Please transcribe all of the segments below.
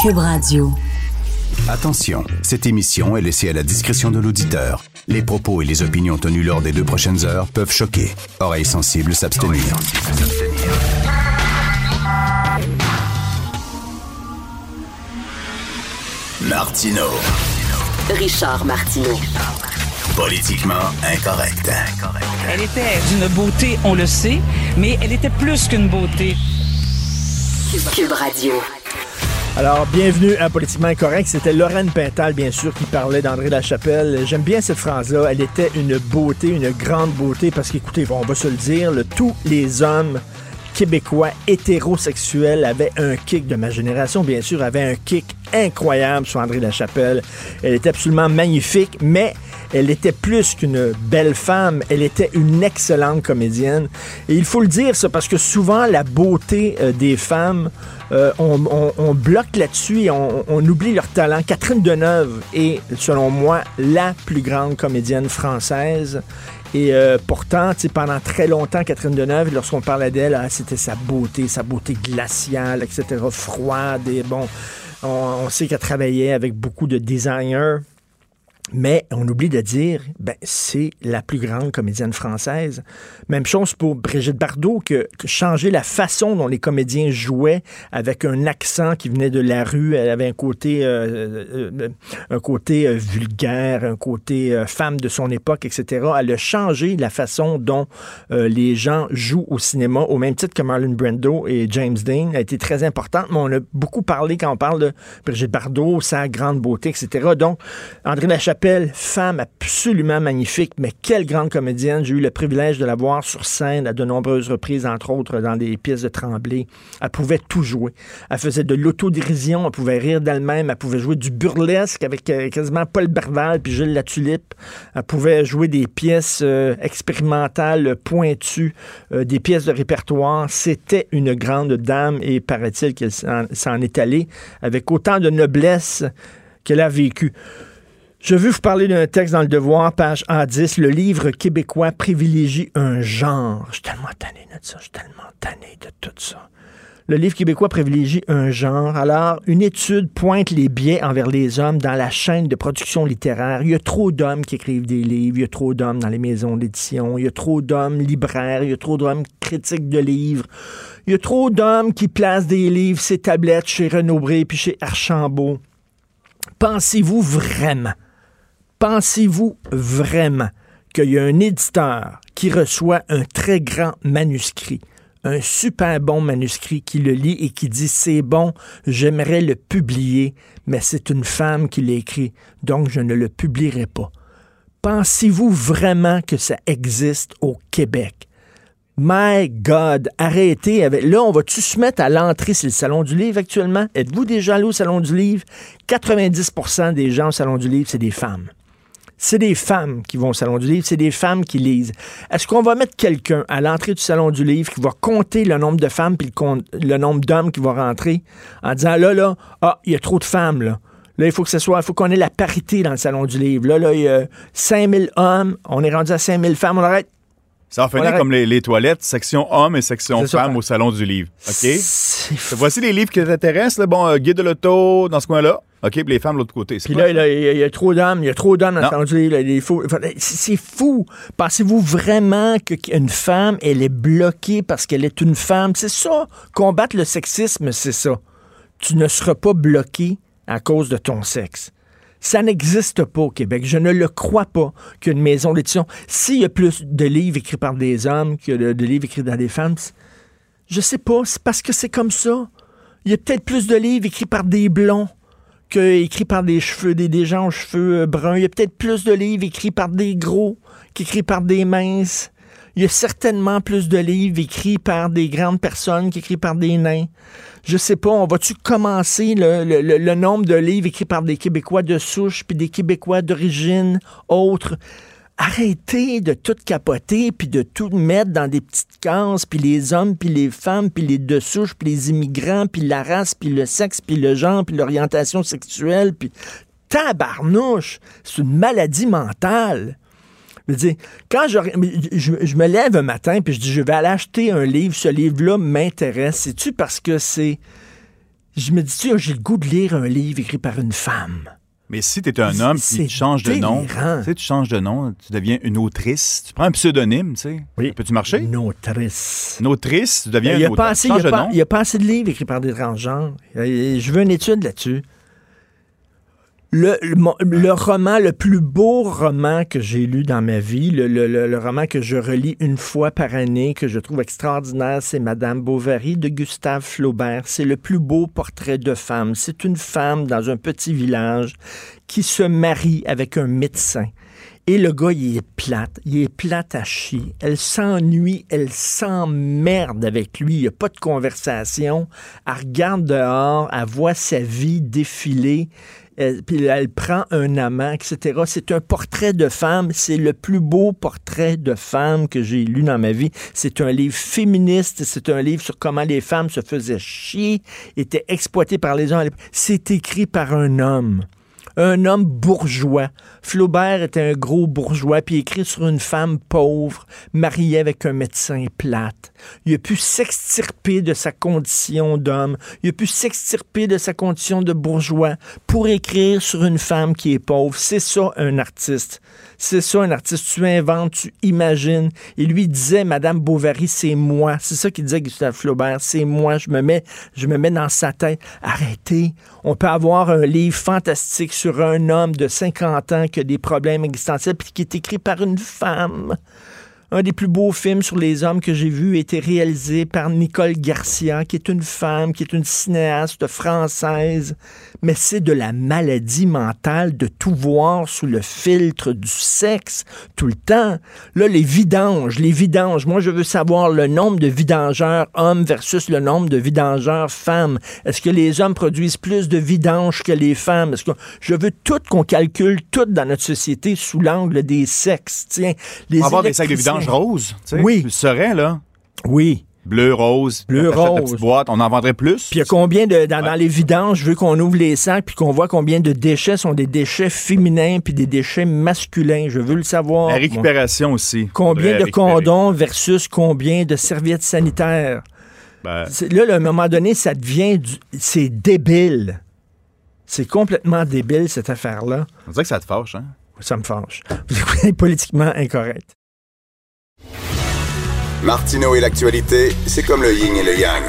Cube Radio. Attention, cette émission est laissée à la discrétion de l'auditeur. Les propos et les opinions tenues lors des deux prochaines heures peuvent choquer. Oreilles sensibles s'abstenir. Martino. Richard Martineau. Politiquement incorrect. Elle était d'une beauté, on le sait, mais elle était plus qu'une beauté. Cube Radio. Alors, bienvenue à Politiquement Incorrect. C'était Lorraine Pintal, bien sûr, qui parlait d'André Lachapelle. J'aime bien cette phrase-là. Elle était une beauté, une grande beauté, parce qu'écoutez, on va se le dire, tous les hommes québécois hétérosexuels avaient un kick de ma génération, bien sûr, avaient un kick incroyable sur André Lachapelle. Elle était absolument magnifique, mais elle était plus qu'une belle femme, elle était une excellente comédienne. Et il faut le dire, ça, parce que souvent, la beauté euh, des femmes, euh, on, on- on bloque là-dessus et on, on oublie leur talent. Catherine Deneuve est, selon moi, la plus grande comédienne française. Et euh, pourtant, pendant très longtemps, Catherine Deneuve, lorsqu'on parlait d'elle, ah, c'était sa beauté, sa beauté glaciale, etc., froide. Et bon, on, on sait qu'elle travaillait avec beaucoup de designers. Mais on oublie de dire, ben, c'est la plus grande comédienne française. Même chose pour Brigitte Bardot, que, changer la façon dont les comédiens jouaient avec un accent qui venait de la rue. Elle avait un côté, euh, euh, un côté euh, vulgaire, un côté euh, femme de son époque, etc. Elle a changé la façon dont euh, les gens jouent au cinéma, au même titre que Marlon Brando et James Dean. A été très importante, mais on a beaucoup parlé quand on parle de Brigitte Bardot, sa grande beauté, etc. Donc, André Lachapelle, femme absolument magnifique, mais quelle grande comédienne. J'ai eu le privilège de la voir sur scène à de nombreuses reprises, entre autres dans des pièces de Tremblay. Elle pouvait tout jouer. Elle faisait de l'autodérision, elle pouvait rire d'elle-même, elle pouvait jouer du burlesque avec euh, quasiment Paul Berval puis Gilles Latulippe. Elle pouvait jouer des pièces euh, expérimentales pointues, euh, des pièces de répertoire. C'était une grande dame et paraît-il qu'elle s'en est allée avec autant de noblesse qu'elle a vécu. Je veux vous parler d'un texte dans le Devoir, page A10. Le livre québécois privilégie un genre. Je suis tellement tanné de ça. Je suis tellement tanné de tout ça. Le livre québécois privilégie un genre. Alors, une étude pointe les biais envers les hommes dans la chaîne de production littéraire. Il y a trop d'hommes qui écrivent des livres, il y a trop d'hommes dans les maisons d'édition, il y a trop d'hommes libraires, il y a trop d'hommes critiques de livres, il y a trop d'hommes qui placent des livres, ces tablettes chez Renaud-Bré puis chez Archambault. Pensez-vous vraiment Pensez-vous vraiment qu'il y a un éditeur qui reçoit un très grand manuscrit, un super bon manuscrit, qui le lit et qui dit c'est bon, j'aimerais le publier, mais c'est une femme qui l'a écrit, donc je ne le publierai pas. Pensez-vous vraiment que ça existe au Québec? My God, arrêtez avec. Là, on va-tu se mettre à l'entrée sur le Salon du Livre actuellement? Êtes-vous déjà allé au Salon du Livre? 90% des gens au Salon du Livre, c'est des femmes. C'est des femmes qui vont au Salon du Livre, c'est des femmes qui lisent. Est-ce qu'on va mettre quelqu'un à l'entrée du Salon du Livre qui va compter le nombre de femmes puis le, nombre d'hommes qui vont rentrer en disant là, là, ah, il y a trop de femmes, là. Là, il faut que ce soit, il faut qu'on ait la parité dans le Salon du Livre. Là, là, il y a 5000 hommes, on est rendu à 5000 femmes, on arrête. Ça va finir Voilà. comme les, les toilettes, section hommes et section femmes au salon du livre. OK? Voici les livres qui t'intéressent. Bon, euh, Guide de l'auto dans ce coin-là. OK, puis les femmes de l'autre côté. Puis là, il y, a- il y a trop d'hommes, il y a trop d'hommes dans le enfin, C'est fou. Pensez-vous vraiment qu'une femme, elle est bloquée parce qu'elle est une femme? C'est ça. Combattre le sexisme, c'est ça. Tu ne seras pas bloqué à cause de ton sexe. Ça n'existe pas au Québec. Je ne le crois pas qu'une maison d'édition. S'il y a plus de livres écrits par des hommes que de, livres écrits par des femmes, je sais pas. C'est parce que c'est comme ça. Il y a peut-être plus de livres écrits par des blonds que écrits par des cheveux, des, des gens aux cheveux euh, bruns. Il y a peut-être plus de livres écrits par des gros qu'écrits par des minces. Il y a certainement plus de livres écrits par des grandes personnes qu'écrits par des nains. Je sais pas, on va-tu commencer le, le- le- nombre de livres écrits par des Québécois de souche puis des Québécois d'origine autre? Arrêtez de tout capoter puis de tout mettre dans des petites cases puis les hommes puis les femmes puis les de souche puis les immigrants puis la race puis le sexe puis le genre puis l'orientation sexuelle puis tabarnouche, c'est une maladie mentale. Je dire, quand je, je, je me lève un matin puis je dis je vais aller acheter un livre, ce livre-là m'intéresse. C'est-tu parce que c'est Je me dis, tu j'ai le goût de lire un livre écrit par une femme? Mais si tu es un homme tu changes de nom, tu sais, tu changes de nom, tu deviens une autrice, tu prends un pseudonyme, tu sais. Oui. Peux-tu marcher? Une autrice. Une autrice, tu deviens Il n'y une autrice. il y Change a pas- assez de livres écrits par des transgenres. Je veux une étude là-dessus. Le, le, roman, le plus beau roman que j'ai lu dans ma vie, le, le- le- le roman que je relis une fois par année, que je trouve extraordinaire, c'est Madame Bovary de Gustave Flaubert. C'est le plus beau portrait de femme. C'est une femme dans un petit village qui se marie avec un médecin. Et le gars, il est plate. Il est plate à chier. Elle s'ennuie, elle s'emmerde avec lui. Il n'y a pas de conversation. Elle regarde dehors, elle voit sa vie défiler. Elle, puis elle prend un amant, etc. C'est un portrait de femme. C'est le plus beau portrait de femme que j'ai lu dans ma vie. C'est un livre féministe. C'est un livre sur comment les femmes se faisaient chier, étaient exploitées par les hommes. C'est écrit par un homme un homme bourgeois. Flaubert était un gros bourgeois, puis écrit sur une femme pauvre, mariée avec un médecin plate. Il a pu s'extirper de sa condition d'homme, il a pu s'extirper de sa condition de bourgeois pour écrire sur une femme qui est pauvre. C'est ça un artiste. C'est ça un artiste. Tu inventes, tu imagines. Et lui disait, Madame Bovary, c'est moi. C'est ça qu'il disait Gustave Flaubert. C'est moi. Je me mets, je me mets dans sa tête. Arrêtez. On peut avoir un livre fantastique sur un homme de 50 ans qui a des problèmes existentiels puis qui est écrit par une femme. Un des plus beaux films sur les hommes que j'ai vu a été réalisé par Nicole Garcia, qui est une femme, qui est une cinéaste française. Mais c'est de la maladie mentale de tout voir sous le filtre du sexe tout le temps. Là, les vidanges, les vidanges. Moi, je veux savoir le nombre de vidangeurs hommes versus le nombre de vidangeurs femmes. Est-ce que les hommes produisent plus de vidanges que les femmes? Est-ce que je veux tout qu'on calcule tout dans notre société sous l'angle des sexes? Tiens, les avoir des sacs de tu sais. Oui. Tu le là. Oui. Bleu, rose. Bleu, rose. boîte, on en vendrait plus. Puis il y a combien de dans, dans les vidanges, je veux qu'on ouvre les sacs puis qu'on voit combien de déchets sont des déchets féminins puis des déchets masculins. Je veux le savoir. La moi. récupération aussi. Combien de récupérer. condoms versus combien de serviettes sanitaires? Ben, Là, là, à un moment donné, ça devient du... c'est débile. C'est complètement débile cette affaire-là. on dirait que ça te fâche, hein? Ça me fâche. Politiquement incorrect. Martineau et l'actualité, c'est comme le yin et le yang.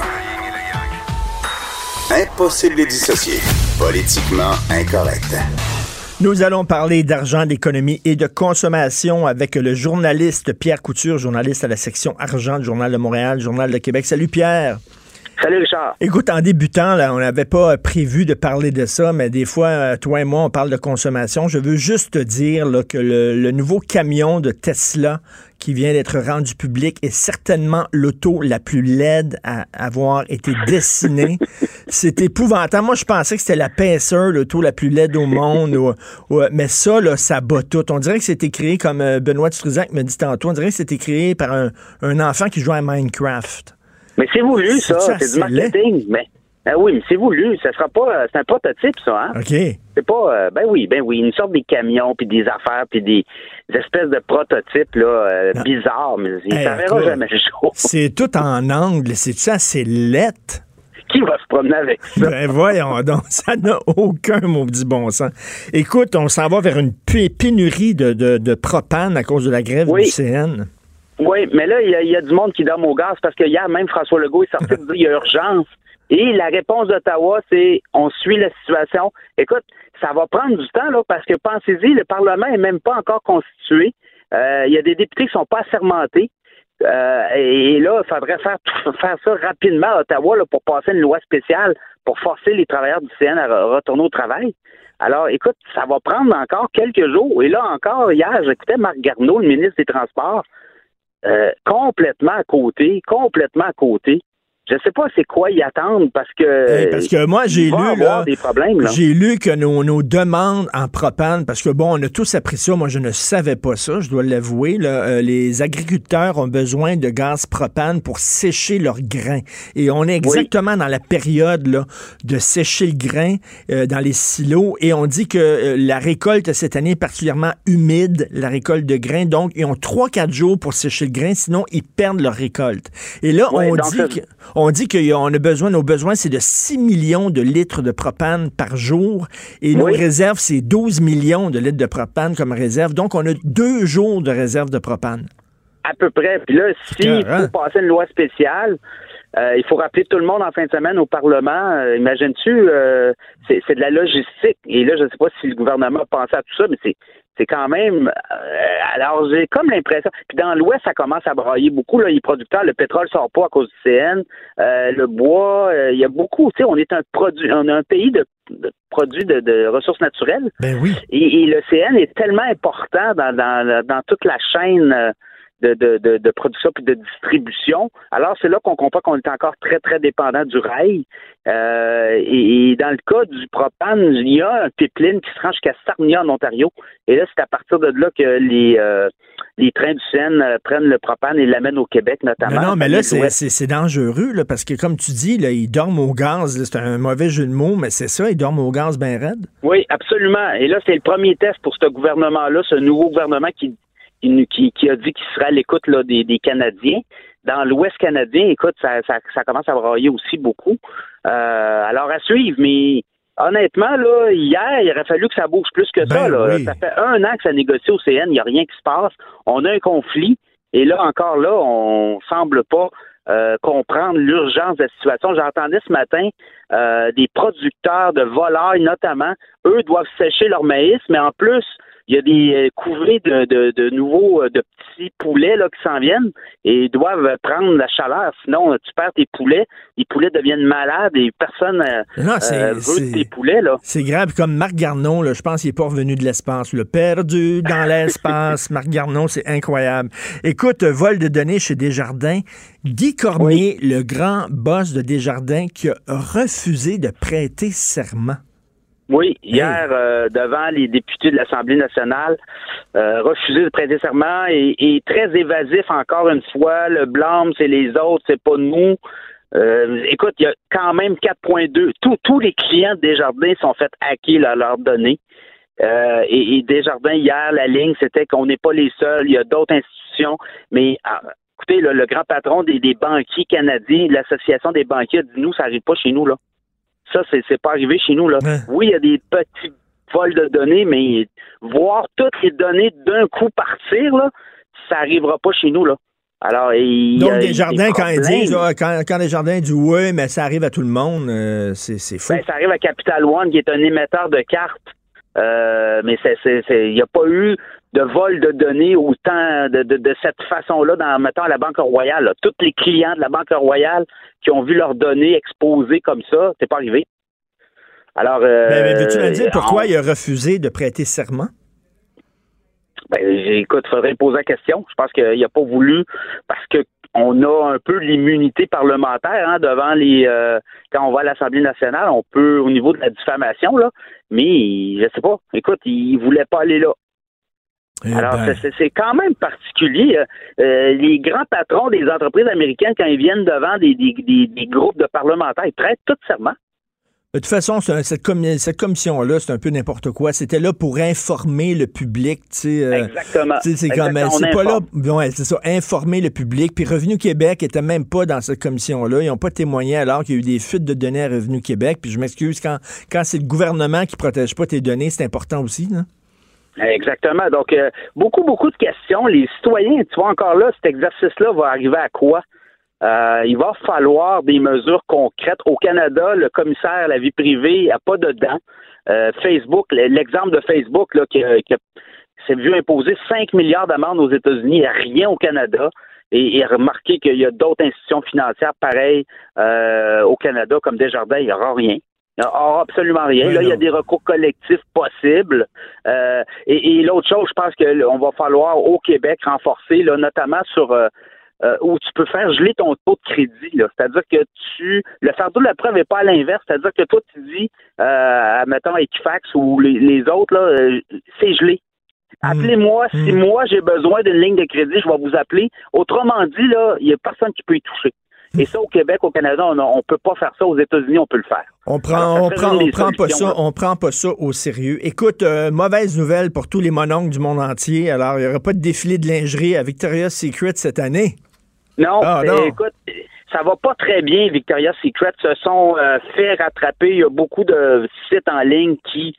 Impossible de les dissocier. Politiquement incorrect. Nous allons parler d'argent, d'économie et de consommation avec le journaliste Pierre Couture, journaliste à la section argent Journal de Montréal, Journal de Québec. Salut Pierre. Salut Richard. Écoute, en débutant, là, on n'avait pas prévu de parler de ça, mais des fois, euh, toi et moi, on parle de consommation. Je veux juste te dire là, que le, le nouveau camion de Tesla qui vient d'être rendu public est certainement l'auto la plus laide à avoir été dessinée. C'est épouvantable. Moi, je pensais que c'était la Pacer, l'auto la plus laide au monde. ou- ou- mais ça, là, ça bat tout. On dirait que c'était créé, comme euh, Benoît Struzac me dit tantôt, on dirait que c'était créé par un, un enfant qui joue à Minecraft. Mais c'est voulu, ça. C'est du marketing. Mais ah oui, c'est voulu. Ça sera pas. euh, C'est un prototype, ça. Hein? OK. C'est pas. euh, ben oui, ben oui, une sorte des camions puis des affaires puis des, des espèces de prototypes là euh, Non. bizarres, mais Hey, ça verra jamais le jour. C'est tout en angle. C'est ça, c'est lettre. Qui va se promener avec ça? Ben voyons donc, ça n'a aucun maudit bon sens. Écoute, on s'en va vers une pénurie de, de, de propane à cause de la grève Oui. du CN. Oui, mais là, il y, a- il y a du monde qui dorme au gaz parce que hier, même François Legault est sorti de dire qu'il y a urgence. Et la réponse d'Ottawa, c'est on suit la situation. Écoute, ça va prendre du temps, là, parce que pensez-y, le Parlement est même pas encore constitué. Euh, Il y a des députés qui sont pas assermentés. Euh, et là, il faudrait faire, faire ça rapidement à Ottawa là, pour passer une loi spéciale pour forcer les travailleurs du CN à re- retourner au travail. Alors, écoute, ça va prendre encore quelques jours. Et là encore, hier, j'écoutais Marc Garneau, le ministre des Transports, euh, complètement à côté, complètement à côté. Je sais pas c'est quoi y attendre parce que Hey, parce que moi, j'ai lu, là, des problèmes là. J'ai lu que nos, nos demandes en propane, parce que bon, on a tous appris ça, moi je ne savais pas ça, je dois l'avouer, euh, les agriculteurs ont besoin de gaz propane pour sécher leurs grains. Et on est exactement dans la période là, de sécher le grain euh, dans les silos, et on dit que euh, la récolte cette année est particulièrement humide, la récolte de grains, donc ils ont 3-4 jours pour sécher le grain, sinon ils perdent leur récolte. Et là, on dit que... On dit qu'on a besoin, nos besoins, c'est de 6 millions de litres de propane par jour. Et nos réserves, c'est 12 millions de litres de propane comme réserve. Donc, on a deux jours de réserve de propane. À peu près. Puis là, s'il Carré. faut passer une loi spéciale, euh, il faut rappeler tout le monde en fin de semaine au Parlement. Euh, Imagines-tu, euh, c'est c'est de la logistique. Et là, je ne sais pas si le gouvernement a pensé à tout ça, mais c'est quand même. euh, alors, j'ai comme l'impression. Puis dans l'Ouest, ça commence à brailler beaucoup. Là, les producteurs, le pétrole sort pas à cause du CN. Euh, le bois, euh, il y a beaucoup. Tu sais, on est un produit, on est un pays de, de produits de, de ressources naturelles. Ben oui. Et, et le CN est tellement important dans, dans, dans toute la chaîne de, de, de, de production puis de distribution. Alors, c'est là qu'on comprend qu'on est encore très, très dépendant du rail. Euh, et, et dans le cas du propane, il y a un pipeline qui se rend jusqu'à Sarnia, en Ontario. Et là, c'est à partir de là que les, euh, les trains du CN euh, prennent le propane et l'amènent au Québec, notamment. Non, non, mais là, c'est- dangereux, là, parce que comme tu dis, là, ils dorment au gaz. C'est un mauvais jeu de mots, mais c'est ça, ils dorment au gaz bien raide. Oui, absolument. Et là, c'est le premier test pour ce gouvernement-là, ce nouveau gouvernement qui, qui, qui- qui a dit qu'il serait à l'écoute là, des, des Canadiens. Dans l'Ouest canadien, écoute, ça, ça, ça commence à brailler aussi beaucoup. Euh, alors, à suivre, mais honnêtement, là, hier, il aurait fallu que ça bouge plus que ça. Ben Là. oui. Ça fait un an que ça négocie au CN, il n'y a rien qui se passe. On a un conflit, et là, encore là, on semble pas euh, comprendre l'urgence de la situation. J'entendais ce matin euh, des producteurs de volailles, notamment, eux doivent sécher leur maïs, mais en plus, il y a des euh, couvées de, de, de nouveaux euh, de petits poulets là, qui s'en viennent et ils doivent prendre la chaleur. Sinon, euh, tu perds tes poulets, les poulets deviennent malades et personne Non, euh, veut tes poulets. Là. C'est grave. Comme Marc Garneau, là, je pense qu'il n'est pas revenu de l'espace. Le perdu dans l'espace. Marc Garneau, c'est incroyable. Écoute, vol de données chez Desjardins. Guy Cormier, le grand boss de Desjardins, qui a refusé de prêter serment. Oui, hier, euh, devant les députés de l'Assemblée nationale, euh, refusé de prêter serment et, et très évasif encore une fois. Le blâme, c'est les autres, c'est pas nous. Euh, écoute, il y a quand même 4.2. Tous, les clients de Desjardins sont fait hacker là, leurs données. Euh, et, et Desjardins, hier, la ligne, c'était qu'on n'est pas les seuls. Il y a d'autres institutions. Mais ah, écoutez, là, le grand patron des, des banquiers canadiens, l'Association des banquiers, a dit nous, ça n'arrive pas chez nous. là. Ça, c'est, c'est pas arrivé chez nous. là. Ouais. Oui, il y a des petits vols de données, mais voir toutes les données d'un coup partir, là, ça n'arrivera pas chez nous. là. Alors, il Donc, des quand ils disent, ah, quand, quand Desjardins dit oui, mais ça arrive à tout le monde, euh, c'est c'est faux. Ben, ça arrive à Capital One, qui est un émetteur de cartes. Euh, mais c'est, c'est, c'est- il n'y a pas eu de vol de données autant de, de, de cette façon-là dans, mettons, à la Banque Royale. là. Tous les clients de la Banque Royale qui ont vu leurs données exposées comme ça, c'est pas arrivé. Alors, euh, Mais, mais veux-tu me dire pourquoi on- il a refusé de prêter serment? Ben, écoute, faudrait poser la question. Je pense qu'il n'a pas voulu parce que on a un peu l'immunité parlementaire hein, devant les euh, quand on va à l'Assemblée nationale, on peut au niveau de la diffamation là, mais je sais pas. Écoute, il voulait pas aller là. Eh Alors ben, c'est- quand même particulier. Euh, euh, les grands patrons des entreprises américaines quand ils viennent devant des, des, des, des groupes de parlementaires, ils prêtent tout serment. De toute façon, cette, commi- cette commission-là, c'est un peu n'importe quoi. C'était là pour informer le public, tu sais. euh, Exactement. c'est comme, pas là, ouais, c'est ça, informer le public. Puis Revenu Québec était même pas dans cette commission-là. Ils n'ont pas témoigné alors qu'il y a eu des fuites de données à Revenu Québec. Puis je m'excuse, quand, quand c'est le gouvernement qui protège pas tes données, c'est important aussi, là. Exactement. Donc, euh, beaucoup, beaucoup de questions. Les citoyens, tu vois, encore là, cet exercice-là va arriver à quoi? Euh, il va falloir des mesures concrètes. Au Canada, le commissaire à la vie privée n'a pas de dents. Euh, Facebook, l'exemple de Facebook, là, qui, a- s'est vu imposer 5 milliards d'amendes aux États-Unis, rien au Canada. Et, et remarquez qu'il y a d'autres institutions financières pareilles euh, au Canada, comme Desjardins, il n'y aura rien. N'y aura absolument rien. Oui, là, il y a des recours collectifs possibles. Euh, et et l'autre chose, je pense qu'on va falloir au Québec renforcer, là, notamment sur euh, euh, où tu peux faire geler ton taux de crédit. C'est-à-dire que tu le fardeau de la preuve n'est pas à l'inverse. C'est-à-dire que toi, tu dis, euh, mettons, Equifax ou les, les autres, là, c'est gelé. Appelez-moi. Si Mm. moi, j'ai besoin d'une ligne de crédit, je vais vous appeler. Autrement dit, là, il n'y a personne qui peut y toucher. Et ça, au Québec, au Canada, on ne peut pas faire ça. Aux États-Unis, on peut le faire. On prend, Alors, on prend, on prend pas ça, on prend pas ça au sérieux. Écoute, euh, mauvaise nouvelle pour tous les mononcles du monde entier. Alors, il n'y aura pas de défilé de lingerie à Victoria's Secret cette année. Non, Ah, non. écoute, ça va pas très bien. Victoria's Secret se sont euh, fait rattraper. Il y a beaucoup de sites en ligne qui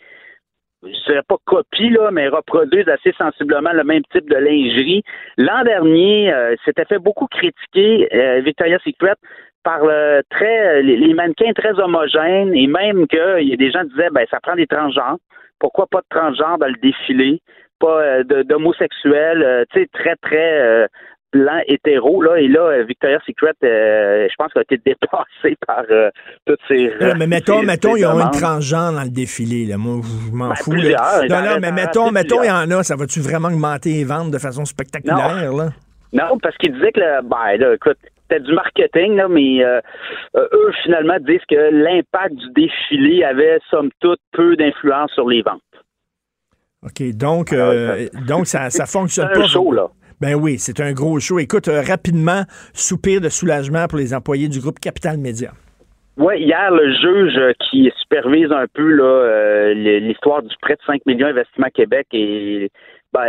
je dirais pas copie, là, mais reproduisent assez sensiblement le même type de lingerie. L'an dernier, euh, c'était fait beaucoup critiquer euh, Victoria's Secret par le très les, mannequins très homogènes et même que y a des gens disaient ben ça prend des transgenres. Pourquoi pas de transgenres dans le défilé? Pas euh, d'homosexuels, euh, tu sais, très, très euh, blanc hétéro là. Et là Victoria's Secret je pense a été dépassée par toutes ces mais mettons mettons il y a une transgenre dans le défilé là. Moi je m'en Ben, fous non non mais mettons mettons il y en a ça va-tu vraiment augmenter les ventes de façon spectaculaire là? Non, parce qu'ils disaient que, le- ben, là, écoute, c'était du marketing, là, mais euh, euh, eux, finalement, disent que l'impact du défilé avait, somme toute, peu d'influence sur les ventes. OK, donc, euh, donc ça, ça C'est fonctionne un pas. show, là. Ben oui, c'est un gros show. Écoute, euh, rapidement, soupir de soulagement pour les employés du groupe Capital Média. Oui, hier, le juge euh, qui supervise un peu là, euh, l'histoire du prêt de 5 millions Investissement Québec et ben,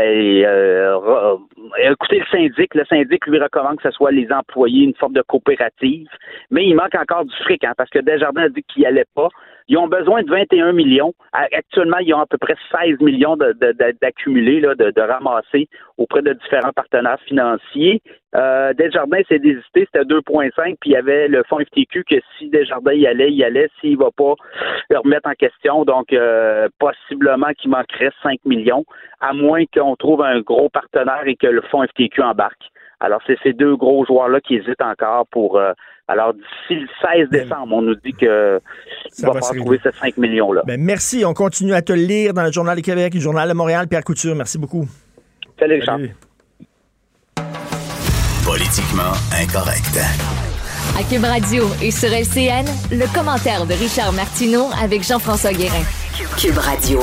écoutez le syndic. Le syndic lui recommande que ce soit les employés, une forme de coopérative. Mais il manque encore du fric, hein, parce que Desjardins a dit qu'il n'y allait pas. Ils ont besoin de 21 millions. Actuellement, ils ont à peu près 16 millions d'accumulés, de, de ramasser auprès de différents partenaires financiers. Euh, Desjardins s'est désisté, c'était 2,5, puis il y avait le fonds FTQ que si Desjardins y allait, il allait, s'il va pas le remettre en question. Donc, euh, possiblement qu'il manquerait 5 millions, à moins qu'on trouve un gros partenaire et que le fonds FTQ embarque. Alors, c'est ces deux gros joueurs-là qui hésitent encore pour... euh, alors, d'ici le 16 décembre, on nous dit que Ça va va falloir trouver ces 5 millions-là. Ben merci. On continue à te lire dans le Journal du Québec, le Journal de Montréal, Pierre Couture. Merci beaucoup. Salut, Richard. Salut. Politiquement incorrect. À Cube Radio et sur LCN, le commentaire de Richard Martineau avec Jean-François Guérin. Cube Radio.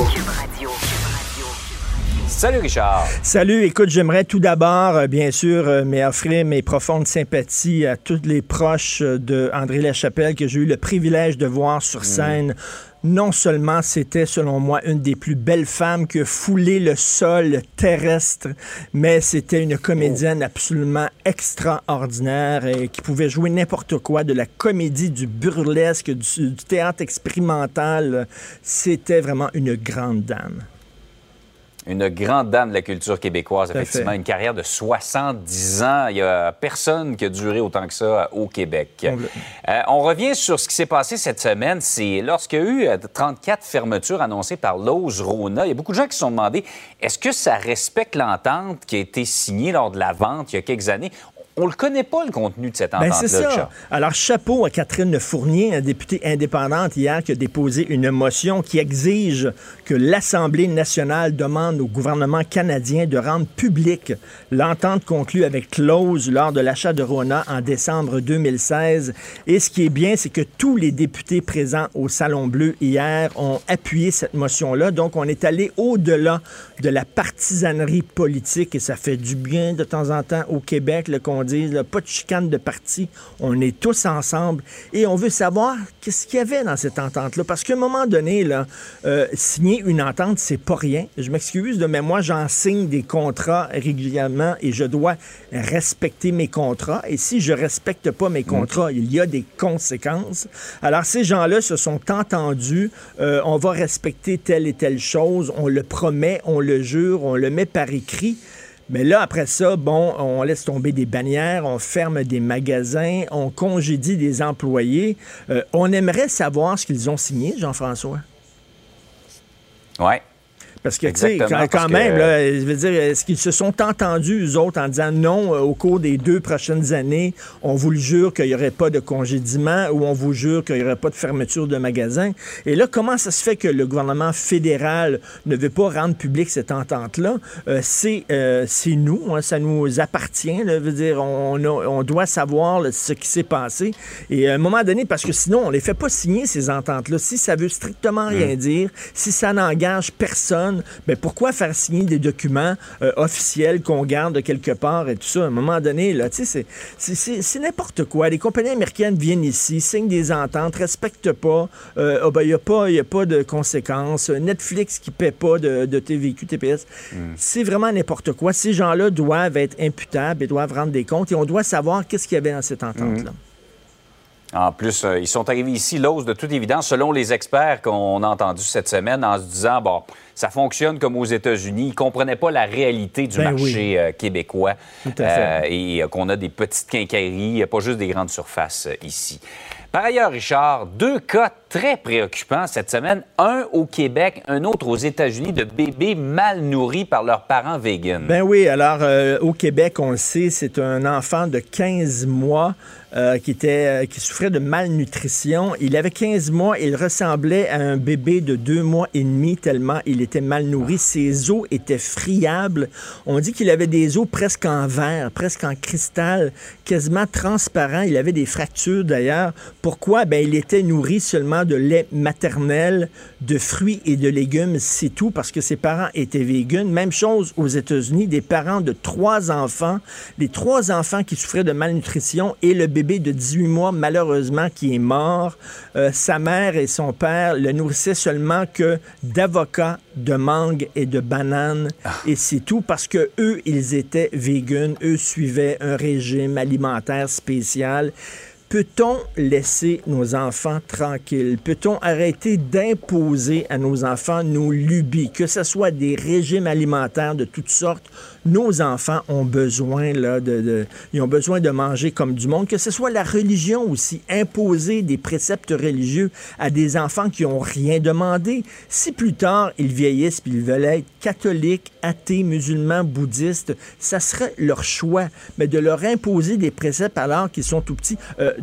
Salut Richard. Salut, écoute, j'aimerais tout d'abord, euh, bien sûr, euh, mais offrir mes profondes sympathies à tous les proches euh, de André Lachapelle que j'ai eu le privilège de voir sur scène. Non seulement c'était, selon moi, une des plus belles femmes que foulé le sol terrestre, mais c'était une comédienne absolument extraordinaire et qui pouvait jouer n'importe quoi, de la comédie, du burlesque, du, du théâtre expérimental. C'était vraiment une grande dame. Une grande dame de la culture québécoise, effectivement. Une carrière de 70 ans. Il n'y a personne qui a duré autant que ça au Québec. Euh, on revient sur ce qui s'est passé cette semaine. C'est lorsqu'il y a eu euh, 34 fermetures annoncées par Lowe's Rona. Il y a beaucoup de gens qui se sont demandé est-ce que ça respecte l'entente qui a été signée lors de la vente il y a quelques années? On le connaît pas, le contenu de cette Ben, entente-là, c'est ça. Alors, chapeau à Catherine Fournier, une députée indépendante hier, qui a déposé une motion qui exige que l'Assemblée nationale demande au gouvernement canadien de rendre publique l'entente conclue avec Close lors de l'achat de Rona en décembre 2016. Et ce qui est bien, c'est que tous les députés présents au Salon Bleu hier ont appuyé cette motion-là. Donc, on est allé au-delà de la partisanerie politique et ça fait du bien de temps en temps au Québec qu'on dise là, pas de chicane de parti, on est tous ensemble et on veut savoir qu'est-ce qu'il y avait dans cette entente-là. Parce qu'à un moment donné, là, euh, signer une entente, c'est pas rien. Je m'excuse, mais moi, j'en signe des contrats régulièrement et je dois respecter mes contrats. Et si je respecte pas mes contrats, il y a des conséquences. Alors, ces gens-là se sont entendus. euh, on va respecter telle et telle chose. On le promet, on le jure, on le met par écrit. Mais là, après ça, bon, on laisse tomber des bannières, on ferme des magasins, on congédie des employés. Euh, on aimerait savoir ce qu'ils ont signé, Jean-François. Oui. Parce que, tu sais, quand, que- même, là, je veux dire, est-ce qu'ils se sont entendus, eux autres, en disant non, euh, au cours des deux prochaines années, on vous le jure qu'il n'y aurait pas de congédiement ou on vous jure qu'il n'y aurait pas de fermeture de magasins? Et là, comment ça se fait que le gouvernement fédéral ne veut pas rendre public cette entente-là? Euh, c'est euh, c'est nous, hein, ça nous appartient. là, je veux dire, on, a- on doit savoir là, ce qui s'est passé. Et à un moment donné, parce que sinon, on les fait pas signer, ces ententes-là. Si ça veut strictement rien dire, si ça n'engage personne, ben pourquoi faire signer des documents euh, officiels qu'on garde quelque part et tout ça? À un moment donné, là, tu sais, c'est- n'importe quoi. Les compagnies américaines viennent ici, signent des ententes, respectent pas. Euh, ah ben, il n'y a, pas- y a pas de conséquences. Netflix qui ne paie pas de, de TVQ, TPS. C'est vraiment n'importe quoi. Ces gens-là doivent être imputables et doivent rendre des comptes et on doit savoir qu'est-ce qu'il y avait dans cette entente-là. En plus, euh, ils sont arrivés ici, l'ose de toute évidence, selon les experts qu'on a entendus cette semaine, en se disant, bon, ça fonctionne comme aux États-Unis. Ils ne comprenaient pas la réalité du Ben marché euh, québécois Tout à fait. euh, et qu'on a des petites quincailleries, pas juste des grandes surfaces ici. Par ailleurs, Richard, deux cas très préoccupants cette semaine. Un au Québec, un autre aux États-Unis de bébés mal nourris par leurs parents véganes. Ben oui, alors euh, au Québec, on le sait, c'est un enfant de 15 mois euh, qui, était, euh, qui souffrait de malnutrition. Il avait 15 mois, il ressemblait à un bébé de deux mois et demi tellement il était mal nourri. Ses os étaient friables. On dit qu'il avait des os presque en verre, presque en cristal, quasiment transparent. Il avait des fractures d'ailleurs. Pourquoi? Ben, il était nourri seulement de lait maternel, de fruits et de légumes, c'est tout, parce que ses parents étaient véganes. Même chose aux États-Unis, des parents de trois enfants, les trois enfants qui souffraient de malnutrition et le bébé de 18 mois, malheureusement, qui est mort. Euh, sa mère et son père le nourrissaient seulement que d'avocats, de mangue et de bananes, et c'est tout, parce que eux, ils étaient véganes, eux suivaient un régime alimentaire spécial. Peut-on laisser nos enfants tranquilles? Peut-on arrêter d'imposer à nos enfants nos lubies, que ce soit des régimes alimentaires de toutes sortes? Nos enfants ont besoin, là, de, ils ont besoin de manger comme du monde, que ce soit la religion aussi, imposer des préceptes religieux à des enfants qui n'ont rien demandé. Si plus tard ils vieillissent puis ils veulent être catholiques, athées, musulmans, bouddhistes, ça serait leur choix. Mais de leur imposer des préceptes alors qu'ils sont tout petits, euh,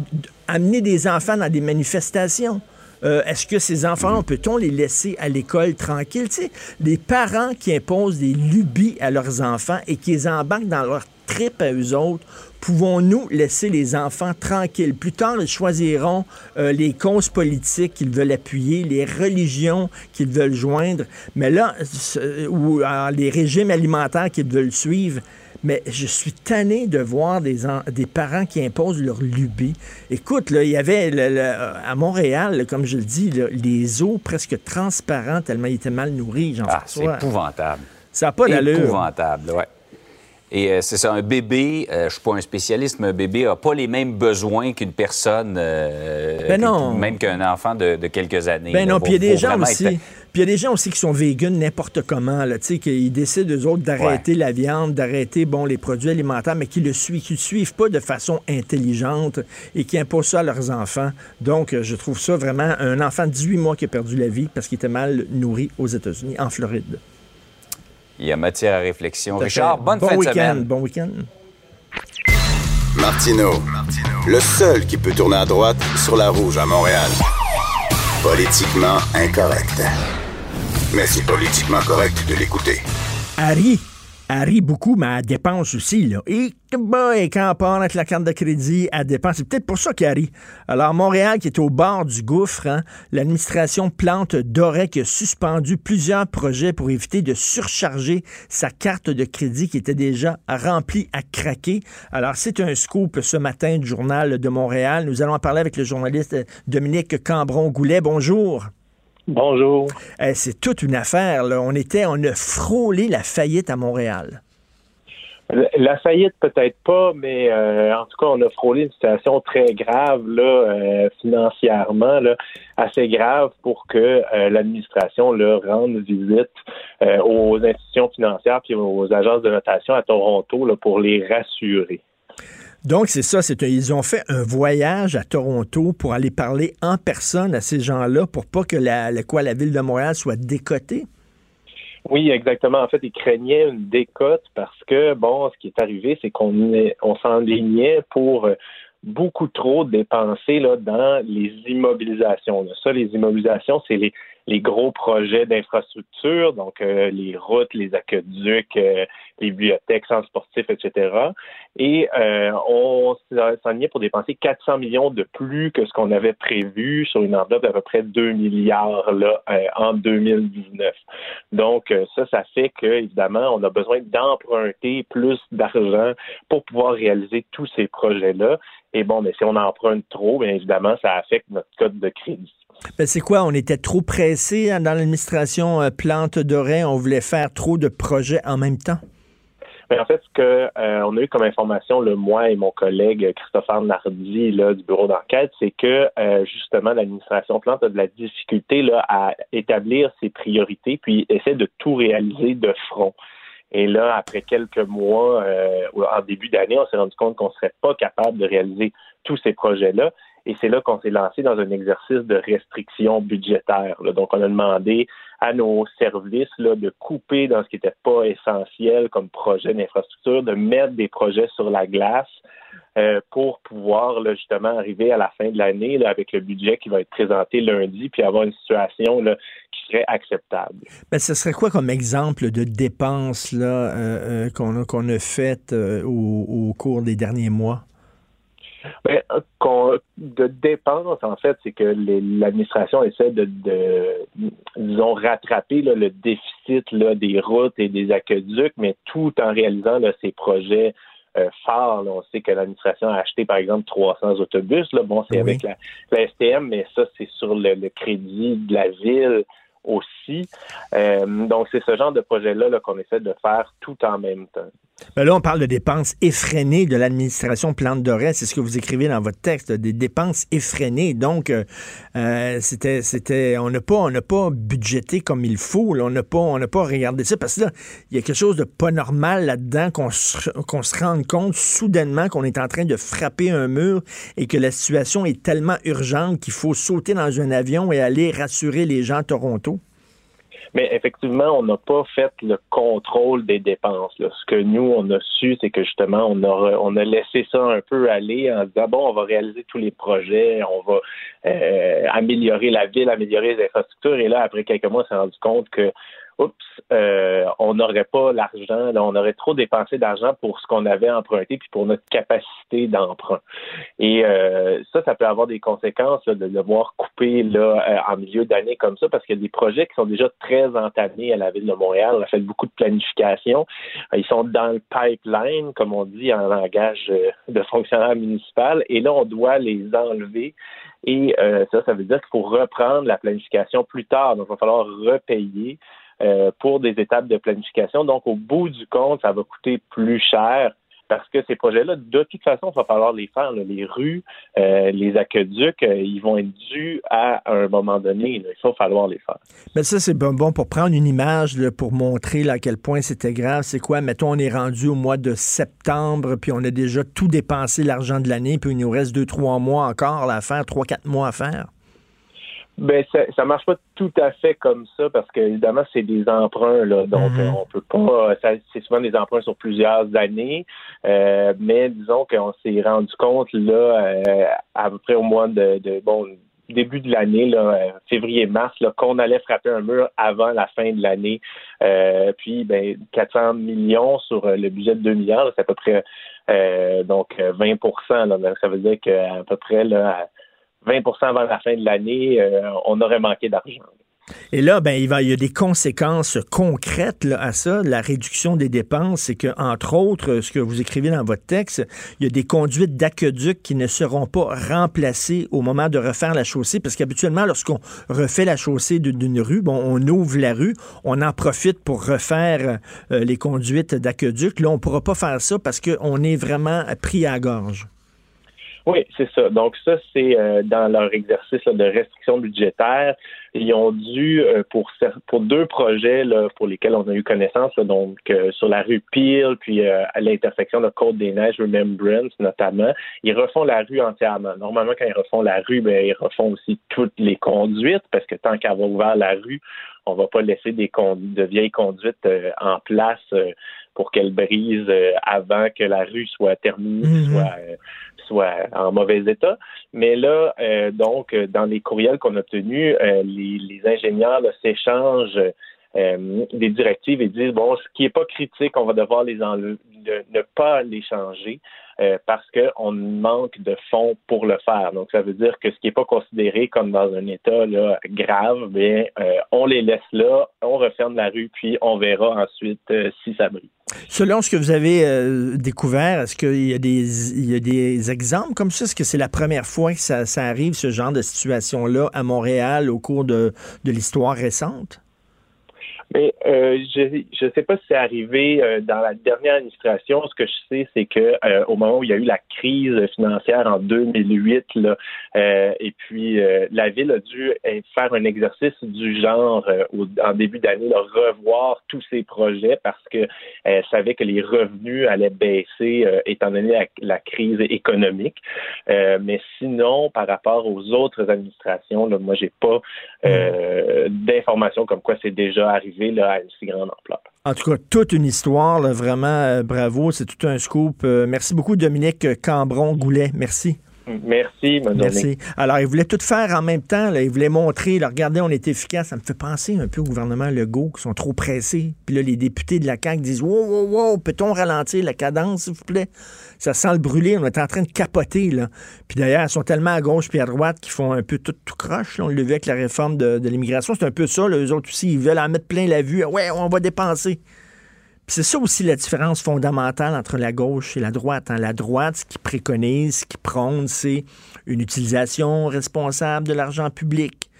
amener des enfants dans des manifestations. Euh, Est-ce que ces enfants, peut-on les laisser à l'école? Tu sais, les parents qui imposent des lubies à leurs enfants et qui les embarquent dans leur trip à eux autres, pouvons-nous laisser les enfants tranquilles? Plus tard, ils choisiront euh, les causes politiques qu'ils veulent appuyer, les religions qu'ils veulent joindre, mais là, ou euh, les régimes alimentaires qu'ils veulent suivre. Mais je suis tanné de voir des, en- des parents qui imposent leur lubie. Écoute, là, il y avait le- le- à Montréal, comme je le dis, là, les os presque transparents tellement ils étaient mal nourris. Ah, c'est épouvantable. Ça n'a pas d'allure. Épouvantable, ouais. Et euh, c'est ça, un bébé, euh, je ne suis pas un spécialiste, mais un bébé n'a pas les mêmes besoins qu'une personne, euh, Ben que- même qu'un enfant de, de quelques années. Ben là. non, puis il y a des gens aussi. être- Puis il y a des gens aussi qui sont véganes n'importe comment, là, tu sais, qu'ils décident eux autres d'arrêter la viande, d'arrêter, bon, les produits alimentaires, mais qui le suivent, qui le suivent pas de façon intelligente et qui imposent ça à leurs enfants. Donc, je trouve ça vraiment un enfant de 18 mois qui a perdu la vie parce qu'il était mal nourri aux États-Unis, en Floride. Il y a matière à réflexion. Richard, fait. bonne bon fin de week-end, semaine. Bon week-end. Martino, le seul qui peut tourner à droite sur la rouge à Montréal. Politiquement incorrect. Mais c'est politiquement correct de l'écouter. Harry. Harry beaucoup, mais elle dépense aussi. Là. Et quand on part avec la carte de crédit, elle dépense. C'est peut-être pour ça qu'elle rit. Alors, Montréal, qui est au bord du gouffre, hein, l'administration Plante Doré a suspendu plusieurs projets pour éviter de surcharger sa carte de crédit qui était déjà remplie à craquer. Alors, c'est un scoop ce matin du Journal de Montréal. Nous allons en parler avec le journaliste Dominique Cambron-Goulet. Bonjour. Bonjour. Eh, c'est toute une affaire. Là. On était, on a frôlé la faillite à Montréal. La faillite peut-être pas, mais euh, en tout cas, on a frôlé une situation très grave là, euh, financièrement, là, assez grave pour que euh, l'administration rende visite euh, aux institutions financières puis aux agences de notation à Toronto là, pour les rassurer. Donc, c'est ça. C'est ils ont fait un voyage à Toronto pour aller parler en personne à ces gens-là pour pas que la, quoi, la ville de Montréal soit décotée. Oui, exactement. En fait, ils craignaient une décote parce que, bon, ce qui est arrivé, c'est qu'on on s'enlignait pour euh, beaucoup trop dépenser là, dans les immobilisations. Ça, les immobilisations, c'est les, les gros projets d'infrastructure, donc euh, les routes, les aqueducs, euh, les bibliothèques, centres sportifs, etc. Et euh, on s'enlignait pour dépenser 400 millions de plus que ce qu'on avait prévu sur une enveloppe d'à peu près 2 milliards là, euh, en 2019. Donc, euh, ça, ça fait que, évidemment, on a besoin d'emprunter plus d'argent pour pouvoir réaliser tous ces projets-là. Et bon, mais si on emprunte trop, bien évidemment, ça affecte notre code de crédit. Ben, c'est quoi? On était trop pressés hein, dans l'administration euh, Plante Doré. On voulait faire trop de projets en même temps? Mais en fait, ce que euh, a eu comme information, le moi et mon collègue Christopher Nardi là, du bureau d'enquête, c'est que euh, justement l'administration Plante a de la difficulté là, à établir ses priorités, puis essaie de tout réaliser de front. Et là, après quelques mois, euh, en début d'année, on s'est rendu compte qu'on serait pas capable de réaliser tous ces projets-là. Et c'est là qu'on s'est lancé dans un exercice de restriction budgétaire. Donc, on a demandé à nos services de couper dans ce qui n'était pas essentiel comme projet d'infrastructure, de mettre des projets sur la glace euh, pour pouvoir justement arriver à la fin de l'année avec le budget qui va être présenté lundi, puis avoir une situation qui serait acceptable. Ben, ce serait quoi comme exemple de dépenses euh, euh, qu'on a, faites au cours des derniers mois? Ben, de dépenses, en fait, c'est que l'administration essaie de, disons, rattraper le déficit là, des routes et des aqueducs, mais tout en réalisant là, ces projets euh, phares. on sait que l'administration a acheté, par exemple, 300 autobus. Bon, c'est avec la, STM, mais ça, c'est sur le, crédit de la ville aussi. Euh, donc, c'est ce genre de projet-là -là, qu'on essaie de faire tout en même temps. Ben là, on parle de dépenses effrénées de l'administration Plante Doré. C'est ce que vous écrivez dans votre texte, des dépenses effrénées. Donc, euh, euh, c'était, on n'a pas, on n'a pas budgété comme il faut. On n'a pas, pas regardé ça parce que là, il y a quelque chose de pas normal là-dedans qu'on se, se rende compte soudainement qu'on est en train de frapper un mur et que la situation est tellement urgente qu'il faut sauter dans un avion et aller rassurer les gens à Toronto. Mais effectivement, on n'a pas fait le contrôle des dépenses. Ce que nous, on a su, c'est que justement, on a, on a laissé ça un peu aller en disant, bon, on va réaliser tous les projets, on va euh, améliorer la ville, améliorer les infrastructures. Et là, après quelques mois, on s'est rendu compte que oups, euh, on n'aurait pas l'argent, on aurait trop dépensé d'argent pour ce qu'on avait emprunté puis pour notre capacité d'emprunt. Et euh, ça, ça peut avoir des conséquences de devoir couper là, euh, en milieu d'année comme ça parce qu'il y a des projets qui sont déjà très entamés à la ville de Montréal. On a fait beaucoup de planification. Ils sont dans le pipeline, comme on dit en langage de fonctionnaire municipal, et là, on doit les enlever. Et ça, ça veut dire qu'il faut reprendre la planification plus tard. Donc, il va falloir repayer. Euh, pour des étapes de planification. Donc, au bout du compte, ça va coûter plus cher parce que ces projets-là, de toute façon, il va falloir les faire. Les rues, euh, les aqueducs, euh, ils vont être dus à un moment donné. Il va falloir les faire. Mais ça, c'est bon, bon pour prendre une image, pour montrer à quel point c'était grave. C'est quoi? Mettons, on est rendu au mois de septembre, puis on a déjà tout dépensé l'argent de l'année, puis il nous reste deux, trois mois encore à faire, trois, quatre mois à faire. Ben ça, ça marche pas tout à fait comme ça parce que évidemment c'est des emprunts là, donc mhm. on peut pas. c'est souvent des emprunts sur plusieurs années, euh, mais disons qu'on s'est rendu compte là euh, à peu près au mois de, de bon début de l'année, là, euh, février-mars, qu'on allait frapper un mur avant la fin de l'année. Euh, puis, ben, 400 millions sur le budget de 2 milliards, c'est à peu près donc 20% là, Ça veut dire qu'à peu près là, 20% avant la fin de l'année, euh, on aurait manqué d'argent. Et là, ben, il, y a des conséquences concrètes à ça. La réduction des dépenses, c'est que, entre autres, ce que vous écrivez dans votre texte, il y a des conduites d'aqueduc qui ne seront pas remplacées au moment de refaire la chaussée, parce qu'habituellement, lorsqu'on refait la chaussée d'une rue, bon, on ouvre la rue, on en profite pour refaire euh, les conduites d'aqueduc. Là, on ne pourra pas faire ça parce qu'on est vraiment pris à gorge. Oui, c'est ça. Donc ça, c'est euh, dans leur exercice de restriction budgétaire. Ils ont dû, euh, pour pour deux projets là, pour lesquels on a eu connaissance, donc euh, sur la rue Peel, puis à l'intersection de Côte-des-Neiges, Remembrance notamment, ils refont la rue entièrement. Normalement, quand ils refont la rue, ben, ils refont aussi toutes les conduites, parce que tant qu'avoir ouvert la rue, on va pas laisser des de vieilles conduites en place pour qu'elles brisent avant que la rue soit terminée, mm-hmm. soit soit en mauvais état. Mais là, euh, donc, dans les courriels qu'on a obtenus, euh, les, ingénieurs s'échangent euh, des directives et disent bon, ce qui n'est pas critique, on va devoir les enlever, ne pas les changer. Euh, parce qu'on manque de fonds pour le faire. Donc, ça veut dire que ce qui n'est pas considéré comme dans un état là, grave, bien, euh, on les laisse là, on referme la rue, puis on verra ensuite euh, si ça brille. Selon ce que vous avez découvert, est-ce qu'il y, a des, y des exemples comme ça? Est-ce que c'est la première fois que ça, arrive, ce genre de situation-là, à Montréal au cours de l'histoire récente? Mais euh, je ne sais pas si c'est arrivé euh, dans la dernière administration. Ce que je sais, c'est que euh, au moment où il y a eu la crise financière en 2008, là, et puis la ville a dû faire un exercice du genre en début d'année, revoir tous ses projets parce que elle savait que les revenus allaient baisser étant donné la, la crise économique. mais sinon, par rapport aux autres administrations, là, moi, j'ai pas d'informations comme quoi c'est déjà arrivé à une si grande ampleur. En tout cas, toute une histoire, vraiment, euh, bravo, c'est tout un scoop. Euh, merci beaucoup, Dominique Cambron-Goulet. Merci. Merci, Merci. Alors, ils voulaient tout faire en même temps. Ils voulaient montrer, là, regardez, on est efficace. Ça me fait penser un peu au gouvernement Legault, qui sont trop pressés. Puis là, les députés de la CAQ disent Wow, wow, wow, peut-on ralentir la cadence, s'il vous plaît? Ça sent le brûler. On est en train de capoter. Là. Puis d'ailleurs, ils sont tellement à gauche puis à droite qu'ils font un peu tout, tout croche. On le vu avec la réforme de, l'immigration. C'est un peu ça. Là. Eux autres aussi, ils veulent en mettre plein la vue. Ouais, on va dépenser c'est ça aussi la différence fondamentale entre la gauche et la droite. Hein. La droite, ce qui préconise, ce qui prône, c'est une utilisation responsable de l'argent public.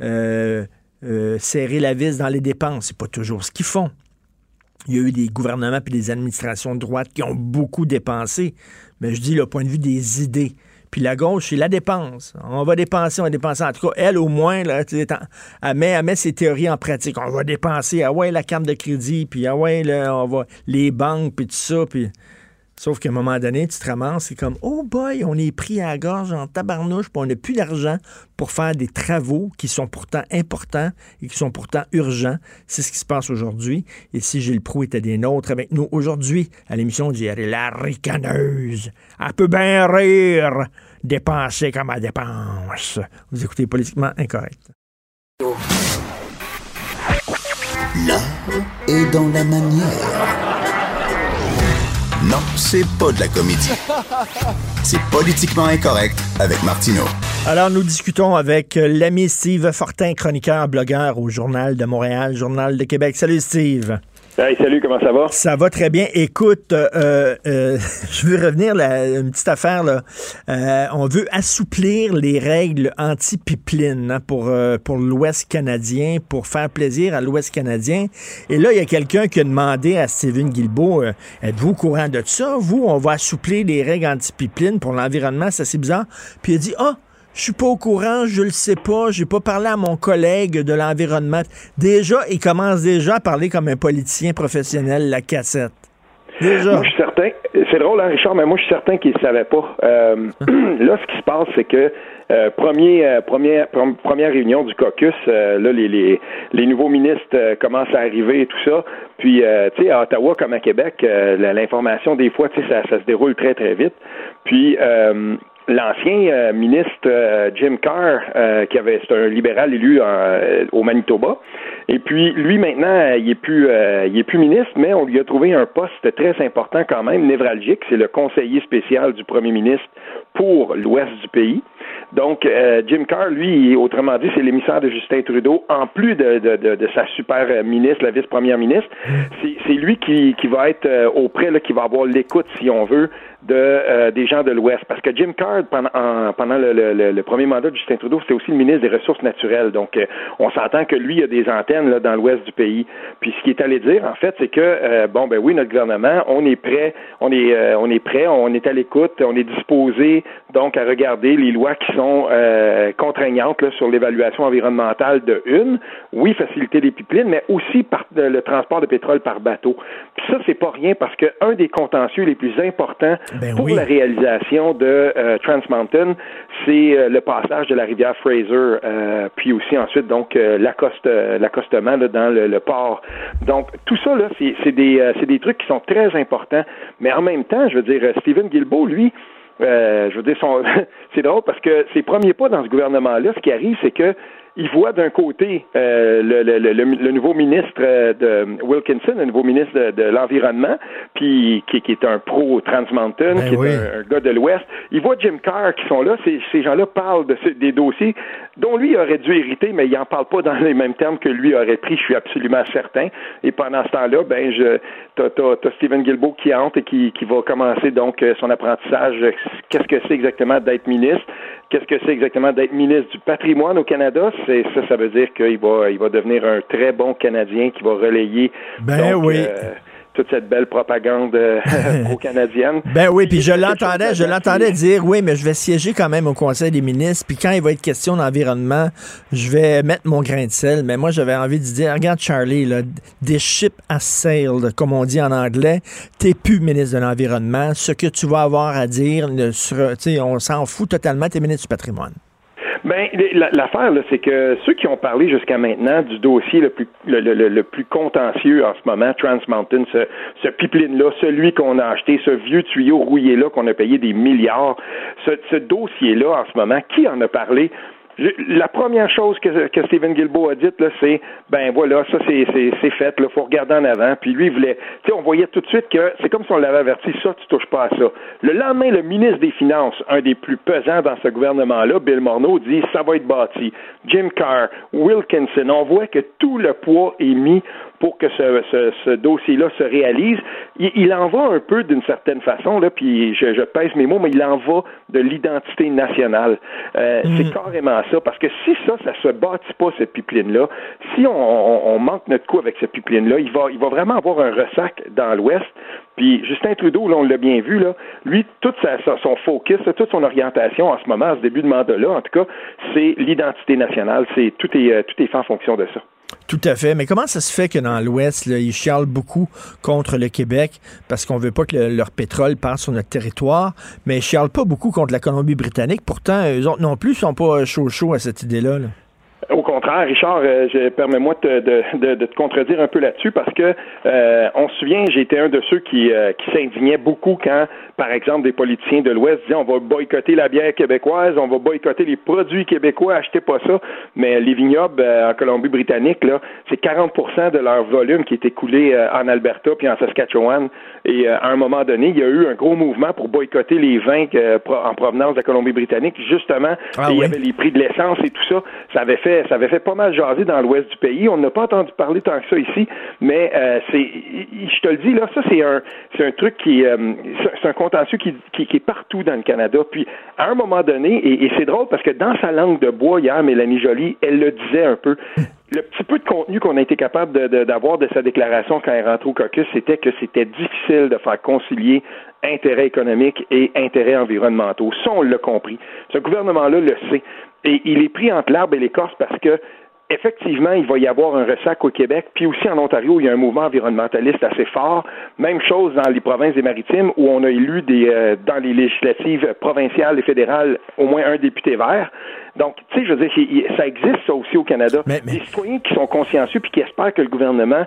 Euh, euh, serrer la vis dans les dépenses. C'est pas toujours ce qu'ils font. Il y a eu des gouvernements et des administrations de droite qui ont beaucoup dépensé, mais je dis le point de vue des idées. Puis la gauche, c'est la dépense. On va dépenser, on va dépenser. En tout cas, elle, au moins, là, elle, met, ses théories en pratique. On va dépenser, ah ouais, la carte de crédit, puis ah ouais, on va, les banques, puis tout ça, puis... Sauf qu'à un moment donné, tu te ramasses, c'est comme, oh boy, on est pris à la gorge en tabarnouche, puis on n'a plus d'argent pour faire des travaux qui sont pourtant importants et qui sont pourtant urgents. C'est ce qui se passe aujourd'hui. Et si Gilles Proux était des nôtres avec nous aujourd'hui à l'émission est La ricaneuse, elle peut bien rire, dépenser comme elle dépense. Vous écoutez Politiquement Incorrect. L'art est dans la manière non, c'est pas de la comédie. C'est politiquement incorrect avec Martineau. Alors, nous discutons avec l'ami Steve Fortin, chroniqueur, blogueur au Journal de Montréal, Journal de Québec. Salut Steve. Hey, salut, comment ça va? Ça va très bien. Écoute, euh, euh, je veux revenir là, une petite affaire. Là. Euh, on veut assouplir les règles anti-pipeline hein, pour, pour l'Ouest canadien, pour faire plaisir à l'Ouest canadien. Et là, il y a quelqu'un qui a demandé à Steven Guilbeault, êtes-vous au courant de ça? Vous, on va assouplir les règles anti-pipeline pour l'environnement, c'est assez bizarre. Puis il a dit, ah, je suis pas au courant, je le sais pas, j'ai pas parlé à mon collègue de l'environnement. Déjà, il commence déjà à parler comme un politicien professionnel, la cassette. Déjà. Moi, je suis certain. C'est drôle, hein, Richard, mais moi, je suis certain qu'il ne savait pas. Euh, là, ce qui se passe, c'est que euh, premier, euh, première, première réunion du caucus, là, les, les, les, nouveaux ministres commencent à arriver et tout ça. Puis, tu sais, à Ottawa comme à Québec, l'information, des fois, tu sais, ça, ça, se déroule très, très vite. Puis, l'ancien euh, ministre euh, Jim Carr, euh, qui avait c'est un libéral élu au Manitoba. Et puis lui maintenant, il est plus il est plus ministre, mais on lui a trouvé un poste très important quand même, névralgique. C'est le conseiller spécial du premier ministre pour l'ouest du pays. Donc, Jim Carr, lui, autrement dit, c'est l'émissaire de Justin Trudeau, en plus de, de, de, sa super ministre, la vice-première ministre. C'est lui qui, qui va être auprès, là, qui va avoir l'écoute, si on veut, de, euh, des gens de l'Ouest. Parce que Jim Card, pendant, pendant le, le, le, premier mandat de Justin Trudeau, c'était aussi le ministre des Ressources naturelles. Donc, euh, on s'entend que lui a des antennes là, dans l'Ouest du pays. Puis, ce qu'il est allé dire, en fait, c'est que, euh, bon, ben oui, notre gouvernement, on est prêt, on est, on est prêt, on est à l'écoute, on est disposé, donc, à regarder les lois qui sont contraignantes là, sur l'évaluation environnementale de une. Oui, faciliter les pipelines, mais aussi par, le transport de pétrole par bateau. Puis ça, c'est pas rien parce que un des contentieux les plus importants ben pour la réalisation de euh, Trans Mountain, c'est euh, le passage de la rivière Fraser, euh, puis aussi ensuite donc l'accostement dans le, port. Donc tout ça là, c'est des c'est des trucs qui sont très importants, mais en même temps, je veux dire, Stephen Guilbeault, lui, je veux dire, c'est drôle parce que ses premiers pas dans ce gouvernement-là, ce qui arrive, c'est que il voit d'un côté euh, le, le, le, le, nouveau ministre euh, de Wilkinson, le nouveau ministre de, l'Environnement, puis qui, qui, est un pro Trans Mountain, ben qui est un, gars de l'Ouest. Il voit Jim Carr qui sont là. Ces, ces gens-là parlent de des dossiers dont lui aurait dû hériter, mais il n'en parle pas dans les mêmes termes que lui aurait pris, je suis absolument certain. Et pendant ce temps-là, ben je t'as, t'as, Stephen Guilbeault qui entre et qui, qui va commencer donc euh, son apprentissage. Qu'est-ce que c'est exactement d'être ministre? Qu'est-ce que c'est exactement d'être ministre du patrimoine au Canada? C'est ça, ça veut dire qu'il va, il va devenir un très bon Canadien qui va relayer. Ben oui. Euh, toute cette belle propagande euh, pro-canadienne. Ben oui, puis je l'entendais, je l'entendais dire, oui, mais je vais siéger quand même au Conseil des ministres, puis quand il va être question d'environnement, je vais mettre mon grain de sel. Mais moi, j'avais envie de dire, regarde Charlie, là, des ships à sailed, comme on dit en anglais, t'es plus ministre de l'Environnement. Ce que tu vas avoir à dire, on s'en fout totalement, t'es ministre du patrimoine. Ben, l'affaire, c'est que ceux qui ont parlé jusqu'à maintenant du dossier le plus, le, plus contentieux en ce moment, Trans Mountain, ce, ce pipeline-là, celui qu'on a acheté, ce vieux tuyau rouillé-là qu'on a payé des milliards, ce, ce dossier-là en ce moment, qui en a parlé? La première chose que, Stephen Guilbeault a dite, là, c'est ben voilà, ça c'est, c'est, fait, il faut regarder en avant. Puis lui, il voulait. Tu sais, on voyait tout de suite que c'est comme si on l'avait averti, ça, tu touches pas à ça. Le lendemain, le ministre des Finances, un des plus pesants dans ce gouvernement-là, Bill Morneau, dit ça va être bâti. Jim Carr, Wilkinson, on voit que tout le poids est mis pour que ce, ce, dossier-là se réalise. Il, en va un peu d'une certaine façon, là, puis je, je, pèse mes mots, mais il en va de l'identité nationale. Euh, mm. C'est carrément ça, parce que si ça, ça se bâtit pas, cette pipeline-là, si on, on, manque notre coup avec cette pipeline-là, il va, il va vraiment avoir un ressac dans l'Ouest. Puis Justin Trudeau, là, on l'a bien vu, là, lui, tout sa, son focus, toute son orientation en ce moment, à ce début de mandat-là, en tout cas, c'est l'identité nationale. C'est tout est, euh, tout est fait en fonction de ça. Tout à fait. Mais comment ça se fait que dans l'Ouest, ils chialent beaucoup contre le Québec parce qu'on veut pas que leur pétrole passe sur notre territoire, mais ils chialent pas beaucoup contre la Colombie-Britannique. Pourtant, eux autres non plus sont pas chaud chaud à cette idée-là. Contraire, Richard, euh, permets-moi de, de, de, te contredire un peu là-dessus parce que euh, on se souvient, été un de ceux qui, euh, qui s'indignait beaucoup quand, par exemple, des politiciens de l'Ouest disaient on va boycotter la bière québécoise, on va boycotter les produits québécois, achetez pas ça. Mais les vignobles en Colombie-Britannique, là, c'est 40% de leur volume qui est écoulé en Alberta puis en Saskatchewan. Et à un moment donné, il y a eu un gros mouvement pour boycotter les vins en provenance de la Colombie-Britannique, justement. Ah il y avait les prix de l'essence et tout ça. Ça avait fait ça avait fait pas mal jaser dans l'ouest du pays. On n'a pas entendu parler tant que ça ici, mais euh, c'est, je te le dis là, ça c'est un, c'est un truc qui, euh, c'est un contentieux qui, qui, est partout dans le Canada. Puis à un moment donné, et, c'est drôle parce que dans sa langue de bois hier, Mélanie Joly, elle le disait un peu. Le petit peu de contenu qu'on a été capable d'avoir de, sa déclaration quand elle rentre au caucus, c'était que c'était difficile de faire concilier intérêts économiques et intérêts environnementaux. Ça, on l'a compris. Ce gouvernement-là le sait. Et il est pris entre l'arbre et l'écorce parce que effectivement, il va y avoir un ressac au Québec, puis aussi en Ontario, il y a un mouvement environnementaliste assez fort. Même chose dans les provinces des maritimes, où on a élu des, euh, dans les législatives provinciales et fédérales au moins un député vert. Donc, tu sais, je veux dire, ça existe ça aussi au Canada. Des citoyens qui sont consciencieux puis qui espèrent que le gouvernement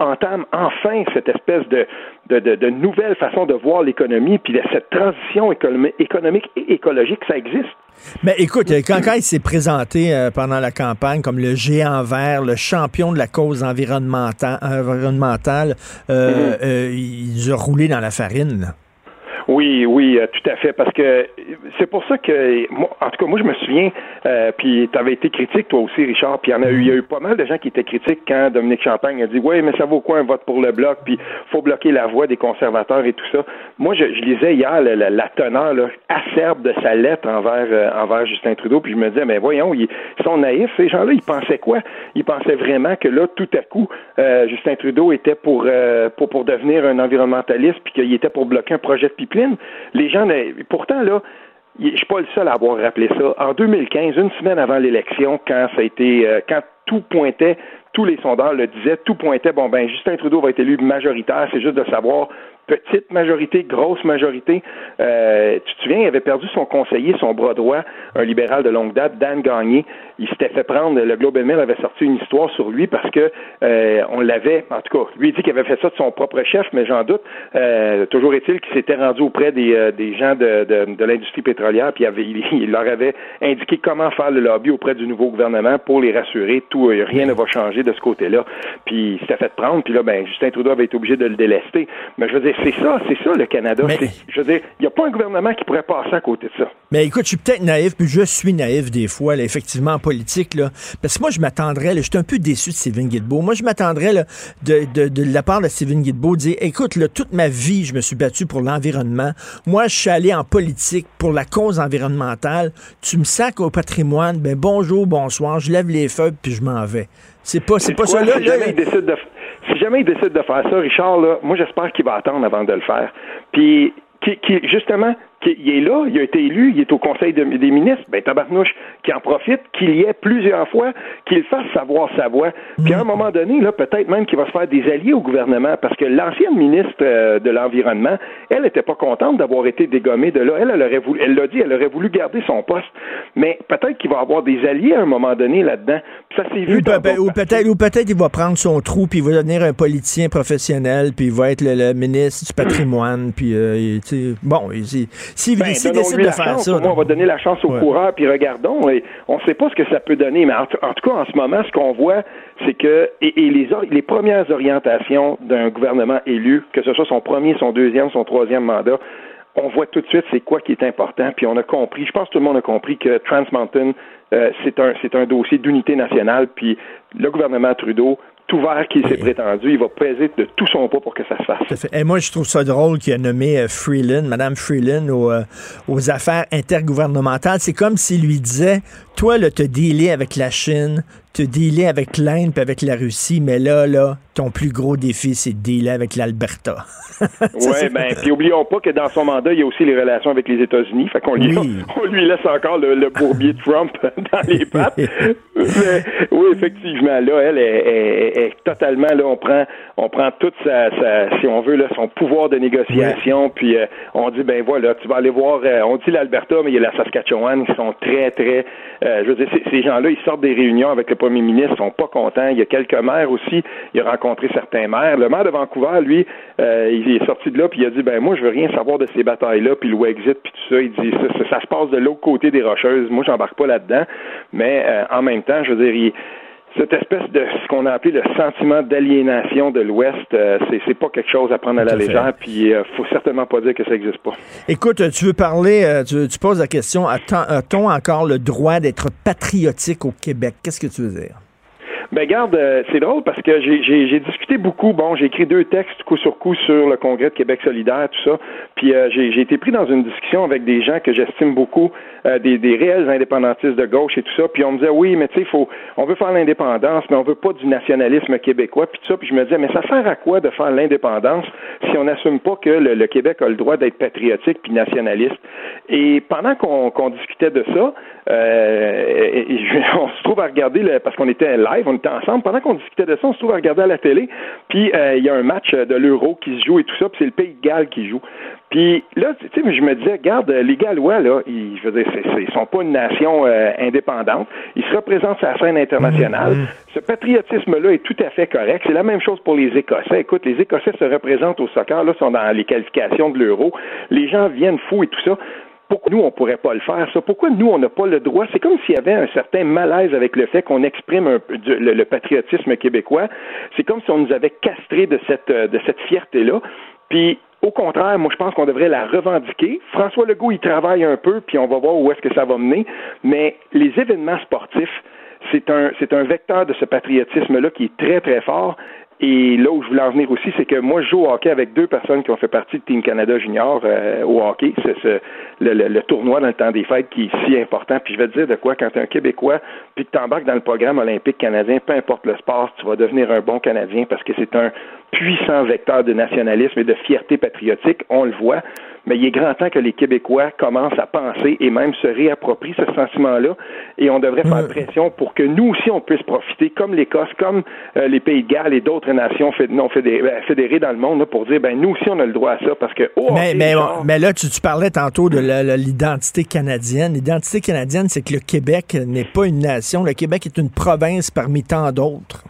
entame enfin cette espèce de, de, de, nouvelle façon de voir l'économie, puis cette transition économique et écologique, ça existe. Mais écoute, quand, quand il s'est présenté euh, pendant la campagne comme le géant vert, le champion de la cause environnementale, environnementale euh, mm-hmm. euh, il a roulé dans la farine. Oui, oui, euh, tout à fait, parce que c'est pour ça que, moi, en tout cas, moi, je me souviens, euh, puis tu avais été critique, toi aussi, Richard, puis il y, en a eu, y a eu pas mal de gens qui étaient critiques quand Dominique Champagne a dit, oui, mais ça vaut quoi un vote pour le bloc, puis faut bloquer la voix des conservateurs et tout ça. Moi, je, lisais hier la, teneur là, acerbe de sa lettre envers, euh, envers Justin Trudeau, puis je me disais, mais voyons, ils, sont naïfs, ces gens-là, ils pensaient quoi? Ils pensaient vraiment que là, tout à coup, Justin Trudeau était pour, pour, pour devenir un environnementaliste, puis qu'il était pour bloquer un projet de pipeline? Les gens, pourtant, là, je suis pas le seul à avoir rappelé ça. En 2015, une semaine avant l'élection, quand ça a été, euh, quand tout pointait, tous les sondeurs le disaient, tout pointait, bon ben Justin Trudeau va être élu majoritaire, c'est juste de savoir petite majorité, grosse majorité. Euh, tu te souviens, il avait perdu son conseiller, son bras droit, un libéral de longue date, Dan Gagné. Il s'était fait prendre, le Globe and Mail avait sorti une histoire sur lui parce que euh, on l'avait, en tout cas, lui il dit qu'il avait fait ça de son propre chef, mais j'en doute. Euh, toujours est-il qu'il s'était rendu auprès des, euh, des gens de, de, de l'industrie pétrolière, puis il, avait, il, leur avait indiqué comment faire le lobby auprès du nouveau gouvernement pour les rassurer. Tout, rien ne va changer de ce côté-là. Puis il s'était fait prendre, puis là, ben, Justin Trudeau avait été obligé de le délester. Mais je veux dire, c'est ça, c'est ça le Canada. Je veux dire, il n'y a pas un gouvernement qui pourrait passer à côté de ça. Mais écoute, je suis peut-être naïf, puis je suis naïf des fois, là, effectivement, en politique, là. Parce que moi, je m'attendrais, je suis un peu déçu de Stephen Guilbeault. Moi, je m'attendrais, de, de, de, la part de Guilbeault, de dire, écoute, là, toute ma vie, je me suis battu pour l'environnement. Moi, je suis allé en politique pour la cause environnementale. Tu me sacs au patrimoine, ben bonjour, bonsoir, je lève les feuilles, puis je m'en vais. C'est pas, c'est pas ça, là. Il décide de, si jamais il décide de faire ça, Richard, là, moi, j'espère qu'il va attendre avant de le faire. Puis, qui, qui, justement, il est là, il a été élu, il est au Conseil des ministres, ben tabarnouche, qui en profite, qu'il y ait plusieurs fois, qu'il fasse savoir sa voix. Puis à un moment donné, là, peut-être même qu'il va se faire des alliés au gouvernement, parce que l'ancienne ministre euh, de l'Environnement, elle n'était pas contente d'avoir été dégommée de là. Elle, elle aurait voulu, elle l'a dit, elle aurait voulu garder son poste. Mais peut-être qu'il va avoir des alliés à un moment donné là-dedans. Ça s'est vu. Ou, peut-être, ou peut-être il va prendre son trou, puis il va devenir un politicien professionnel, puis il va être le, ministre du patrimoine, puis euh, bon, il, si, ben, décide de faire ça. on va donner la chance au coureur, puis regardons. Et on ne sait pas ce que ça peut donner, mais en, tout cas, en ce moment, ce qu'on voit, c'est que et, les, les premières orientations d'un gouvernement élu, que ce soit son premier, son deuxième, son troisième mandat, on voit tout de suite c'est quoi qui est important, puis on a compris, je pense que tout le monde a compris que Trans Mountain, euh, c'est un, c'est un dossier d'unité nationale, puis le gouvernement Trudeau tout vert qui s'est prétendu, il va peser de tout son poids pour que ça se fasse. Et moi, je trouve ça drôle qu'il a nommé euh, Freeland, Madame Freeland, aux, euh, aux affaires intergouvernementales. C'est comme s'il lui disait, toi, là, te dealer avec la Chine, te dealer avec l'Inde puis avec la Russie, mais là, là, ton plus gros défi, c'est de dealer avec l'Alberta. oui, ben, puis oublions pas que dans son mandat, il y a aussi les relations avec les États-Unis. Fait qu'on lui, on lui laisse encore le, bourbier de Trump dans les pattes. oui, effectivement, là, elle est, totalement, là, on prend, on prend toute sa, si on veut, là, son pouvoir de négociation, puis euh, on dit, ben voilà, tu vas aller voir, euh, on dit l'Alberta, mais il y a la Saskatchewan qui sont très, très, euh, je veux dire, ces gens-là, ils sortent des réunions avec le premier ministre, sont pas contents. Il y a quelques maires aussi, il a rencontré certains maires. Le maire de Vancouver, lui, il il est sorti de là, puis il a dit, ben moi, je veux rien savoir de ces batailles-là, puis le Wexit, puis tout ça. Il dit, ça, ça, se passe de l'autre côté des Rocheuses. Moi, j'embarque pas là-dedans. Mais euh, en même temps, je veux dire, il, cette espèce de ce qu'on a appelé le sentiment d'aliénation de l'Ouest, euh, c'est, pas quelque chose à prendre à la légère, puis euh, faut certainement pas dire que ça n'existe pas. Écoute, tu veux parler, euh, tu, tu, poses la question, a-t-on encore le droit d'être patriotique au Québec? Qu'est-ce que tu veux dire? Ben garde, euh, c'est drôle parce que j'ai discuté beaucoup. Bon, j'ai écrit deux textes coup sur coup sur le Congrès de Québec solidaire, tout ça. Puis euh, j'ai été pris dans une discussion avec des gens que j'estime beaucoup, euh, des, réels indépendantistes de gauche et tout ça. Puis on me disait oui, mais tu sais, faut, on veut faire l'indépendance, mais on veut pas du nationalisme québécois. Puis tout ça. Puis je me disais, mais ça sert à quoi de faire l'indépendance si on n'assume pas que le, Québec a le droit d'être patriotique puis nationaliste? Et pendant qu'on discutait de ça, on se trouve à regarder parce qu'on était live, on ensemble. Pendant qu'on discutait de ça, on se trouve à regarder à la télé. Puis euh, il y a un match de l'Euro qui se joue et tout ça. Puis c'est le Pays de Galles qui joue. Puis là, tu sais, je me disais, regarde, les Gallois, là, ils, je veux dire, ils sont pas une nation euh, indépendante. Ils se représentent sur la scène internationale. Mm-hmm. Ce patriotisme-là est tout à fait correct. C'est la même chose pour les Écossais. Écoute, les Écossais se représentent au soccer, là, sont dans les qualifications de l'Euro. Les gens viennent fous et tout ça pourquoi nous, on pourrait pas le faire, ça? Pourquoi nous, on n'a pas le droit? C'est comme s'il y avait un certain malaise avec le fait qu'on exprime un, le, le, patriotisme québécois. C'est comme si on nous avait castré de cette, euh, de cette fierté-là. Puis, au contraire, moi, je pense qu'on devrait la revendiquer. François Legault, il travaille un peu, puis on va voir où est-ce que ça va mener. Mais les événements sportifs, c'est un, vecteur de ce patriotisme-là qui est très, très fort. Et là où je voulais en venir aussi, c'est que moi, je joue au hockey avec deux personnes qui ont fait partie de Team Canada Junior euh, au hockey. C'est ce, le, le, tournoi dans le temps des fêtes qui est si important. Puis je vais te dire de quoi, quand tu es un Québécois, puis que tu embarques dans le programme olympique canadien, peu importe le sport, tu vas devenir un bon Canadien parce que c'est un puissant vecteur de nationalisme et de fierté patriotique. On le voit mais il est grand temps que les Québécois commencent à penser et même se réapproprient ce sentiment-là. Et on devrait faire pression pour que nous aussi, on puisse profiter, comme l'Écosse, comme euh, les Pays de Galles et d'autres nations non ben, fédérées, dans le monde, pour dire, ben nous aussi, on a le droit à ça. Parce que, oh, mais, mais, là, tu, parlais tantôt de l'identité canadienne. L'identité canadienne, c'est que le Québec n'est pas une nation. Le Québec est une province parmi tant d'autres.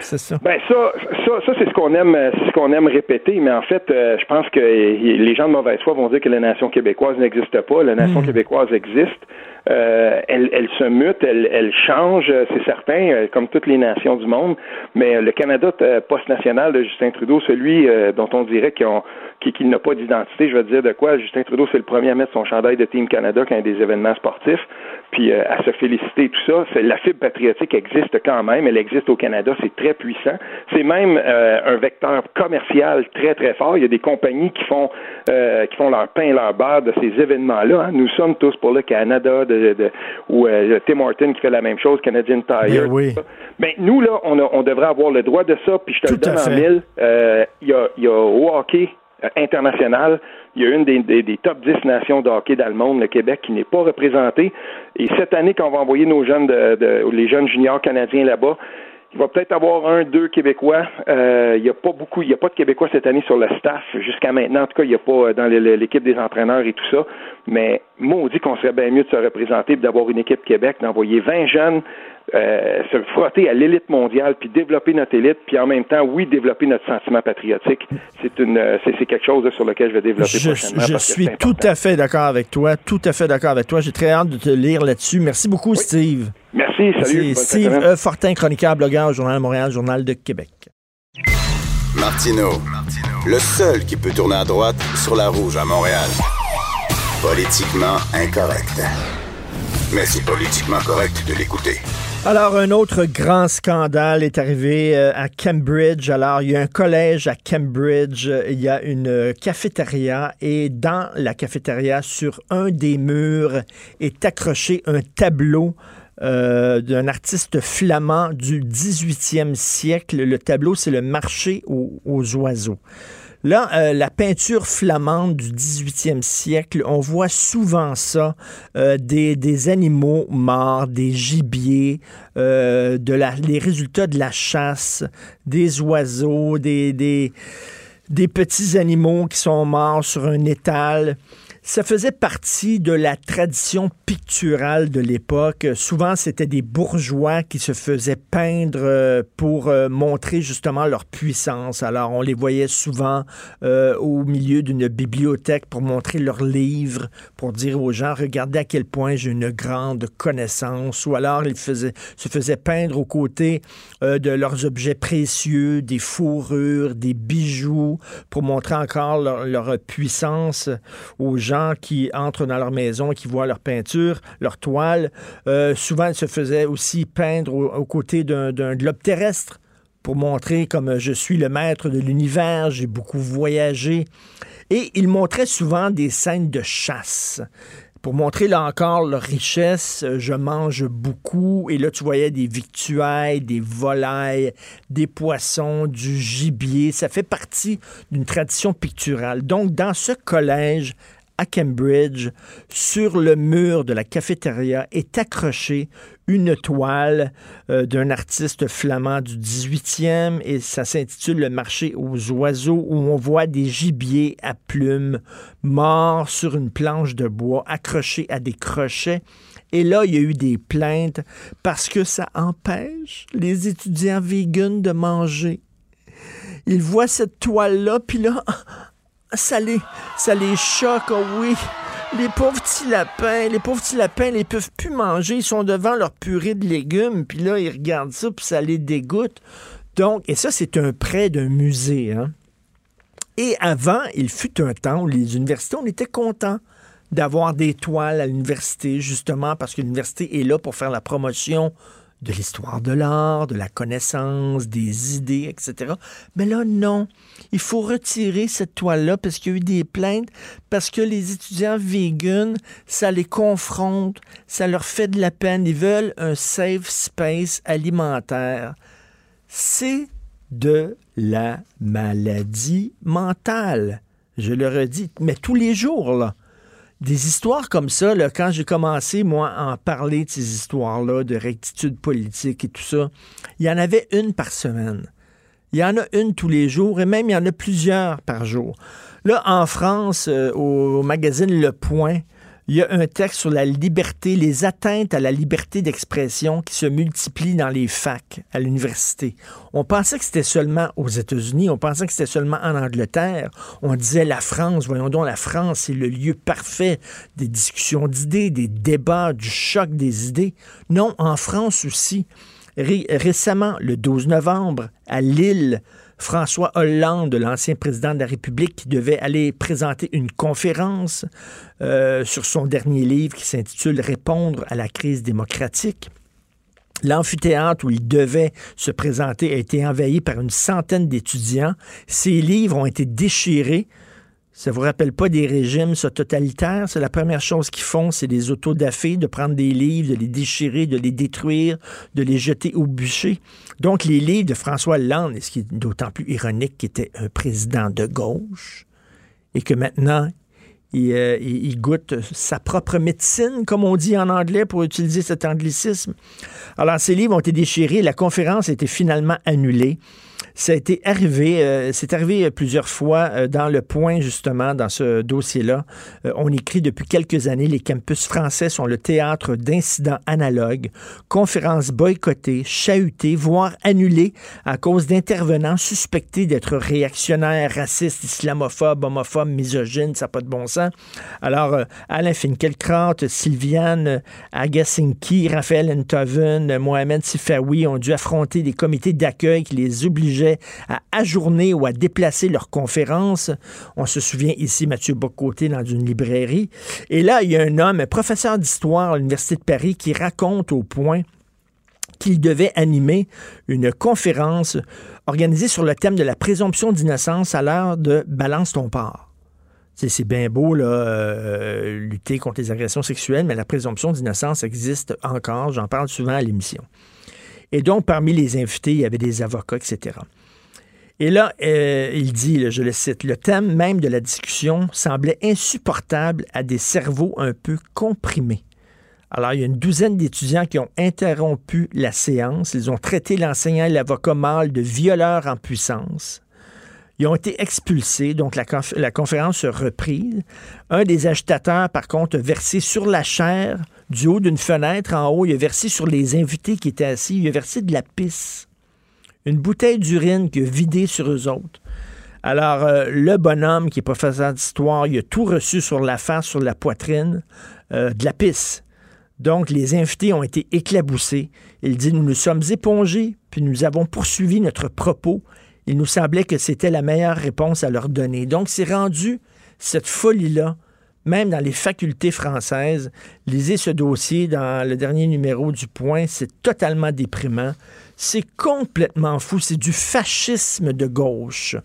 C'est ça. Ben ça, ça, ça c'est ce qu'on aime, c'est ce qu'on aime répéter. Mais en fait, euh, je pense que les gens de mauvaise foi vont dire que la nation québécoise n'existe pas. La nation québécoise existe. Euh, elle, elle, se mute, elle, elle change, c'est certain, euh, comme toutes les nations du monde. Mais le Canada post-national de Justin Trudeau, celui dont on dirait qu'il n'a pas d'identité, je veux dire de quoi. Justin Trudeau, c'est le premier à mettre son chandail de Team Canada quand il y a des événements sportifs, puis à se féliciter tout ça. C'est, la fibre patriotique existe quand même. Elle existe au Canada. C'est très puissant. C'est même un vecteur commercial très très fort. Il y a des compagnies qui font qui font leur pain, leur beurre de ces événements-là. Hein. Nous sommes tous pour le Canada, de, ou euh, Tim Horton qui fait la même chose, Canadian Tire. Ben oui. Ben, nous, là, on, on, devrait avoir le droit de ça, puis je te le donne en mille. Euh, il y, a, y a au hockey euh, international, il y a une des, des, top 10 nations de hockey dans le monde, le Québec, qui n'est pas représentée. Et cette année, quand on va envoyer nos jeunes, de, de les jeunes juniors canadiens là-bas, il va peut-être avoir un, deux Québécois. Euh, il n'y a pas beaucoup, il n'y a pas de Québécois cette année sur le staff. Jusqu'à maintenant, en tout cas, il n'y a pas euh, dans l'équipe des entraîneurs et tout ça. Mais dit qu'on serait bien mieux de se représenter et d'avoir une équipe Québec, d'envoyer 20 jeunes euh, se frotter à l'élite mondiale, puis développer notre élite, puis en même temps, oui, développer notre sentiment patriotique. C'est une, euh, c'est, quelque chose sur lequel je vais développer je, prochainement. Je suis tout à fait d'accord avec toi, tout à fait d'accord avec toi. J'ai très hâte de te lire là-dessus. Merci beaucoup, Steve. Merci, salut. Steve e. Fortin, chroniqueur, blogueur, Journal de Montréal, Journal de Québec. Martino, le seul qui peut tourner à droite sur la rouge à Montréal. Politiquement incorrect. Mais c'est politiquement correct de l'écouter. Alors, un autre grand scandale est arrivé euh, à Cambridge. Alors, il y a un collège à Cambridge, il y a une cafétéria et dans la cafétéria, sur un des murs, est accroché un tableau euh, d'un artiste flamand du 18e siècle. Le tableau, c'est le marché aux oiseaux. Là, euh, la peinture flamande du 18e siècle, on voit souvent ça, euh, des, animaux morts, des gibiers, euh, les résultats de la chasse, des oiseaux, des petits animaux qui sont morts sur un étal ça faisait partie de la tradition picturale de l'époque. Souvent, c'était des bourgeois qui se faisaient peindre euh, pour euh, montrer justement leur puissance. Alors, on les voyait souvent euh, au milieu d'une bibliothèque pour montrer leurs livres, pour dire aux gens, regardez à quel point j'ai une grande connaissance. Ou alors, ils se faisaient peindre aux côtés de leurs objets précieux, des fourrures, des bijoux, pour montrer encore leur puissance aux gens qui entrent dans leur maison qui voient leur peinture, leur toile. Euh, souvent, ils se faisaient aussi peindre aux, côtés d'un globe terrestre pour montrer comme je suis le maître de l'univers, j'ai beaucoup voyagé. Et ils montraient souvent des scènes de chasse pour montrer là encore leur richesse, je mange beaucoup. Et là, tu voyais des victuailles, des volailles, des poissons, du gibier. Ça fait partie d'une tradition picturale. Donc, dans ce collège à Cambridge, sur le mur de la cafétéria, est accrochée une toile euh, d'un artiste flamand du 18e et ça s'intitule Le marché aux oiseaux où on voit des gibiers à plumes morts sur une planche de bois accrochés à des crochets. Et là, il y a eu des plaintes parce que ça empêche les étudiants vegans de manger. Ils voient cette toile-là, puis là, ça les, choque, oh oui. Les pauvres petits lapins, les pauvres petits lapins, ils peuvent plus manger. Ils sont devant leur purée de légumes, puis là, ils regardent ça, puis ça les dégoûte. Donc, et ça, c'est un prêt d'un musée. Hein? Et avant, il fut un temps où les universités, on était contents d'avoir des toiles à l'université, justement, parce que l'université est là pour faire la promotion de l'histoire de l'art, de la connaissance, des idées, etc. Mais là, non. Il faut retirer cette toile-là parce qu'il y a eu des plaintes, parce que les étudiants vegan, ça les confronte, ça leur fait de la peine. Ils veulent un safe space alimentaire. C'est de la maladie mentale. Je le redis, mais tous les jours, là des histoires comme ça, là, quand j'ai commencé, moi, à en parler de ces histoires-là, de rectitude politique et tout ça, il y en avait une par semaine. Il y en a une tous les jours et même il y en a plusieurs par jour. Là, en France, euh, au magazine Le Point, Il y a un texte sur la liberté, les atteintes à la liberté d'expression qui se multiplient dans les facs à l'université. On pensait que c'était seulement aux États-Unis, on pensait que c'était seulement en Angleterre. On disait la France, voyons donc, la France, c'est le lieu parfait des discussions d'idées, des débats, du choc des idées. Non, en France aussi. récemment, le 12 novembre, à Lille, François Hollande, l'ancien président de la République, qui devait aller présenter une conférence euh, sur son dernier livre qui s'intitule Répondre à la crise démocratique. L'amphithéâtre où il devait se présenter a été envahi par une centaine d'étudiants. Ses livres ont été déchirés. Ça vous rappelle pas des régimes totalitaires? C'est la première chose qu'ils font, c'est des autodafés, de prendre des livres, de les déchirer, de les détruire, de les jeter au bûcher. Donc, les livres de François Hollande, et ce qui est d'autant plus ironique qu'il était un président de gauche, et que maintenant, euh, il, il, goûte sa propre médecine, comme on dit en anglais, pour utiliser cet anglicisme. Alors, ces livres ont été déchirés, la conférence a été finalement annulée. Ça a été arrivé, euh, c'est arrivé plusieurs fois euh, dans le point, justement, dans ce dossier-là. Euh, on écrit depuis quelques années, les campus français sont le théâtre d'incidents analogues, conférences boycottées, chahutées, voire annulées à cause d'intervenants suspectés d'être réactionnaires, racistes, islamophobes, homophobes, misogynes, ça n'a pas de bon sens. Alors, Alain Finkielkraut, Sylviane Agassinki, Raphaël Enthoven, Mohamed Sifawi ont dû affronter des comités d'accueil qui les à ajourner ou à déplacer leurs conférences. On se souvient ici Mathieu Bocoté dans une librairie. Et là, il y a un homme, professeur d'histoire à l'Université de Paris, qui raconte au point qu'il devait animer une conférence organisée sur le thème de la présomption d'innocence à l'heure de Balance ton port. C'est bien beau euh, lutter contre les agressions sexuelles, mais la présomption d'innocence existe encore. J'en parle souvent à l'émission. Et donc, parmi les invités, il y avait des avocats, etc. Et là, euh, il dit, je le cite, le thème même de la discussion semblait insupportable à des cerveaux un peu comprimés. Alors, il y a une douzaine d'étudiants qui ont interrompu la séance. Ils ont traité l'enseignant et l'avocat mâle de violeurs en puissance. Ils ont été expulsés, donc la, la conférence se reprise. Un des agitateurs, par contre, a versé sur la chaire du haut d'une fenêtre en haut, il a versé sur les invités qui étaient assis, il a versé de la pisse. Une bouteille d'urine qu'il a vidée sur eux autres. Alors, euh, le bonhomme qui est professeur d'histoire, il a tout reçu sur la face, sur la poitrine, euh, de la pisse. Donc, les invités ont été éclaboussés. Il dit, nous nous sommes épongés, puis nous avons poursuivi notre propos. Il nous semblait que c'était la meilleure réponse à leur donner. Donc, c'est rendu cette folie-là même dans les facultés françaises. Lisez ce dossier dans le dernier numéro du Point, c'est totalement déprimant. C'est complètement fou, c'est du fascisme de gauche.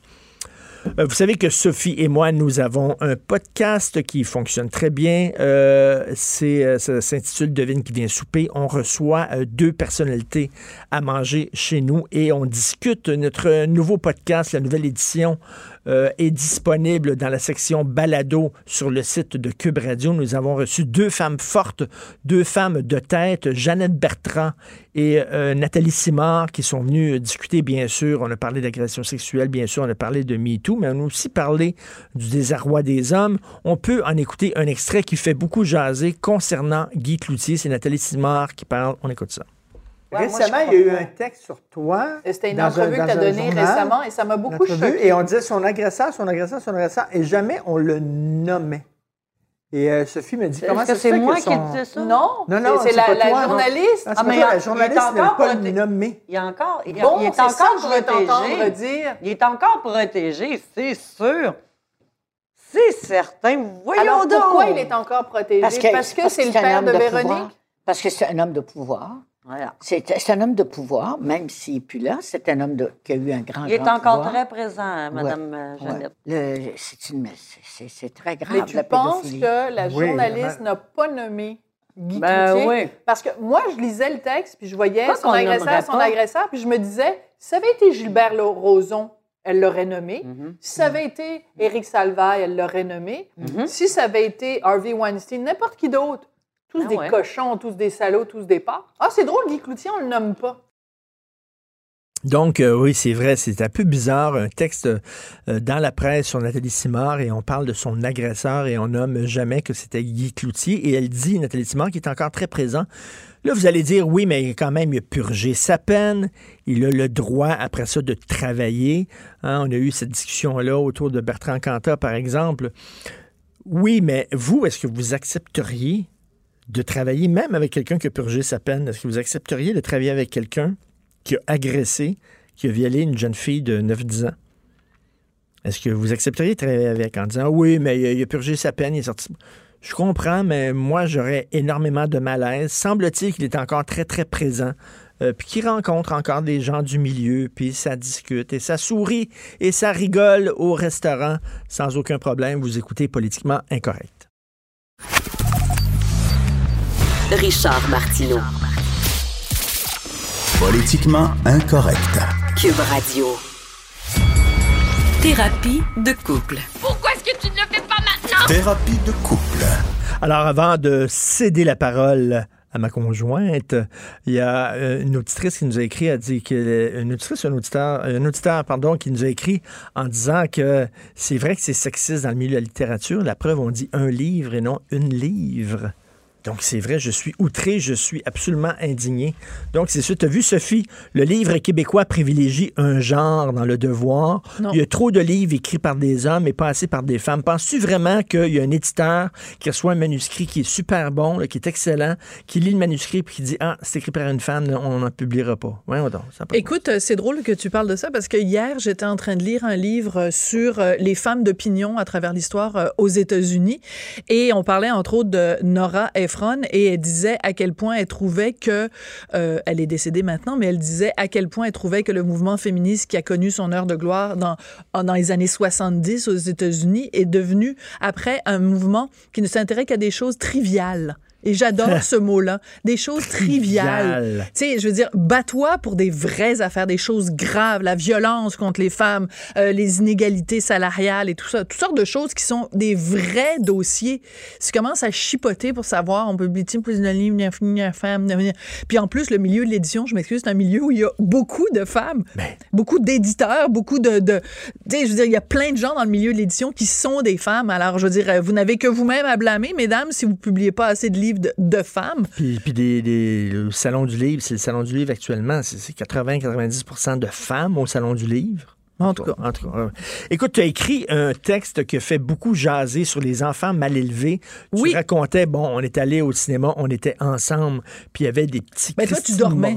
Euh, vous savez que Sophie et moi, nous avons un podcast qui fonctionne très bien. Euh, c'est, euh, ça s'intitule Devine qui vient souper. On reçoit deux personnalités à manger chez nous et on discute notre nouveau podcast, la nouvelle édition euh, est disponible dans la section balado sur le site de Cube Radio. Nous avons reçu deux femmes fortes, deux femmes de tête, Jeannette Bertrand et euh, Nathalie Simard, qui sont venues discuter, bien sûr. On a parlé d'agression sexuelle, bien sûr, on a parlé de MeToo, mais on a aussi parlé du désarroi des hommes. On peut en écouter un extrait qui fait beaucoup jaser concernant Guy Cloutier. C'est Nathalie Simard qui parle. On écoute ça récemment, il y a eu un texte sur toi. C'était une entrevue que tu as donnée récemment et ça m'a beaucoup choqué. Et on disait son agresseur, son agresseur, son agresseur, et jamais on le nommait. Et euh, Sophie me dit comment c'est moi qui disais ça? Non, non, non c'est la, la, journaliste. ah, mais la journaliste n'est pas le nommer. Il, est encore, il, bon, il est, encore protégé. Dire. Il est encore protégé, c'est sûr. C'est certain. Voyons Alors, donc. Pourquoi il est encore protégé? Parce que c'est le père de, de Véronique? Parce que c'est un homme de pouvoir. C'est un homme de pouvoir, même s'il n'est plus là. C'est un homme de, qui a eu un grand, Il est encore très présent, hein, Mme euh, Jeannette. C'est très grave. Mais tu penses que la journaliste n'a pas nommé Guy ben, oui. Parce que moi, je lisais le texte, puis je voyais son agresseur, son agresseur, puis je me disais, si ça avait été Gilbert Rozon, elle l'aurait nommé. Mm-hmm. Si ça avait été Éric Salvaille, elle l'aurait nommé. Mm-hmm. Si ça avait été Harvey Weinstein, n'importe qui d'autre, tous ah des cochons, tous des salauds, tous des pas. Ah, c'est drôle, Guy Cloutier, on le nomme pas. Donc, euh, oui, c'est vrai, c'est un peu bizarre, un texte euh, dans la presse sur Nathalie Simard et on parle de son agresseur et on nomme jamais que c'était Guy Cloutier et elle dit, Nathalie Simard, qui est encore très présent, là, vous allez dire, oui, mais quand même, il a purgé sa peine, il a le droit, après ça, de travailler. Hein, on a eu cette discussion-là autour de Bertrand Cantat, par exemple. Oui, mais vous, est-ce que vous accepteriez de travailler, même avec quelqu'un qui a purgé sa peine, est-ce que vous accepteriez de travailler avec quelqu'un qui a agressé, qui a violé une jeune fille de 9-10 ans? Est-ce que vous accepteriez de travailler avec en disant oui, mais il a purgé sa peine, il est sorti? Je comprends, mais moi, j'aurais énormément de malaise. Semble-t-il qu'il est encore très, très présent. Euh, puis qu'il rencontre encore des gens du milieu, puis ça discute et ça sourit et ça rigole au restaurant sans aucun problème. Vous écoutez Politiquement Incorrect. Richard Martineau. Politiquement incorrect. Cube Radio. Thérapie de couple. Pourquoi est-ce que tu ne le fais pas maintenant? Thérapie de couple. Alors, avant de céder la parole à ma conjointe, il y a euh, une auditrice qui nous a écrit, a dit que une auditrice, un auditeur, un auditeur, pardon, qui nous a écrit en disant que c'est vrai que c'est sexiste dans le milieu de la littérature. La preuve, on dit un livre et non une livre. Donc, c'est vrai, je suis outré, je suis absolument indigné. Donc, c'est sûr, tu as vu, Sophie, le livre québécois privilégie un genre dans le devoir. Il y a trop de livres écrits par des hommes et pas assez par des femmes. Penses-tu vraiment qu'il y a un éditeur qui reçoit un manuscrit qui est super bon, qui est excellent, qui lit le manuscrit et qui dit Ah, c'est écrit par une femme, on n'en publiera pas. Ouais, donc, Écoute, c'est drôle que tu parles de ça parce que hier, j'étais en train de lire un livre sur euh, les femmes d'opinion à travers l'histoire euh, aux États-Unis et on parlait entre autres de Nora F et elle disait à quel point elle trouvait que, euh, elle est décédée maintenant, mais elle disait à quel point elle trouvait que le mouvement féministe qui a connu son heure de gloire dans, dans les années 70 aux États-Unis est devenu après un mouvement qui ne s'intéresse qu'à des choses triviales. Et j'adore ce mot-là. Des choses triviales. Tu sais, je veux dire, bats-toi pour des vraies affaires, des choses graves, la violence contre les femmes, euh, les inégalités salariales et tout ça. Toutes sortes de choses qui sont des vrais dossiers. Si tu commences à chipoter pour savoir, on peut plus de livres, une femme. Puis en plus, le milieu de l'édition, je m'excuse, c'est un milieu où il y a beaucoup de femmes, ben. beaucoup d'éditeurs, beaucoup de. de tu sais, je veux dire, il y a plein de gens dans le milieu de l'édition qui sont des femmes. Alors, je veux dire, vous n'avez que vous-même à blâmer, mesdames, si vous publiez pas assez de livres de, femmes. Puis, puis des, le Salon du Livre, c'est le Salon du Livre actuellement, c'est 80-90 de femmes au Salon du Livre. En tout cas, en tout cas. Écoute, tu as écrit un texte qui a fait beaucoup jaser sur les enfants mal élevés. Tu oui. racontais, bon, on est allé au cinéma, on était ensemble, puis il y avait des petits... Mais toi, tu dormais.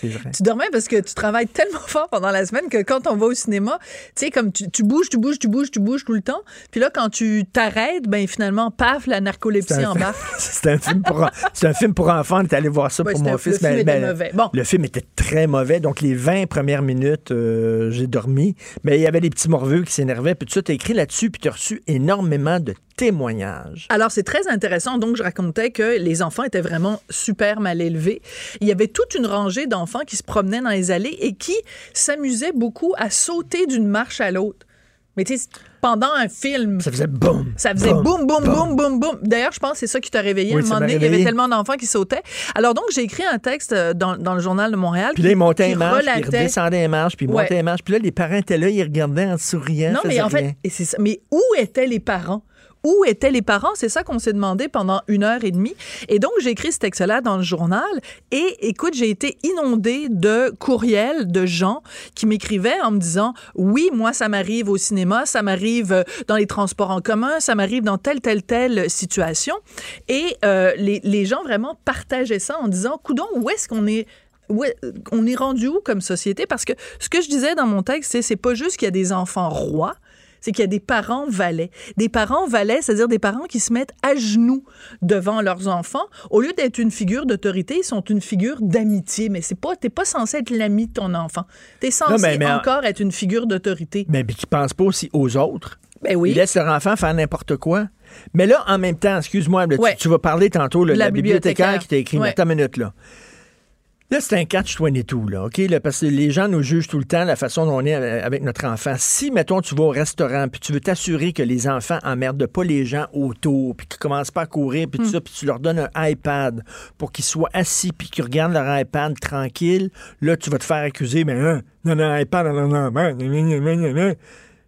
Tu dormais parce que tu travailles tellement fort pendant la semaine que quand on va au cinéma, tu sais, comme tu, bouges, tu bouges, tu bouges, tu bouges tout le temps. Puis là, quand tu t'arrêtes, ben finalement, paf, la narcolepsie embarque. c'est un, film pour, un film pour enfants. On est allé voir ça pour mon fils. Le film était mauvais. Bon. Le film était très mauvais. Donc, les 20 premières minutes, euh, j'ai dormi. Mais il y avait des petits morveux qui s'énervaient. Puis tout ça, tu as écrit là-dessus, puis tu as reçu énormément de témoignages. Alors, c'est très intéressant. Donc, je racontais que les enfants étaient vraiment super mal élevés. Il y avait toute une rangée d'enfants qui se promenaient dans les allées et qui s'amusaient beaucoup à sauter d'une marche à l'autre. Mais tu sais, pendant un film. Ça faisait boum. Ça faisait boum, boum, boum, boum, boum. D'ailleurs, je pense que c'est ça qui t'a réveillé à un moment donné. Il y avait tellement d'enfants qui sautaient. Alors donc, j'ai écrit un texte euh, dans, dans, le journal de Montréal. Puis là, ils montaient les marches, puis ils redescendaient les marches, puis ils montaient les marches. Puis là, les parents étaient là, ils regardaient en souriant. Non, mais en fait, et ça. mais où étaient les parents? Où étaient les parents? C'est ça qu'on s'est demandé pendant une heure et demie. Et donc, j'ai écrit ce texte-là dans le journal. Et écoute, j'ai été inondée de courriels de gens qui m'écrivaient en me disant, oui, moi, ça m'arrive au cinéma, ça m'arrive euh, dans les transports en commun, ça m'arrive dans telle, telle, telle situation. Et euh, les, gens vraiment partageaient ça en disant, coudon, où est-ce qu'on est on est rendu où comme société? Parce que ce que je disais dans mon texte, c'est c'est pas juste qu'il y a des enfants rois, c'est qu'il y a des parents valets. Des parents valets, c'est-à-dire des parents qui se mettent à genoux devant leurs enfants. Au lieu d'être une figure d'autorité, ils sont une figure d'amitié. Mais c'est pas, t'es pas censé être l'ami de ton enfant. T'es censé encore être une figure d'autorité. Mais, qui pense pas aussi aux autres? Ben oui. Ils laissent leur enfant faire n'importe quoi. Mais là, en même temps, excuse-moi, tu, vas parler tantôt, de la, bibliothécaire, qui t'a écrit, ouais. une minute là Là, c'est un catch-22, là, OK? Là, parce que les gens nous jugent tout le temps la façon dont on est avec notre enfant. Si, mettons, tu vas au restaurant, puis tu veux t'assurer que les enfants emmerdent pas les gens autour, puis qu'ils commencent pas à courir, puis tout ça, puis tu leur donnes un iPad pour qu'ils soient assis, puis qu'ils regardent leur iPad tranquille, là, tu vas te faire accuser, mais hein, non, non, iPad, non, non, non,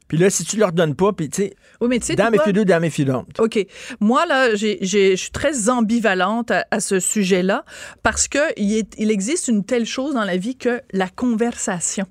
puis là, si tu leur donnes pas, puis tu sais, oui, mais tu sais, dame et deux, dame et OK. Moi, là, je suis très ambivalente à, ce sujet-là parce qu'il il existe une telle chose dans la vie que la conversation.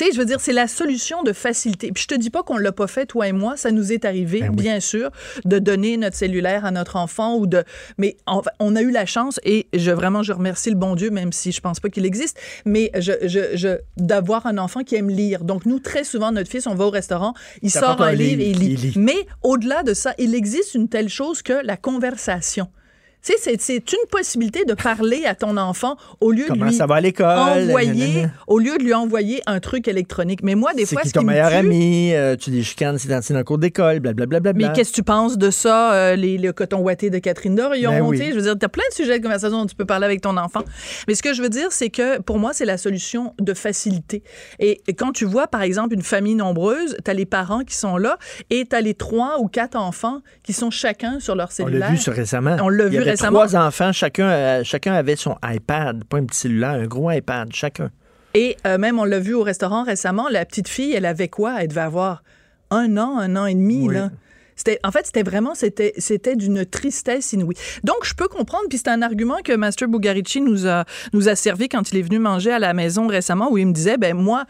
Tu sais, je veux dire, c'est la solution de facilité. Puis je te dis pas qu'on l'a pas fait, toi et moi. Ça nous est arrivé, ben bien sûr, de donner notre cellulaire à notre enfant ou de. Mais on, a eu la chance et je vraiment je remercie le bon Dieu, même si je pense pas qu'il existe, mais je, je, d'avoir un enfant qui aime lire. Donc nous, très souvent, notre fils, on va au restaurant, il sort un livre et il lit. Mais au-delà de ça, il existe une telle chose que la conversation. Tu sais, c'est une possibilité de parler à ton enfant au lieu de lui ça va à envoyer, au lieu de lui envoyer un truc électronique. Mais moi, des fois, c'est ton meilleur ami, euh, tu dis chicanes, c'est dans un cours d'école, blablabla. Mais qu'est-ce que tu penses de ça, euh, les, le coton ouaté de Catherine Dorion, ben Je veux dire, tu as plein de sujets de conversation dont tu peux parler avec ton enfant. Mais ce que je veux dire, c'est que pour moi, c'est la solution de facilité. Et, quand tu vois, par exemple, une famille nombreuse, tu as les parents qui sont là et tu as les trois ou quatre enfants qui sont chacun sur leur cellulaire. On l'a vu récemment. On l'a vu Trois enfants, chacun, euh, chacun avait son iPad, pas un petit cellulaire, un gros iPad, chacun. Et euh, même, on l'a vu au restaurant récemment, la petite fille, elle avait quoi? Elle devait avoir un an, un an et demi, là en fait, c'était vraiment, c'était, c'était d'une tristesse inouïe. Donc, je peux comprendre, puis c'est un argument que Master Bugarici nous a, nous a servi quand il est venu manger à la maison récemment, où il me disait, ben moi,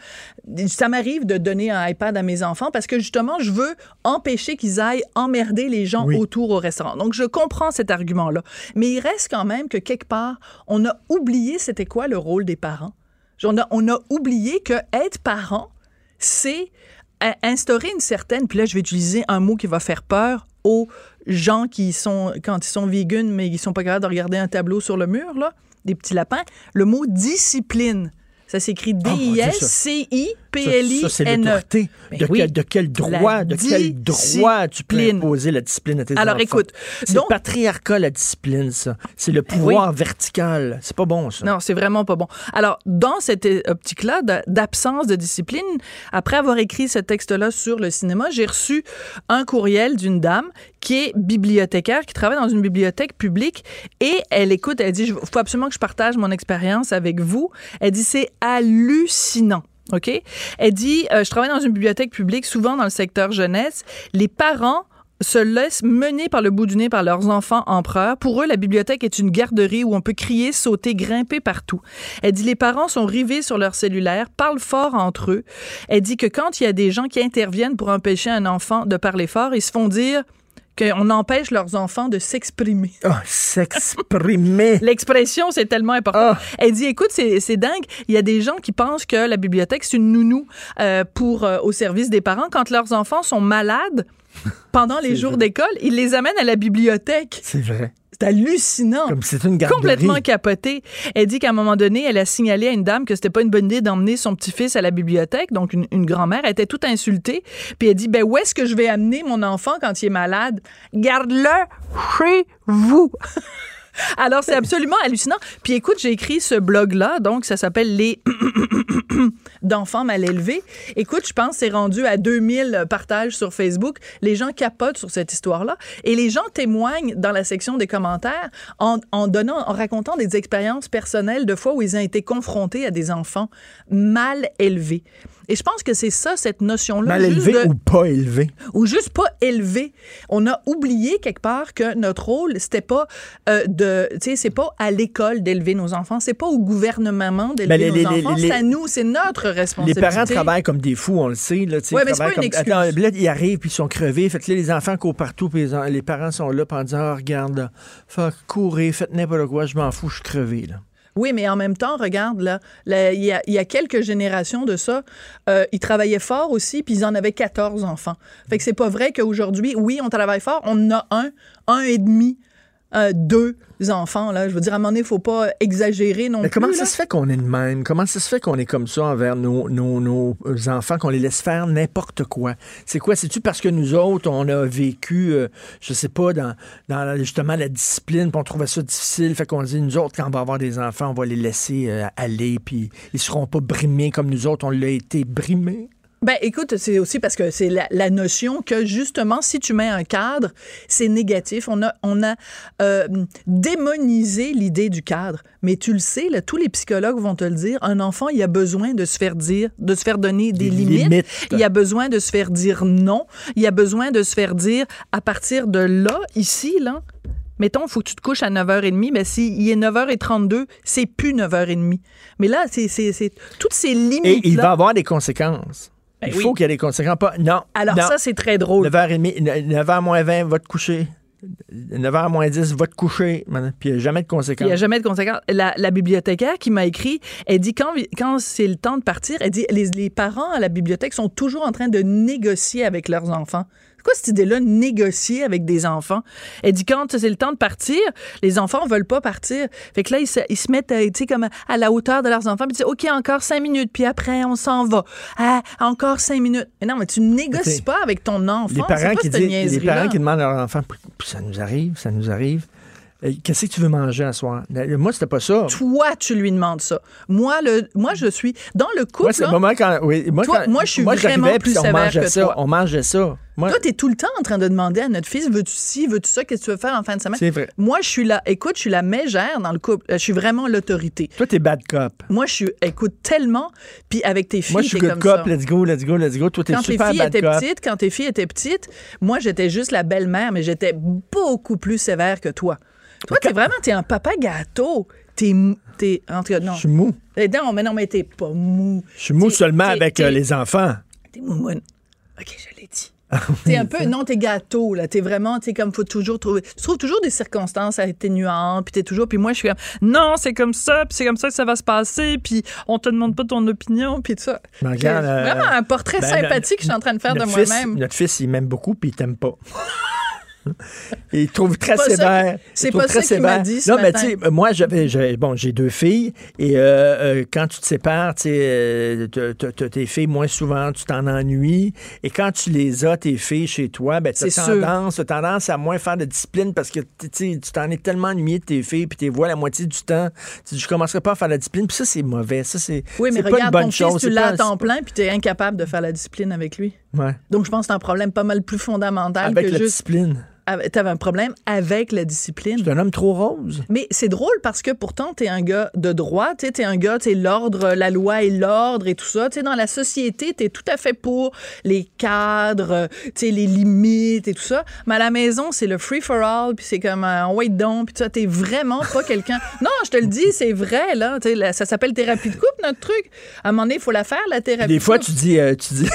ça m'arrive de donner un iPad à mes enfants parce que justement, je veux empêcher qu'ils aillent emmerder les gens autour au restaurant. Donc, je comprends cet argument-là. Mais il reste quand même que quelque part, on a oublié c'était quoi le rôle des parents. On a, on a oublié que être parent, c'est instaurer une certaine, puis là, je vais utiliser un mot qui va faire peur aux gens qui sont, quand ils sont vegan, mais ils sont pas capables de regarder un tableau sur le mur, là, des petits lapins, le mot discipline. Ça s'écrit ah, D-I-S-C-I P-L-I-N-E. Ça, c'est l'autorité. Ben de, quel, de, quel, droit, de quel droit tu peux imposer la discipline à tes Alors, écoute. C'est le patriarcat, la discipline, ça. C'est le pouvoir vertical. C'est pas bon, ça. Non, c'est vraiment pas bon. Alors, dans cette optique-là d'absence de discipline, après avoir écrit ce texte-là sur le cinéma, j'ai reçu un courriel d'une dame qui est bibliothécaire, qui travaille dans une bibliothèque publique et elle écoute, elle dit, il faut absolument que je partage mon expérience avec vous. Elle dit, c'est hallucinant. OK? Elle dit, euh, je travaille dans une bibliothèque publique, souvent dans le secteur jeunesse. Les parents se laissent mener par le bout du nez par leurs enfants empereurs. Pour eux, la bibliothèque est une garderie où on peut crier, sauter, grimper partout. Elle dit les parents sont rivés sur leur cellulaire, parlent fort entre eux. Elle dit que quand il y a des gens qui interviennent pour empêcher un enfant de parler fort, ils se font dire qu'on empêche leurs enfants de s'exprimer. Oh, s'exprimer. L'expression, c'est tellement important. Ah. Elle dit, écoute, c'est dingue. Il y a des gens qui pensent que la bibliothèque, c'est une nounou euh, pour, euh, au service des parents. Quand leurs enfants sont malades, pendant les jours d'école, ils les amènent à la bibliothèque. C'est vrai. C'est hallucinant. Comme c'est une garderie. Complètement capoté. Elle dit qu'à un moment donné, elle a signalé à une dame que c'était pas une bonne idée d'emmener son petit-fils à la bibliothèque, donc une, grand-mère. Elle était toute insultée. Puis elle dit, ben où est-ce que je vais amener mon enfant quand il est malade? Garde-le chez vous. Alors, c'est absolument hallucinant. Puis écoute, j'ai écrit ce blog-là, donc ça s'appelle Les d'enfants mal élevés. Écoute, je pense c'est rendu à 2000 partages sur Facebook. Les gens capotent sur cette histoire-là. Et les gens témoignent dans la section des commentaires en, en donnant, en racontant des expériences personnelles de fois où ils ont été confrontés à des enfants mal élevés. Et je pense que c'est ça, cette notion-là. Mal élevé ou pas élevé. Ou juste pas élevé. On a oublié quelque part que notre rôle, c'était pas euh, de, tu sais, c'est pas à l'école d'élever nos enfants, c'est pas au gouvernement d'élever nos enfants, c'est à nous, c'est notre responsabilité. Les parents travaillent comme des fous, on le sait. Là, ouais, mais c'est pas une excuse. Attends, là, ils arrivent puis ils sont crevés. Fait que là, les enfants courent partout puis les, parents sont là en disant, oh, regarde, là, courir, faites n'importe quoi, je m'en fous, je suis crevé. Là. Oui, mais en même temps, regarde, là, il y, a, quelques générations de ça, euh, ils travaillaient fort aussi, puis ils en avaient 14 enfants. Fait que c'est pas vrai qu'aujourd'hui, oui, on travaille fort, on en a un, un et demi euh, deux enfants. Là. Je veux dire, à un moment donné, il ne faut pas exagérer non Mais plus. comment ça là. se fait qu'on est de même? Comment ça se fait qu'on est comme ça envers nos, nos, nos enfants, qu'on les laisse faire n'importe quoi? C'est quoi? C'est-tu parce que nous autres, on a vécu, euh, je sais pas, dans, justement la discipline, puis on trouvait ça difficile, fait qu'on dit, nous autres, quand on va avoir des enfants, on va les laisser euh, aller, puis ils seront pas brimés comme nous autres, on l'a été brimés? Ben, écoute, c'est aussi parce que c'est la, la notion que justement, si tu mets un cadre, c'est négatif. On a, on a euh, démonisé l'idée du cadre. Mais tu le sais, là, tous les psychologues vont te le dire. Un enfant, il a besoin de se faire dire, de se faire donner des, Des limites. limites. Il a besoin de se faire dire non. Il a besoin de se faire dire à partir de là, ici, là. Mettons, il faut que tu te couches à 9h30. Mais s'il est 9h32, c'est plus 9h30. Mais là, c'est toutes ces limites. Et il va avoir des conséquences. Ben il oui. faut qu'il y ait des conséquences. Pas, non. Alors non. ça, c'est très drôle. 9h30, 9h moins 20, va te coucher. 9h moins 10, va te coucher. Puis il n'y a jamais de conséquences. Il n'y a jamais de conséquences. La, la bibliothécaire qui m'a écrit, elle dit quand, quand c'est le temps de partir, elle dit les, les parents à la bibliothèque sont toujours en train de négocier avec leurs enfants. C'est quoi cette idée-là, négocier avec des enfants? Elle dit quand c'est le temps de partir, les enfants veulent pas partir. Fait que là, ils se, ils se mettent, euh, tu sais, comme à la hauteur de leurs enfants, puis ils disent, OK, encore cinq minutes, puis après, on s'en va. Ah, encore cinq minutes. Mais non, mais tu négocies pas avec ton enfant. les parents, qui cette disent, les niaiserie-là? parents qui demandent à leur enfant, ça nous arrive, ça nous arrive. Euh, Qu'est-ce que tu veux manger à soir? Euh, Moi, c'était pas ça. Toi, tu lui demandes ça. Moi, le, moi je suis dans le couple. Moi, c'est le moment quand. Oui, moi, Toi, quand- moi, je suis vraiment plus on sévère que ça. toi. On mangeait ça. Moi, Toi, t'es tout le temps en train de demander à notre fils, veux-tu ci, veux-tu ça, qu'est-ce que tu veux faire en fin de semaine? C'est vrai. Moi, je suis là, écoute, je suis la mégère dans le couple. Euh, Je suis vraiment l'autorité. toi, t'es bad cop. Moi, je suis, écoute, tellement, puis avec tes filles, Moi, je suis good comme cop. ça. Let's go, let's go, let's go. Toi, t'es Quand tes super filles bad étaient cop. petites, quand tes filles étaient petites, moi, j'étais juste la belle-mère, mais j'étais beaucoup plus sévère que toi. Toi, t'es vraiment, t'es un papa gâteau. T'es, mou- t'es, en tout cas, non. Je suis mou. Eh Non, mais non, mais t'es pas mou. Je suis mou T'es- seulement t'es- avec t'es- euh, les enfants. T'es moumoune. OK, je l'ai dit. T'es un peu, non, t'es gâteau, là. T'es vraiment, t'es comme, faut toujours trouver. Tu trouves toujours des circonstances atténuantes, puis t'es toujours. Puis moi, je suis comme, non, c'est comme ça, puis c'est comme ça que ça va se passer, puis on te demande pas ton opinion, puis tout ça. Regarde, C'est euh, vraiment un portrait ben, sympathique que je suis en train de faire de notre fils- moi-même. Notre fils, il m'aime beaucoup, puis il t'aime pas. Il trouve très sévère. c'est pas ça qu'il m'a sévère. dit ce Non, mais tu sais, moi, j'avais, j'ai- bon, j'ai deux filles, et euh, euh, quand tu te sépares, tu sais, euh, t'as- t'as- t'as tes filles moins souvent, tu t'en ennuies, et quand tu les as, tes filles, chez toi, ben, as sûr. tendance, t'as tendance à moins faire de discipline parce que tu sais, tu t'en es tellement ennuyé de tes filles, puis tu les vois la moitié du temps. Tu dis, je commencerai pas à faire la discipline, puis ça, c'est mauvais. Ça, c'est, Oui, mais pas une regarde, bonne ton chose. fils, tu l'as à temps plein, puis t'es incapable de faire la discipline avec lui. Ouais. Donc, je pense que c'est un problème pas mal plus fondamental Avec que la juste. discipline. T'avais un problème avec la discipline. C'est un homme trop rose. Mais c'est drôle parce que pourtant, t'es un gars de droit, tu es un gars, tu l'ordre, la loi et l'ordre et tout ça. Tu sais, dans la société, tu es tout à fait pour les cadres, tu sais, les limites et tout ça. Mais à la maison, c'est le free-for-all, puis c'est comme un wait don, puis tu t'es vraiment pas quelqu'un. Non, je te le dis, c'est vrai, là. La- ça s'appelle thérapie de couple, notre truc. À un moment donné, il faut la faire, la thérapie Des de fois, couple. tu dis, euh, tu dis.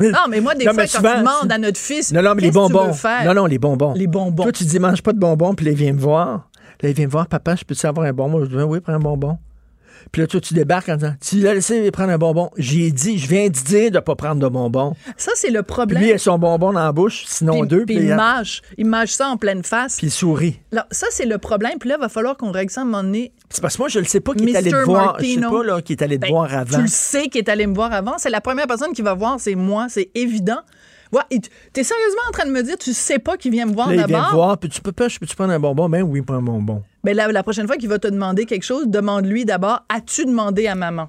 Non, mais moi, des Non, fois, mais quand souvent, tu demandes à notre fils, Non, non, mais les bonbons. Non, non, les bonbons. Les bonbons. Toi, tu dis, mange pas de bonbons, puis là, il vient me voir. Là, il vient me voir, papa, je peux-tu avoir un bonbon? Je dis, oui, prends un bonbon. Puis là, toi, tu débarques en disant, tu l'as laissé prendre un bonbon. J'ai dit, je viens de dire de pas prendre de bonbons. Ça, c'est le Puis problème. lui, il a son bonbon dans la bouche, sinon Puis- deux. puis Puis, il il mâche. Il mâche ça en pleine face. puis il sourit. Alors, ça, c'est le problème. Puis là, il va falloir qu'on règle ça à un moment donné. C'est parce que moi, je ne sais pas qui est allé te voir. Je sais pas, là, qui est allé te Ben, voir avant. Tu le sais qu'il est allé me voir avant. C'est la première personne qui va voir, c'est moi. C'est évident. Ouais, tu- T'es sérieusement en train de me dire, tu sais pas qu'il vient me voir Là, il vient d'abord? voir, puis tu peux pas, je peux-tu prendre un bonbon? Ben oui, prends un bonbon. Ben la, la prochaine fois qu'il va te demander quelque chose, demande-lui d'abord, as-tu demandé à maman?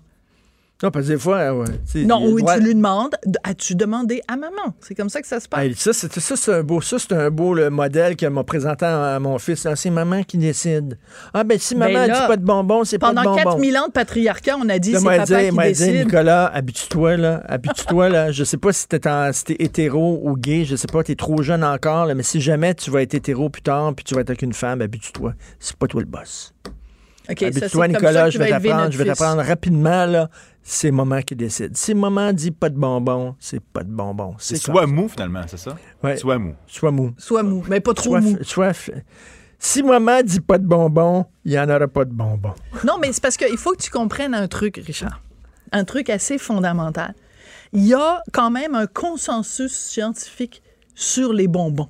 Non, parce que des fois, ouais. Non, oui, droit- tu lui demandes, as-tu demandé à maman? C'est comme ça que ça se passe. Hey, ça, c'est, ça, c'est un beau, ça, c'est un beau le modèle qu'elle m'a présenté à, à mon fils. Ah, c'est maman qui décide. Ah, ben, si Ben maman là, dit pas de bonbons, c'est pas de Pendant bonbons. 4000 ans de patriarcat, on a dit, c'est papa dit, qui m'a dit, décide. Nicolas, habitue-toi, là. Habitue-toi, là. Je sais pas si t'es, en, si t'es hétéro ou gay. Je sais pas, t'es trop jeune encore, là. Mais si jamais tu vas être hétéro plus tard, puis tu vas être avec une femme, habitue-toi. C'est pas toi le boss. OK, ça, c'est habitue-toi, comme ça Nicolas. Je vais t'apprendre, je vais t'apprendre rapidement, là. C'est maman qui décide. Si maman dit pas de bonbons, c'est pas de bonbons. C'est soit mou, finalement, c'est ça? Ouais. Soit mou. Soit mou. Soit mou, mais pas trop Soit, mou. soit si maman dit pas de bonbons, il y en aura pas de bonbons. Non, mais c'est parce qu'il faut que tu comprennes un truc, Richard. Un truc assez fondamental. Il y a quand même un consensus scientifique sur les bonbons.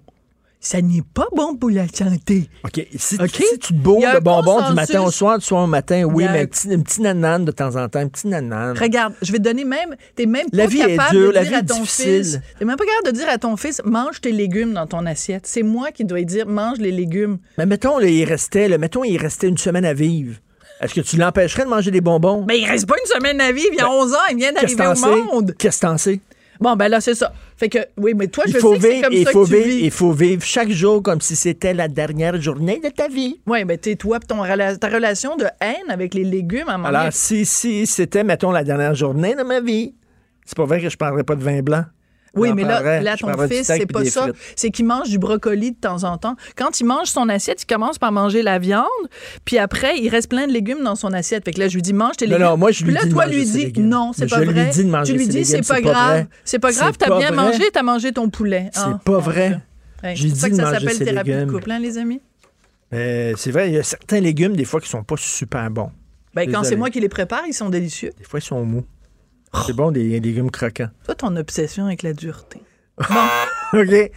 Ça n'est pas bon pour la santé. OK. Si, tu te bourres de bonbons du matin au soir, du soir au matin, oui, mais un petit, un petit nanane de temps en temps, un petit nanane. Regarde, je vais te donner même. T'es même la pas vie capable est dure, de la dire vie à ton difficile. fils. T'es même pas capable de dire à ton fils, mange tes légumes dans ton assiette. C'est moi qui dois dire, mange les légumes. Mais mettons, là, il restait, là, mettons, il restait une semaine à vivre. Est-ce que tu l'empêcherais de manger des bonbons? Mais il reste pas une semaine à vivre. Il y a 11 ans, il vient d'arriver au monde. Qu'est-ce que t'en sais? Bon, ben là, c'est ça. Fait que, oui, mais toi, je il faut sais que vivre, comme il ça faut que tu vivre, vis. il faut vivre chaque jour comme si c'était la dernière journée de ta vie. Oui, ben t'es toi, ton ta relation de haine avec les légumes, à Alors, si, si c'était, mettons, la dernière journée de ma vie, c'est pas vrai que je parlerais pas de vin blanc. Oui, mais là, là ton fils, c'est pas ça. C'est qu'il mange du brocoli de temps en temps. Quand il mange son assiette, il commence par manger la viande, puis après, il reste plein de légumes dans son assiette. Fait que là, je lui dis, mange tes légumes. non, moi, je lui Puis là, dis toi, lui dis, non, c'est pas je lui dis de manger tu lui dis, c'est c'est pas pas grave. C'est pas grave, C'est t'as bien vrai. mangé, t'as mangé ton poulet. C'est Ah, pas vrai. J'ai c'est ça que ça s'appelle thérapie de couple, hein, les amis? C'est vrai, il y a certains légumes, des fois, qui sont pas super bons. Ben, quand c'est moi qui les prépare, ils sont délicieux. Des fois, ils sont mous. C'est bon, des légumes croquants. Toi, ton obsession avec la dureté. OK.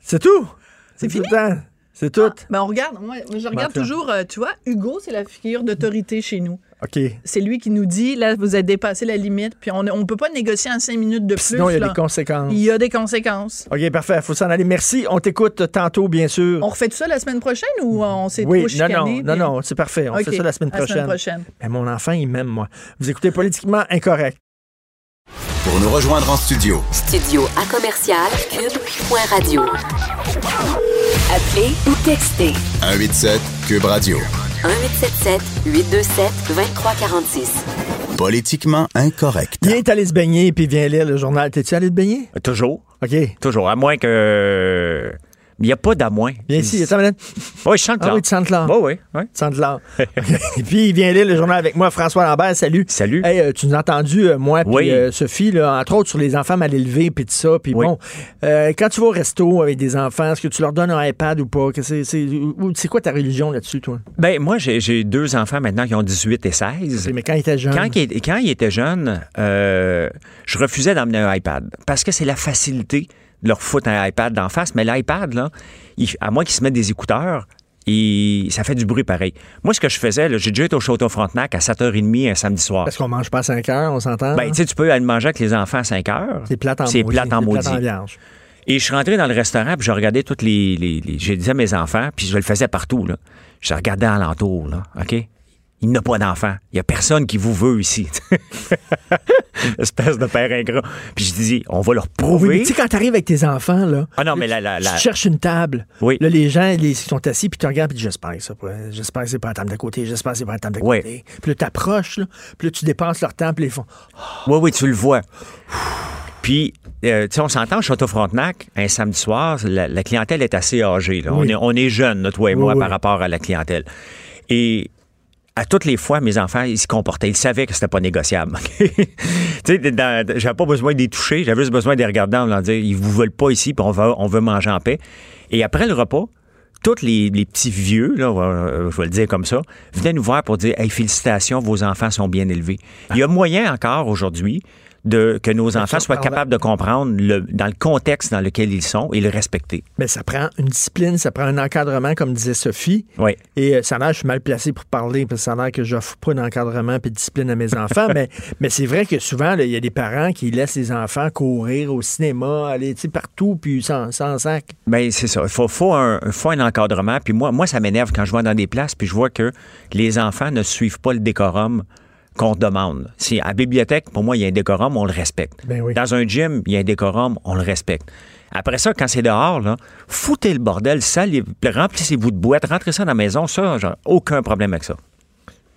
C'est tout. C'est fini? le temps. C'est tout. Ben, on regarde. Moi, je regarde Bon, toujours, euh, tu vois, Hugo, c'est la figure d'autorité chez nous. OK. C'est lui qui nous dit, là, vous avez dépassé la limite, puis on ne peut pas négocier en cinq minutes de plus. Sinon, il y a là. des conséquences. Il y a des conséquences. OK, parfait. faut s'en aller. Merci. On t'écoute tantôt, bien sûr. On refait tout ça la semaine prochaine ou on s'est Oui, trop non, chicané? non, non, on- non, c'est parfait. On fait ça la semaine la semaine prochaine. prochaine. Mais mon enfant, il m'aime, moi. Vous écoutez Politiquement Incorrect. Pour nous rejoindre en studio, Studio à commercial cube.radio. Appelez ou textez 187 Cube Radio. 1877 827 2346. Politiquement incorrect. Il est allé se baigner puis il vient lire le journal. T'es-tu allé te baigner? Toujours. OK. Toujours. À moins que. Il n'y a pas d'à moins. Viens ici, attends une minute. Oui, je chante Ah là. oui, tu sens l'art. Oui, oui. sens de l'art. Et puis, il vient lire le journal avec moi, François Lambert. Salut. Salut. Hey, euh, tu nous as entendu, euh, moi, puis Oui. euh, Sophie, là, entre autres sur les enfants mal élevés, puis tout ça. Puis Oui. bon, euh, quand tu vas au resto avec des enfants, est-ce que tu leur donnes un iPad ou pas? Que c'est, c'est, ou- c'est quoi ta religion là-dessus, toi? Ben, moi, j'ai j'ai deux enfants maintenant qui ont 18 et 16. Mais quand ils étaient jeunes. Quand, il, quand ils étaient jeunes, euh, je refusais d'emmener un iPad parce que c'est la facilité leur foutre un iPad d'en face. Mais l'iPad, là, il- à moins qu'ils se mettent des écouteurs, et ça fait du bruit pareil. Moi, ce que je faisais, j'ai déjà été au Château Frontenac à 7h30 un samedi soir. Parce qu'on mange pas à 5 heures, on s'entend? Ben, tu sais, tu peux aller manger avec les enfants à 5 heures. c'est plate en C'est maudit, plate en c'est maudit. plate en vierge. Et je suis rentré dans le restaurant, puis je regardais toutes les. les, les- je disais à mes enfants, puis je le faisais partout, là. Je regardais alentour, là. OK? Il n'y a pas d'enfants. Il n'y a personne qui vous veut ici. Espèce de père ingrat. Puis je dis, on va leur Oui, mais prouver. tu sais, quand t'arrives avec tes enfants, là. ah non, mais la- Tu cherches une table. Oui. Là, les gens, ils sont assis, puis tu regardes, puis tu dis, j'espère que ça, j'espère que c'est pas la table de côté, j'espère que c'est pas la table de Oui. côté. Puis là, t'approches, là, puis là, tu dépasses leur temps, puis ils font, Oui, oui, tu le vois. Puis, euh, tu sais, on s'entend au Château Frontenac, un samedi soir, la, la clientèle est assez âgée. là. On, Oui. est, on est jeunes, là, toi et Oui, moi, oui. par rapport à la clientèle. Et à toutes les fois, mes enfants, ils se comportaient. Ils savaient que c'était pas négociable. tu sais, j'avais pas besoin de les toucher, j'avais juste besoin de les regarder en leur dire, ils vous veulent pas ici, puis on veut, on veut manger en paix. Et après le repas, tous les, les petits vieux, là, je vais le dire comme ça, venaient nous voir pour dire Hey, félicitations, vos enfants sont bien élevés. Il y a moyen encore aujourd'hui de que nos enfants soient capables de comprendre le, dans le contexte dans lequel ils sont et le respecter. mais ça prend une discipline, ça prend un encadrement, comme disait Sophie. Oui. Et euh, ça a l'air, je suis mal placé pour parler, parce que ça a l'air que j'offre pas d'encadrement et de discipline à mes enfants. mais mais c'est vrai que souvent, il y a des parents qui laissent les enfants courir au cinéma, aller partout, puis sans, sans sac. Ben c'est ça. Il faut, faut, un, faut un encadrement. Puis moi, moi, ça m'énerve quand je vais dans des places puis je vois que les enfants ne suivent pas le décorum qu'on demande. Si à la bibliothèque, pour moi, il y a un décorum, on le respecte. Ben oui. Dans un gym, il y a un décorum, on le respecte. Après ça, quand c'est dehors, là, foutez le bordel, sale, remplissez-vous de boîtes, rentrez ça dans la maison, ça, j'ai aucun problème avec ça.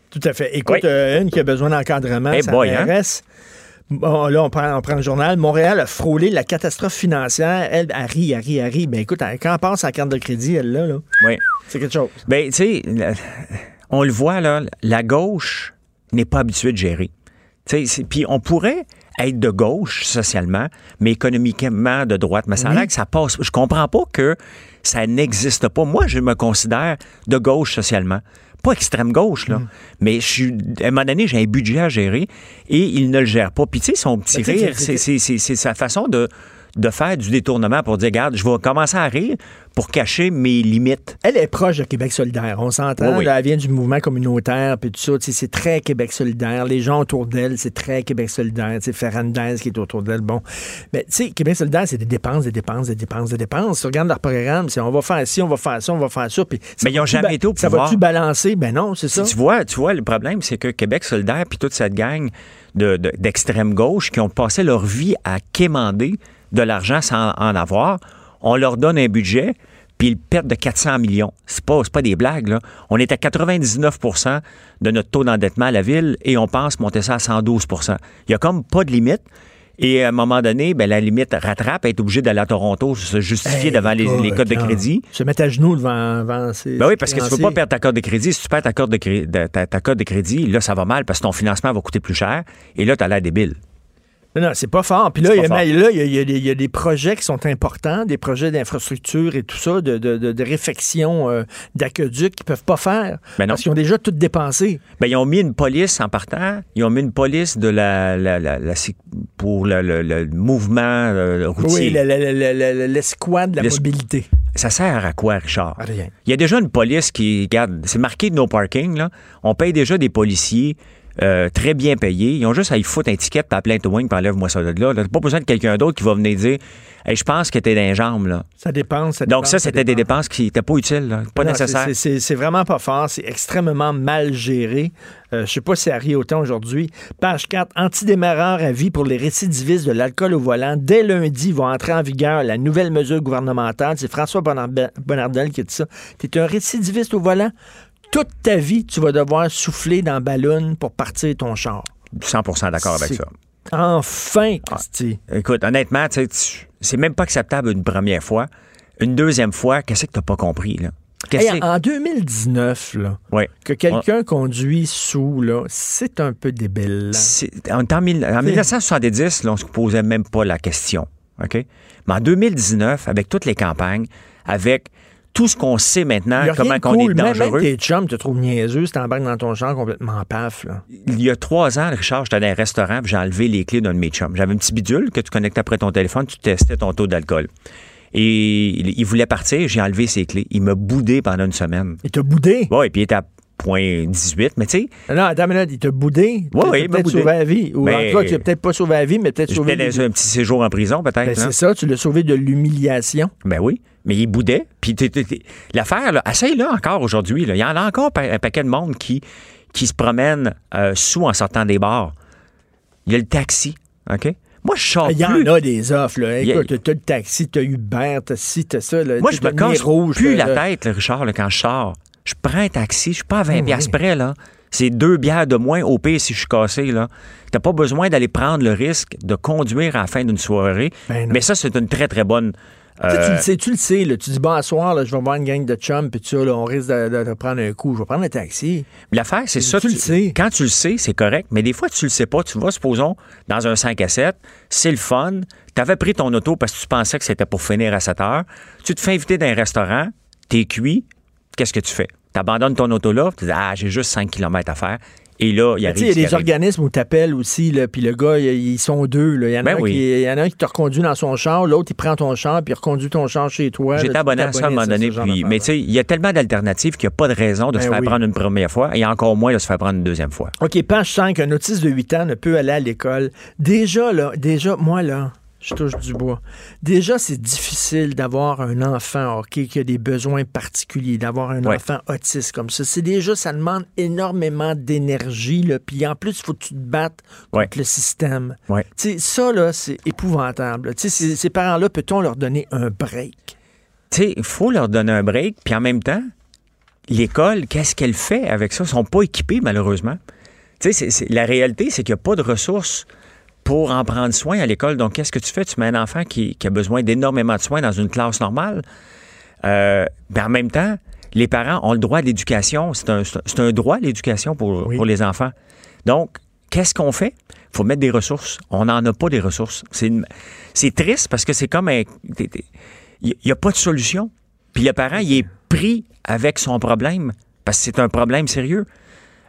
Tout à fait. Écoute, Oui. euh, une qui a besoin d'encadrement, Eh ça boy, hein? Bon, là, on prend, on prend le journal. Montréal a frôlé la catastrophe financière. Elle, elle rit, elle rit, elle rit. Ben écoute, elle- quand on pense à la carte de crédit, elle, là, là Oui. c'est quelque chose. Ben, tu sais, on le voit, là, la gauche n'est pas habituée de gérer. Puis on pourrait être de gauche socialement, mais économiquement de droite. Mais ça Oui. que ça passe. Je comprends pas que ça n'existe pas. Moi, je me considère de gauche socialement. Pas extrême gauche, Mm. là. Mais je suis, à un moment donné, j'ai un budget à gérer et il ne le gère pas. Puis, tu sais, son petit Ben, rire, c'est sa façon de, de faire du détournement pour dire, regarde, je vais commencer à rire pour cacher mes limites. Elle est proche de Québec solidaire, on s'entend. Oui, oui. Elle vient du mouvement communautaire, puis tout ça. Tu sais, C'est très Québec solidaire. Les gens autour d'elle, c'est très Québec solidaire. Sais, Ferrandez qui est autour d'elle, bon. Mais tu sais, Québec solidaire, c'est des dépenses, des dépenses, des dépenses, des dépenses. Tu regardes leur programme, c'est on va faire ci, on va faire ça, on va faire ça. Puis ça Mais ils n'ont jamais été au Ça pouvoir. va-tu balancer? Ben non, c'est ça. Tu vois, tu vois, le problème, c'est que Québec solidaire puis toute cette gang de- de- d'extrême gauche qui ont passé leur vie à quémander de l'argent sans en avoir, on leur donne un budget puis ils perdent de 400 millions. C'est pas, pas des blagues, là. On est à 99% de notre taux d'endettement à la ville et on pense monter ça à 112% Il y a comme pas de limite. Et à un moment donné, ben, la limite rattrape, être obligé d'aller à Toronto, se justifier Hey, devant les, codes de crédit. Se mettre à genoux devant, devant ses. Ben oui, parce que tu ne peux pas perdre ta carte de crédit. Si tu perds ta carte de, ta, de crédit, là, ça va mal parce que ton financement va coûter plus cher. Et là, tu as l'air débile. Non, non, c'est pas fort. Puis là, il y, a, pas fort. là, il y a- il y a des- projets qui sont importants, des projets d'infrastructure et tout ça, de, de, de, de réfection euh, d'aqueducs qu'ils peuvent pas faire. Ben non. parce qu'ils ont déjà tout dépensé. Ben, ils ont mis une police en partant. Ils ont mis une police de la, la- la- la- pour le, le- le mouvement euh, routier. Oui, l'escouade de la mobilité. Ça sert à quoi, Richard? Rien. Il y a déjà une police qui, regarde, c'est marqué no parking, là. On paye déjà des policiers euh, très bien payés. Ils ont juste à y foutre un ticket, puis à plein de wing, puis enlève-moi ça de là. T'as pas besoin de quelqu'un d'autre qui va venir dire Hey, je pense que t'es dans les jambes, là. Ça dépense. ça Donc, ça, c'était des dépense. dépenses qui n'étaient pas utiles, là, pas Non, nécessaires. c'est- vraiment pas fort. C'est extrêmement mal géré. Euh, je sais pas si ça arrive autant aujourd'hui. Page 4, antidémarreur à vie pour les récidivistes de l'alcool au volant. Dès lundi va entrer en vigueur la nouvelle mesure gouvernementale. C'est François Bonnardel qui a dit ça. Tu es un récidiviste au volant? Toute ta vie, tu vas devoir souffler dans le ballon pour partir ton char. 100% d'accord avec ça. Enfin, Christy. Écoute, honnêtement, c'est même pas acceptable une première fois. Une deuxième fois, qu'est-ce que t'as pas compris, là? Hey, en 2019, là, que quelqu'un conduit sous, là, c'est un peu débile. En, en mille- en 1970, là, on se posait même pas la question. OK? Mais en 2019, avec toutes les campagnes, avec tout ce qu'on sait maintenant, comment qu'on cool. est dangereux. Même tes chums te trouvent niaiseux si t'embarques dans ton champ complètement paf. Là. Il y a trois ans, Richard, j'étais dans un restaurant j'ai enlevé les clés d'un de mes chums. J'avais un petit bidule que tu connectais après ton téléphone, tu testais ton taux d'alcool. Et il, il voulait partir, j'ai enlevé ses clés. Il m'a boudé pendant une semaine. Il t'a boudé? Oui, puis il était à point 18, mais tu sais, Non, attends une minute, il t'a boudé? Oui, oui, peut-être sauvé la vie. Ou Mais- en tout cas, tu l'as peut-être pas sauvé la vie, mais peut-être sauvé dans un petit séjour en prison, peut-être. Ben, hein? c'est ça, tu l'as sauvé de l'humiliation. Ben oui, mais il boudait. Puis l'affaire, là, essaye-là encore aujourd'hui. Il y en a encore un paquet de monde qui, qui se promène euh, sous en sortant des bars. Il y a le taxi, OK? Moi, je sors Il y plus. en a des offres. Là. A- Écoute, t'as le taxi, t'as Uber, t'as ci, t'as ça. Là. Moi, je me casse rouge, plus là, la tête, là, Richard, là, quand je sors. Je prends un taxi, je suis pas à 20 Oui, piastres oui. près, là. C'est deux bières de moins au pire si je suis cassé, là. T'as pas besoin d'aller prendre le risque de conduire à la fin d'une soirée. Ben mais ça, c'est une très, très bonne... Tu sais, tu euh, le sais, tu le sais. Là. Tu dis, bon, à soir, là, je vais voir une gang de chums, puis ça, là, on risque de, de- de prendre un coup. Je vais prendre un taxi. L'affaire, c'est ça. Tu le sais. Quand tu le sais, c'est correct, mais des fois, tu le sais pas. Tu vas, supposons, dans un 5 à 7, c'est le fun. Tu avais pris ton auto parce que tu pensais que c'était pour finir à 7 heures. Tu te fais inviter dans un restaurant, t'es cuit, qu'est-ce que tu fais? Tu abandonnes ton auto là, tu dis, ah, j'ai juste 5 km à faire. Et là, il y a Tu sais, il y a des organismes où tu appelles aussi, puis le gars, il- ils sont deux. là. Il y, en a Ben un oui. y en a un qui te reconduit dans son char, l'autre, il prend ton char, puis il reconduit ton char chez toi. J'étais abonné à ça à un moment donné. Puis, mais tu sais, il y a tellement d'alternatives qu'il n'y a pas de raison de se Ben faire oui. prendre une première fois et encore moins de se faire prendre une deuxième fois. OK, page 5, un autiste de 8 ans ne peut aller à l'école. Déjà, là, déjà, moi, là, je touche du bois. Déjà, c'est difficile d'avoir un enfant, OK, qui a des besoins particuliers, d'avoir un Ouais. enfant autiste comme ça. C'est déjà, ça demande énormément d'énergie. Puis en plus, il faut que tu te battes contre Ouais. le système. Ouais. Tu sais, ça, là, c'est épouvantable. là. Tu sais, ces, ces parents-là, peut-on leur donner un break? tu sais, il faut leur donner un break, puis en même temps, l'école, qu'est-ce qu'elle fait avec ça? Ils sont pas équipés, malheureusement. Tu sais, c'est- c'est- la réalité, c'est qu'il n'y a pas de ressources pour en prendre soin à l'école. Donc, qu'est-ce que tu fais? Tu mets un enfant qui, qui a besoin d'énormément de soins dans une classe normale. Euh, ben, en même temps, les parents ont le droit à l'éducation. C'est un, un droit, l'éducation, pour, pour les enfants. Donc, qu'est-ce qu'on fait? Il faut mettre des ressources. On n'en a pas des ressources. C'est triste parce que c'est comme un... Il n'y a pas de solution. Puis le parent, il est pris avec son problème parce que c'est un problème sérieux.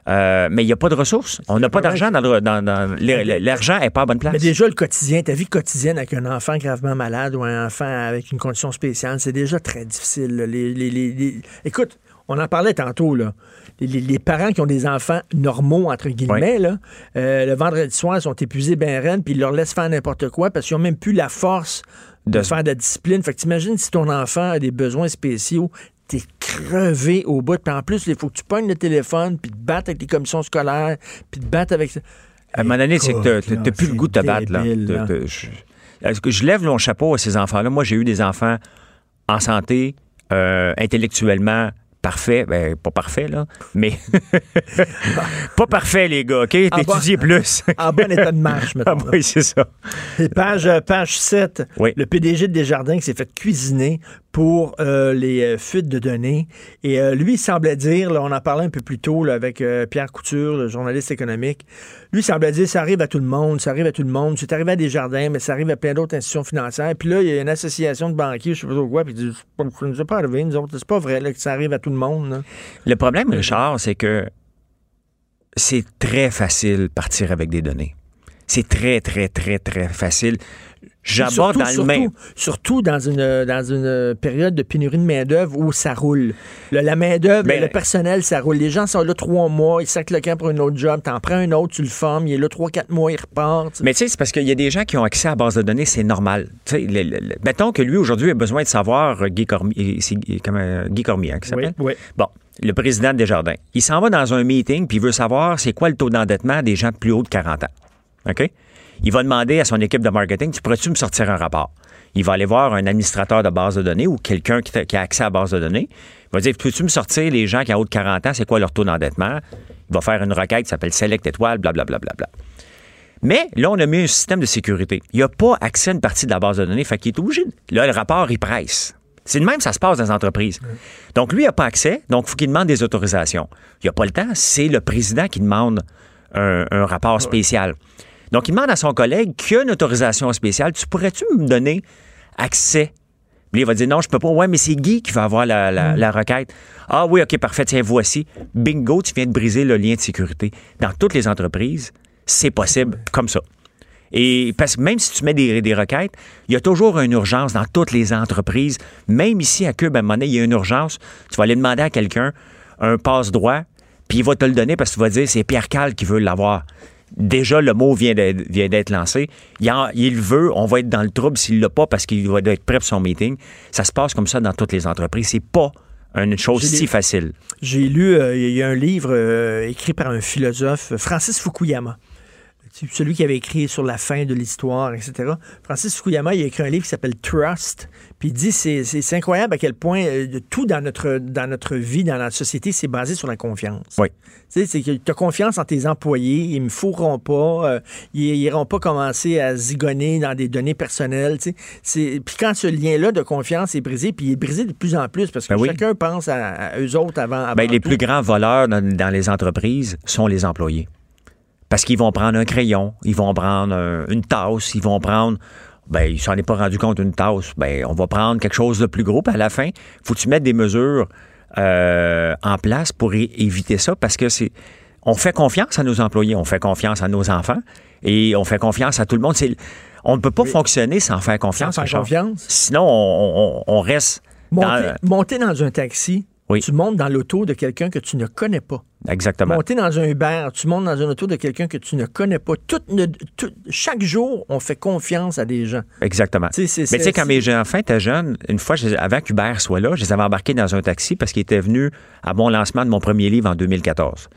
Euh, mais il n'y a pas de ressources. On n'a pas d'argent dans, dans, l'argent n'est pas à bonne place. Mais déjà, le quotidien, ta vie quotidienne avec un enfant gravement malade ou un enfant avec une condition spéciale, c'est déjà très difficile. Les, Écoute, on en parlait tantôt, là. Les, parents qui ont des enfants normaux, entre guillemets, là, euh, le vendredi soir, ils sont épuisés ben reine, puis ils leur laissent faire n'importe quoi parce qu'ils n'ont même plus la force de, faire de la discipline. Fait que t'imagines si ton enfant a des besoins spéciaux, t'es crevé au bout. Puis en plus, il faut que tu pognes le téléphone, puis te battre avec les commissions scolaires, puis te battre avec... À un moment donné, c'est que t'as plus le goût de te battre. Là. je, lève mon chapeau à ces enfants-là? Moi, j'ai eu des enfants en santé, euh, intellectuellement parfait, ben, pas parfait, là, mais pas parfait, les gars, OK? T'étudies plus. en bon état de marche, maintenant. Ah, oui, c'est ça. page, page 7, le PDG de Desjardins qui s'est fait cuisiner pour euh, les euh, fuites de données. Et euh, lui, il semblait dire, on en parlait un peu plus tôt avec Pierre Couture, le journaliste économique, lui, semblait dire, ça arrive à tout le monde, ça arrive à tout le monde, c'est arrivé à Desjardins, mais ça arrive à plein d'autres institutions financières. Puis là, il y a une association de banquiers, je sais pas quoi, puis il dit, ça ne nous est pas arrivé, nous autres, c'est pas vrai que ça arrive à tout le monde. Le problème, Richard, c'est que c'est très facile partir avec des données. C'est très, très, très, très facile. J'aborde dans le même. Surtout dans une, dans une période de pénurie de main-d'œuvre où ça roule. la main-d'œuvre, ben, le personnel, ça roule. Les gens sont là trois mois, ils sacent le camp pour un autre job, t'en prends un autre, tu le formes, il est là trois, quatre mois, il repart. Mais tu sais, c'est parce qu'il y a des gens qui ont accès à la base de données, c'est normal. mettons que lui, aujourd'hui, a besoin de savoir euh, Guy Cormier, c'est euh, Guy Cormier, hein, qui s'appelle? Oui, Bon, le président des Jardins. Il s'en va dans un meeting, puis il veut savoir c'est quoi le taux d'endettement des gens plus hauts de 40 ans. OK? Il va demander à son équipe de marketing, tu pourrais-tu me sortir un rapport? Il va aller voir un administrateur de base de données ou quelqu'un qui, a accès à la base de données. Il va dire, peux-tu me sortir les gens qui ont haut de 40 ans, c'est quoi leur taux d'endettement? Il va faire une requête qui s'appelle Select Étoile, blablabla. Bla, bla, bla, Mais là, on a mis un système de sécurité. Il n'a pas accès à une partie de la base de données, fait qu'il est obligé. Là, le rapport, il presse. C'est de même ça se passe dans les entreprises. Donc, lui, il n'a pas accès, donc il faut qu'il demande des autorisations. Il n'a pas le temps, c'est le président qui demande un, rapport spécial. Donc, il demande à son collègue qui a une autorisation spéciale, tu pourrais-tu me donner accès? Puis il va dire non, je peux pas. Ouais, mais c'est Guy qui va avoir la, mm. requête. Ah oui, OK, parfait. Tiens, voici. Bingo, tu viens de briser le lien de sécurité. Dans toutes les entreprises, c'est possible comme ça. Et parce que même si tu mets des, des, requêtes, il y a toujours une urgence dans toutes les entreprises. Même ici à Cube, à un il y a une urgence. Tu vas aller demander à quelqu'un un passe-droit, puis il va te le donner parce que tu vas dire c'est Pierre Cal qui veut l'avoir déjà le mot vient d'être lancé. Il, veut, on va être dans le trouble s'il l'a pas parce qu'il va être prêt pour son meeting. Ça se passe comme ça dans toutes les entreprises. C'est pas une chose si facile. J'ai lu, euh, il y a un livre euh, écrit par un philosophe, Francis Fukuyama celui qui avait écrit sur la fin de l'histoire, etc. Francis Fukuyama, il a écrit un livre qui s'appelle Trust. Puis il dit c'est incroyable à quel point euh, tout dans notre, dans notre vie, dans la société, c'est basé sur la confiance. Oui. Tu sais, c'est que tu as confiance en tes employés, ils ne me fourront pas, euh, ils n'iront pas commencer à zigonner dans des données personnelles. Tu sais. Puis quand ce lien-là de confiance est brisé, puis il est brisé de plus en plus parce que ben chacun pense à, eux autres avant. avant ben, les plus grands voleurs dans les entreprises sont les employés. Parce qu'ils vont prendre un crayon, ils vont prendre une tasse, ils vont prendre ben, il s'en est pas rendu compte une tasse. Ben, on va prendre quelque chose de plus gros. Puis à la fin, faut tu mettre des mesures euh, en place pour éviter ça parce que c'est. On fait confiance à nos employés, on fait confiance à nos enfants et on fait confiance à tout le monde. on ne peut pas fonctionner sans faire confiance. Sans faire confiance. Sinon, on, reste. monter dans un taxi, tu montes dans l'auto de quelqu'un que tu ne connais pas. Exactement. Monter dans un Uber, tu montes dans un auto de quelqu'un que tu ne connais pas. chaque jour, on fait confiance à des gens. Exactement. Mais tu sais, quand mes enfants étaient jeunes, une fois, avant qu'Uber soit là, je les avais embarqués dans un taxi parce qu'ils étaient venus à mon lancement de mon premier livre en 2014.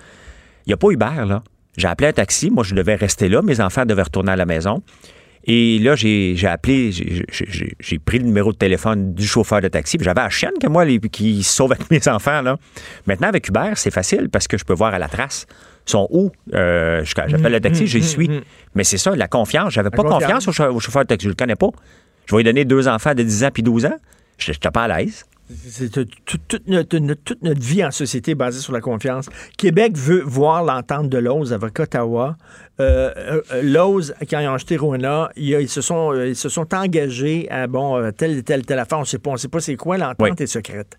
Il n'y a pas Uber, là. J'ai appelé un taxi. Moi, je devais rester là. Mes enfants devaient retourner à la maison. Et là, j'ai appelé, j'ai pris le numéro de téléphone du chauffeur de taxi. J'avais la chienne que moi qui sauve avec mes enfants. Là. Maintenant, avec Uber, c'est facile parce que je peux voir à la trace sont où? Euh, j'appelle le taxi, j'y suis. Mais c'est ça, la confiance. J'avais pas confiance au, chauffeur de taxi. Je le connais pas. Je vais lui donner deux enfants de 10 ans puis 12 ans. Je n'étais pas à l'aise. C'est toute, notre, vie en société est basée sur la confiance. Québec veut voir l'entente de Lowe's avec Ottawa. Euh, euh Lowe's, quand ils ont acheté Rona, ils, se sont, euh, ils se sont engagés à bon, euh, telle, telle, telle affaire. On ne sait pas, c'est quoi, l'entente est secrète.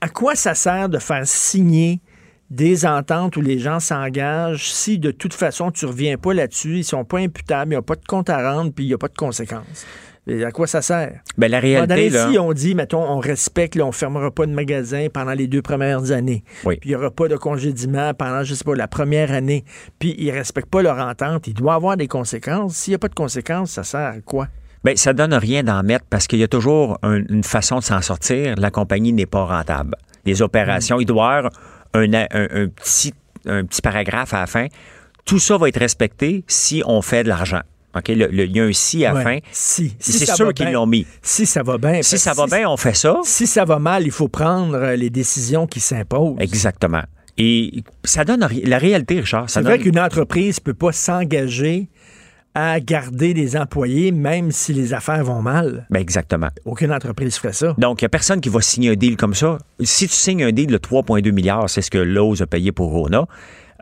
À quoi ça sert de faire signer des ententes où les gens s'engagent. Si de toute façon tu reviens pas là-dessus, ils sont pas imputables, il n'y a pas de compte à rendre, puis il n'y a pas de conséquences? Et à quoi ça sert? Ben, la réalité, là... Si on dit, mettons, on respecte, là, on fermera pas de magasin pendant les deux premières années, oui. puis il n'y aura pas de congédiement pendant, je sais pas, la première année, puis ils respectent pas leur entente, il doit avoir des conséquences. S'il n'y a pas de conséquences, ça sert à quoi? Bien, ça donne rien d'en mettre parce qu'il y a toujours un, une façon de s'en sortir. La compagnie n'est pas rentable. Les opérations, il doit y avoir un, un, un, petit, un petit paragraphe à la fin. Tout ça va être respecté si on fait de l'argent. OK? Le, le, il y a un si à la Ouais. fin. Si. Si c'est ça sûr qu'ils l'ont mis. Si ça va bien. Si parce ça va bien, on fait ça. Si ça va mal, il faut prendre euh, les décisions qui s'imposent. Exactement. Et ça donne la réalité, Richard. C'est vrai qu'une entreprise ne peut pas s'engager à garder des employés même si les affaires vont mal. Ben, exactement. Aucune entreprise ferait ça. Donc, il n'y a personne qui va signer un deal comme ça. Si tu signes un deal de 3,2 milliards, c'est ce que Lowe's a payé pour Rona,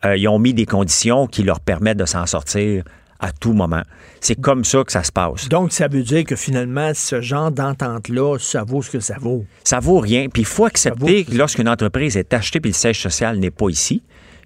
euh, ils ont mis des conditions qui leur permettent de s'en sortir à tout moment. C'est comme ça que ça se passe. Donc, ça veut dire que finalement, ce genre d'entente-là, ça vaut ce que ça vaut. Ça vaut rien. Puis il faut accepter que lorsqu'une entreprise est achetée puis le siège social n'est pas ici,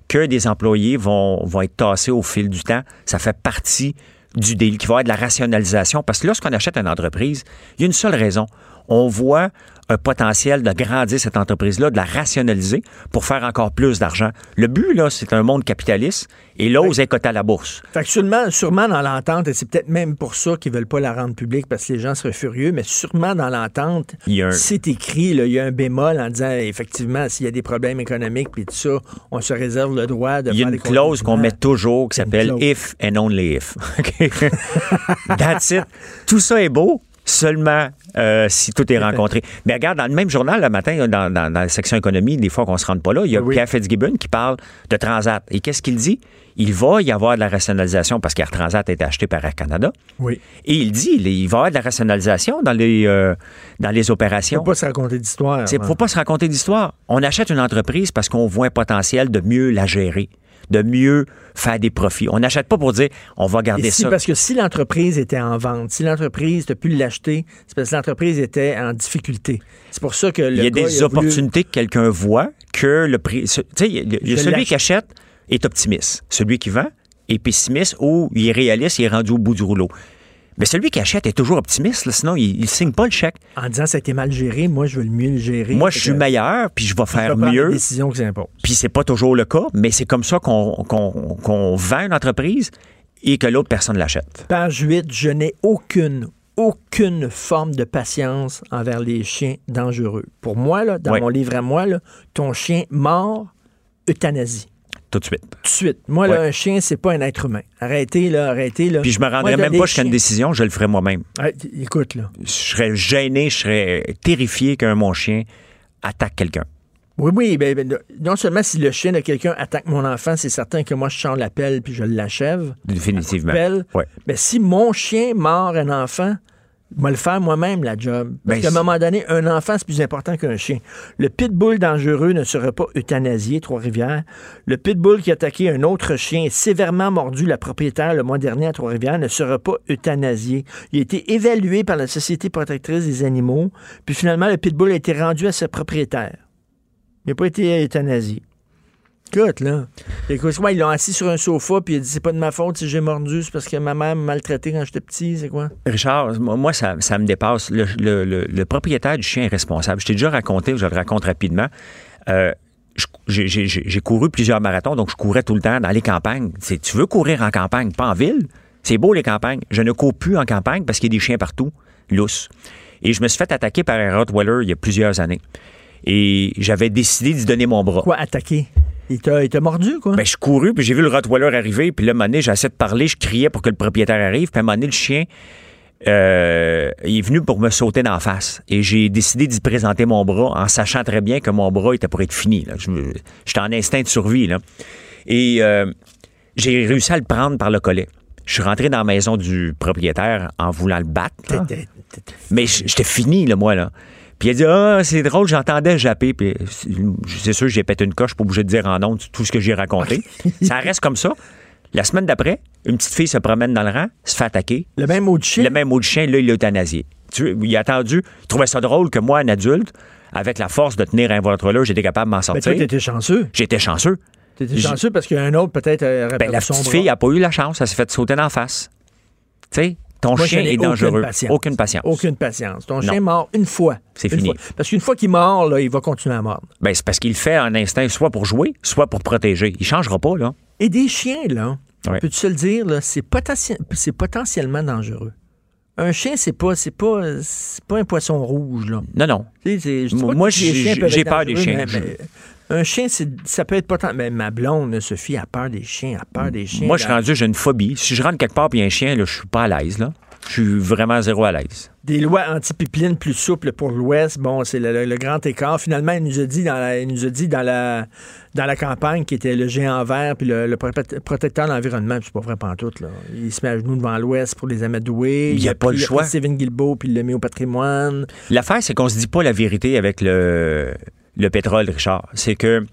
que des employés vont, vont être tassés au fil du temps. Ça fait partie du deal, qui va être de la rationalisation. Parce que lorsqu'on achète une entreprise, il y a une seule raison. On voit un potentiel de grandir cette entreprise-là, de la rationaliser pour faire encore plus d'argent. Le but, là, c'est un monde capitaliste et l'ose est coté à la bourse. Fait que sûrement, sûrement dans l'entente, et c'est peut-être même pour ça qu'ils veulent pas la rendre publique parce que les gens seraient furieux, mais sûrement dans l'entente, un- c'est écrit, là, il y a un bémol en disant effectivement, s'il y a des problèmes économiques puis tout ça, on se réserve le droit de Il y a une clause qu'on met toujours qui s'appelle if and only if. OK? That's it. Tout ça est beau seulement euh, si tout est rencontré. Mais regarde, dans le même journal, le matin, dans, dans- dans la section économie, des fois qu'on se rende pas là, il y a Pierre Fitzgibbon qui parle de Transat. Et qu'est-ce qu'il dit? Il va y avoir de la rationalisation parce qu'Air Transat a été acheté par Air Canada. Oui. Et il dit, il il va y avoir de la rationalisation dans les, euh, dans les opérations. Faut pas se raconter d'histoire. C'est ouais. faut pas se raconter d'histoire. On achète une entreprise parce qu'on voit un potentiel de mieux la gérer, de mieux faire des profits. On n'achète pas pour dire on va garder Et si- ça. Parce que si l'entreprise était en vente, si l'entreprise, tu pu l'acheter, c'est parce que l'entreprise était en difficulté. C'est pour ça que le il y a gars, des voulu- opportunités que quelqu'un voit que le prix. Tu sais, celui qui achète est optimiste. Celui qui vend est pessimiste ou il est réaliste, il est rendu au bout du rouleau. Mais celui qui achète est toujours optimiste, là, sinon il ne signe pas le chèque. En disant ça a été mal géré, moi je veux le mieux le gérer. Moi, je suis que meilleur, puis je vais je faire prendre mieux. les décisions qui s'imposent. Puis c'est pas toujours le cas, mais c'est comme ça qu'on vend une entreprise et que l'autre personne l'achète. Page 8, je n'ai aucune, aucune forme de patience envers les chiens dangereux. Pour moi, là, dans Oui. mon livre à moi, là, ton chien mort, euthanasie. Tout de suite. Tout de suite. Moi, là, un chien, c'est pas un être humain. Arrêtez, là, arrêtez, là. Puis je me rendrais Moi, même pas jusqu'à une décision, je le ferais moi-même. Ah, écoute, là. Je serais gêné, je serais terrifié qu'un mon chien attaque quelqu'un. Oui, oui, ben, ben, non seulement si le chien de quelqu'un attaque mon enfant, c'est certain que moi, je change l'appel puis je l'achève. Définitivement. Ouais. Mais si mon chien mord un enfant, je vais le faire moi-même, la job. Parce Ben, qu'à un moment donné, un enfant, c'est plus important qu'un chien. Le pitbull dangereux ne sera pas euthanasié, Trois-Rivières. Le pitbull qui a attaqué un autre chien et sévèrement mordu la propriétaire le mois dernier à Trois-Rivières ne sera pas euthanasié. Il a été évalué par la Société protectrice des animaux, puis finalement, le pitbull a été rendu à sa propriétaire. Il n'a pas été euthanasié. Écoute, là. Écoute, ouais, ils l'ont assis sur un sofa, puis il a dit c'est pas de ma faute si j'ai mordu, c'est parce que ma mère m'a maltraité quand j'étais petit, c'est quoi? Richard, moi, ça, ça me dépasse. Le, le- le- le propriétaire du chien est responsable. Je t'ai déjà raconté, je le raconte rapidement. Euh, j'ai- couru plusieurs marathons, donc je courais tout le temps dans les campagnes. Tu veux courir en campagne, pas en ville? C'est beau les campagnes. Je ne cours plus en campagne parce qu'il y a des chiens partout, lousses. Et je me suis fait attaquer par un Rottweiler il y a plusieurs années. Et j'avais décidé d'y donner mon bras. Quoi, attaquer? Il t'a il t'a mordu, quoi? Ben, je suis couru, puis j'ai vu le Rottweiler arriver, puis là, donné, j'ai essayé de parler, je criais pour que le propriétaire arrive, puis à un moment donné, le chien, euh, il est venu pour me sauter d'en face. Et j'ai décidé d'y présenter mon bras en sachant très bien que mon bras était pour être fini. J'étais en instinct de survie. Là. Et euh, j'ai réussi à le prendre par le collet. Je suis rentré dans la maison du propriétaire en voulant le battre. là. Mais j'étais fini, là, moi, là. Puis il a dit Ah, c'est drôle, j'entendais japper. Puis c'est sûr, j'ai pété une coche, pas obligé de dire en honte tout ce que j'ai raconté. ça reste comme ça. La semaine d'après, une petite fille se promène dans le rang, se fait attaquer. Le même mot de chien? Le même mot de chien, là, il l'a euthanasié. Tu, il a attendu, il trouvait ça drôle que moi, un adulte, avec la force de tenir un voiture-là, j'étais capable de m'en Mais sortir. toi, t'étais chanceux. J'étais chanceux. T'étais chanceux parce qu'il y a un autre, peut-être, Ben, la petite fille n'a pas eu la chance. Elle s'est fait sauter d'en face. Tu sais, ton Moi, chien est dangereux. Aucune patience. Aucune patience. Aucune patience. Ton Non. chien mort une fois. C'est fini. fois. Parce qu'une fois qu'il mord, là, il va continuer à mordre. Ben, c'est parce qu'il le fait en instinct, soit pour jouer, soit pour protéger. Il changera pas, là. Et des chiens, là, Ouais. peux-tu se le dire, là, c'est, potenti- c'est potentiellement dangereux. Un chien, c'est pas, c'est pas, c'est pas un poisson rouge, là. Non, non. C'est- je Moi, j'ai- peur des chiens. mais- mais un chien, ça peut être potentiellement. Mais ma blonde, Sophie, a peur des chiens, a peur des chiens. Moi, je suis rendu, j'ai une phobie. Si je rentre quelque part il a un chien, là, je suis pas à l'aise, là. Je suis vraiment zéro à l'aise. Des lois anti-pipeline plus souples pour l'Ouest. Bon, c'est le, le- le grand écart. Finalement, il nous a dit dans la, il nous a dit dans la, dans la campagne qui était le géant vert puis le, le prote- protecteur de l'environnement. puis C'est pas vrai pantoute, là. Il se met à genoux devant l'Ouest pour les amadouer. Il y a pas le pris- choix. pris Steven Guilbeault puis il l'a mis au patrimoine. L'affaire, c'est qu'on se dit pas la vérité avec le, le pétrole, Richard. C'est que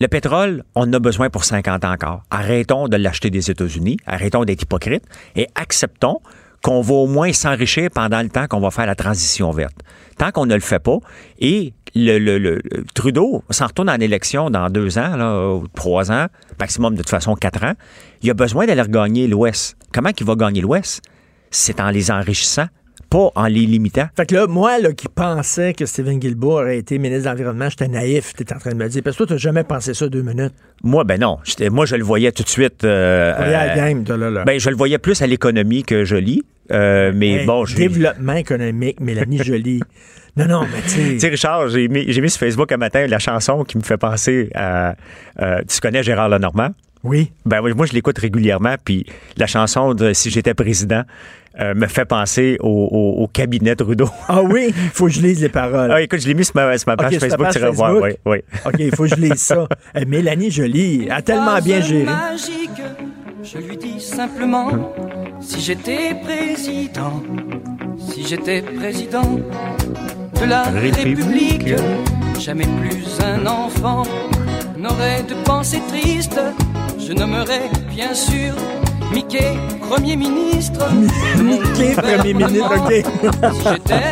le pétrole, on en a besoin pour 50 ans encore. Arrêtons de l'acheter des États-Unis, arrêtons d'être hypocrites et acceptons qu'on va au moins s'enrichir pendant le temps qu'on va faire la transition verte. Tant qu'on ne le fait pas, et le, Trudeau s'en retourne en élection dans deux ans, trois ans, maximum de toute façon quatre ans, il a besoin d'aller regagner l'Ouest. Comment il va gagner l'Ouest? C'est en les enrichissant, pas en les limitant. Fait que là, moi, là, qui pensais que Steven Guilbeault aurait été ministre de l'Environnement, j'étais naïf, t'es en train de me dire. Parce que toi, t'as jamais pensé ça deux minutes. Moi, ben non. Moi, je le voyais tout de suite. euh, la euh, game, toi, là, là. Ben, je le voyais plus à l'économie que je lis. Euh, mais Hey, bon, je. Développement économique, Mélanie Jolie. Non, non, mais tu sais. Richard, j'ai mis, j'ai mis sur Facebook un matin la chanson qui me fait penser à. euh, tu connais Gérard Lenormand? Oui. Ben moi, je l'écoute régulièrement, puis la chanson de Si j'étais président euh, me fait penser au, au- au cabinet Trudeau. Ah oui, il faut que je lise les paroles. Ah, écoute, je l'ai mis sur ma, sur ma page Ok, sur ta Facebook, page tu vas voir. Oui, oui. OK, il faut que je lise ça. Eh, Mélanie Jolie a tellement bien géré. magique, je lui dis simplement si j'étais président, si j'étais président de la République. République, jamais plus un enfant n'aurait de pensée triste. Je nommerais bien sûr Mickey Premier ministre. Mickey, Premier ministre, OK. J'étais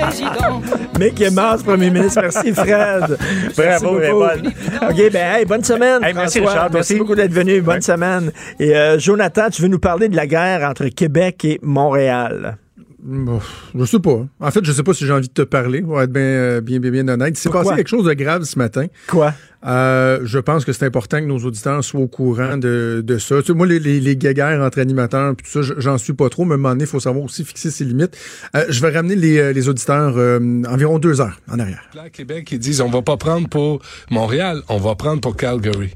président. Mickey Mouse, Premier ministre. Merci, Fred. Merci Bravo, beaucoup. Raymond. OK, ben, hey, bonne semaine. Hey, merci, François. Richard, Merci aussi. beaucoup d'être venu. Bonne semaine. Et euh, Jonathan, tu veux nous parler de la guerre entre Québec et Montréal? Bon, je sais pas. En fait, je sais pas si j'ai envie de te parler, pour être bien, euh, bien, bien, bien honnête. Pourquoi? passé quelque chose de grave ce matin. Quoi? Euh, je pense que c'est important que nos auditeurs soient au courant de, de ça. Tu sais, moi, les, les, les guéguerres entre animateurs, puis tout ça, j'en suis pas trop, mais à un moment donné, il faut savoir aussi fixer ses limites. Euh, je vais ramener les, euh, les auditeurs euh, environ deux heures en arrière. Là, à Québec, ils disent on va pas prendre pour Montréal, on va prendre pour Calgary.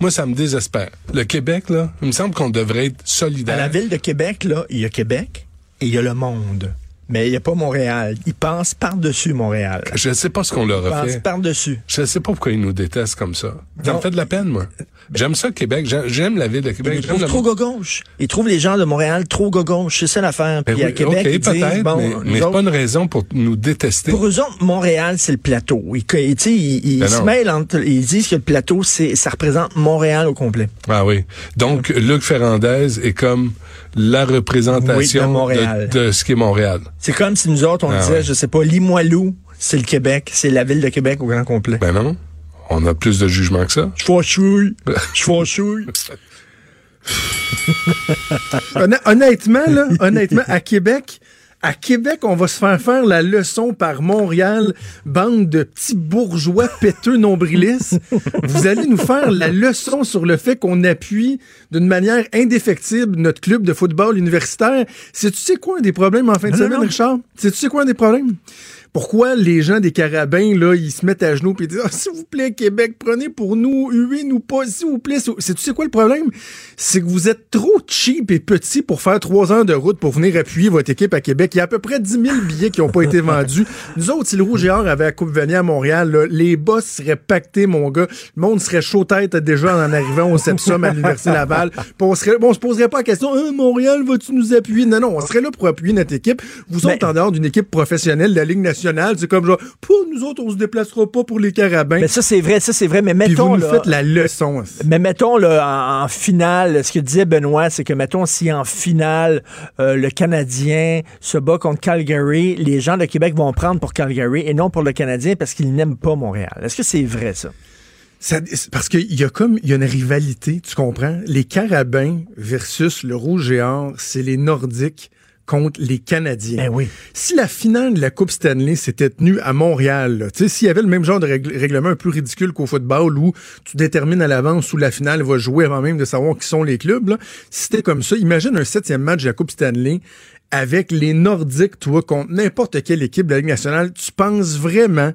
Moi, ça me désespère. Le Québec, là, il me semble qu'on devrait être À solidaire. la ville de Québec, là, il y a Québec et il y a le monde. Mais il n'y a pas Montréal. Ils pensent par-dessus Montréal. Je ne sais pas ce qu'on leur Ils a pensent fait. par-dessus. Je ne sais pas pourquoi ils nous détestent comme ça. Ça me fait de la peine, moi. J'aime ça, Québec. J'aime- la ville de Ils Québec. J'aime trouvent le- trop gauche. Ils trouvent les gens de Montréal trop gauche. C'est ça l'affaire. Ben Puis à oui, Québec, OK, ils disent, bon, mais, mais c'est pas une raison pour nous détester. Pour eux autres, Montréal, c'est le plateau. Ils, ils, ils Ben se mêlent entre, ils disent que le plateau, c'est, ça représente Montréal au complet. Ah oui. Donc, Luc Ferrandez est comme la représentation Oui, de Montréal. de, de ce qu'est Montréal. C'est comme si nous autres, on Ah disait, ouais. je sais pas, Limoilou, c'est le Québec, c'est la ville de Québec au grand complet. Ben non. On a plus de jugement que ça. Je fâchouille. Je fâchouille. Honn- honnêtement, là, honnêtement, à Québec, à Québec, on va se faire faire la leçon par Montréal, bande de petits bourgeois péteux nombrilistes. Vous allez nous faire la leçon sur le fait qu'on appuie d'une manière indéfectible notre club de football universitaire. C'est tu sais quoi un des problèmes en fin de non, semaine, non. Richard? C'est tu sais quoi un des problèmes? Pourquoi les gens des carabins, là, ils se mettent à genoux et disent, Ah, s'il vous plaît, Québec, prenez pour nous, huez-nous pas, s'il vous plaît. C'est, tu sais quoi le problème? C'est que vous êtes trop cheap et petit pour faire trois heures de route pour venir appuyer votre équipe à Québec. Il y a à peu près 10 000 billets qui n'ont pas été vendus. Nous autres, si le Rouge et Or avait la Coupe Vanier à Montréal, là, les boss seraient pactés, mon gars. Le monde serait chaud tête déjà en arrivant au Sepsum à l'Université Laval. Puis on, serait, bon, on se poserait pas la question, Hein, Montréal, vas-tu nous appuyer? Non, non, on serait là pour appuyer notre équipe. Vous autres, en dehors d'une équipe professionnelle de la Ligue nationale, nationale. C'est comme genre, pour nous autres, on se déplacera pas pour les carabins. Mais ça, c'est vrai, ça, c'est vrai. Mais Puis mettons. vous nous là, faites la leçon. Mais mettons, là, en, en finale, ce que disait Benoît, c'est que, mettons, si en finale, euh, le Canadien se bat contre Calgary, les gens de Québec vont prendre pour Calgary et non pour le Canadien parce qu'ils n'aiment pas Montréal. Est-ce que c'est vrai, ça? Ça- parce qu'il y a comme il y a une rivalité, tu comprends? Les Carabins versus le Rouge et Or, c'est les Nordiques contre les Canadiens. Ben oui. Si la finale de la Coupe Stanley s'était tenue à Montréal, s'il y avait le même genre de règle- règlement un peu ridicule qu'au football où tu détermines à l'avance où la finale va jouer avant même de savoir qui sont les clubs, là, si c'était comme ça, imagine un septième match de la Coupe Stanley avec les Nordiques, toi, contre n'importe quelle équipe de la Ligue nationale. Tu penses vraiment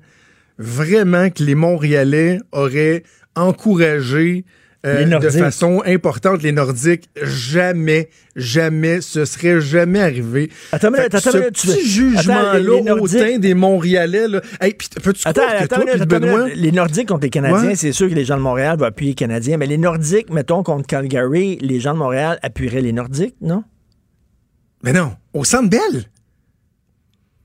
vraiment que les Montréalais auraient encouragé euh, de façon importante les Nordiques. Jamais, jamais, ce serait jamais arrivé. Attends, mais attends, ce petit Attends, jugement-là Nordiques- des Montréalais, là. Hey, peux-tu Attends, attends, toi, Benoît... les Nordiques contre les Canadiens, Ouais. c'est sûr que les gens de Montréal vont appuyer les Canadiens, mais les Nordiques, mettons, contre Calgary, les gens de Montréal appuieraient les Nordiques, non? Mais non, au Centre Bell.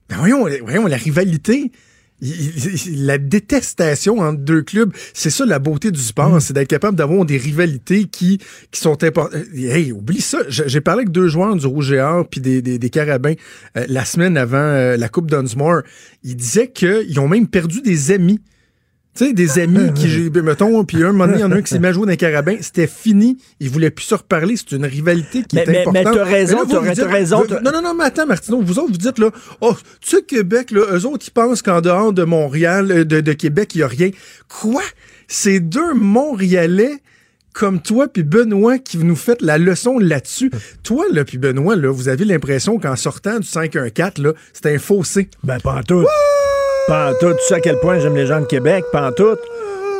Ben voyons, voyons, la rivalité, la détestation entre deux clubs, c'est ça la beauté du sport, Mm. c'est d'être capable d'avoir des rivalités qui, qui sont importantes. Hey, oublie ça. J'ai j'ai parlé avec deux joueurs du Rouge et Or puis des, des, des Carabins euh, la semaine avant euh, la Coupe Dunsmore. Ils disaient qu'ils ont même perdu des amis. Tu sais, des amis qui, j'ai- mettons, puis un moment donné, il y en a un qui s'est mis à jouer dans les carabins, c'était fini, ils voulaient plus se reparler, c'est une rivalité qui Mais- est mais- mais importante. t'as raison, t'as- raison, vous- Non, non, non, mais attends, Martineau, vous autres, vous dites, là, oh, tu sais, Québec, là, eux autres, ils pensent qu'en dehors de Montréal, euh, de, de Québec, il n'y a rien. Quoi? C'est deux Montréalais comme toi puis Benoît qui nous faites la leçon là-dessus. toi, là, puis Benoît, là, vous avez l'impression qu'en sortant du 5-1-4, là, c'est un fossé. Ben, pas en tout. Pas en tout. Tu sais à quel point j'aime les gens de Québec, pas en tout.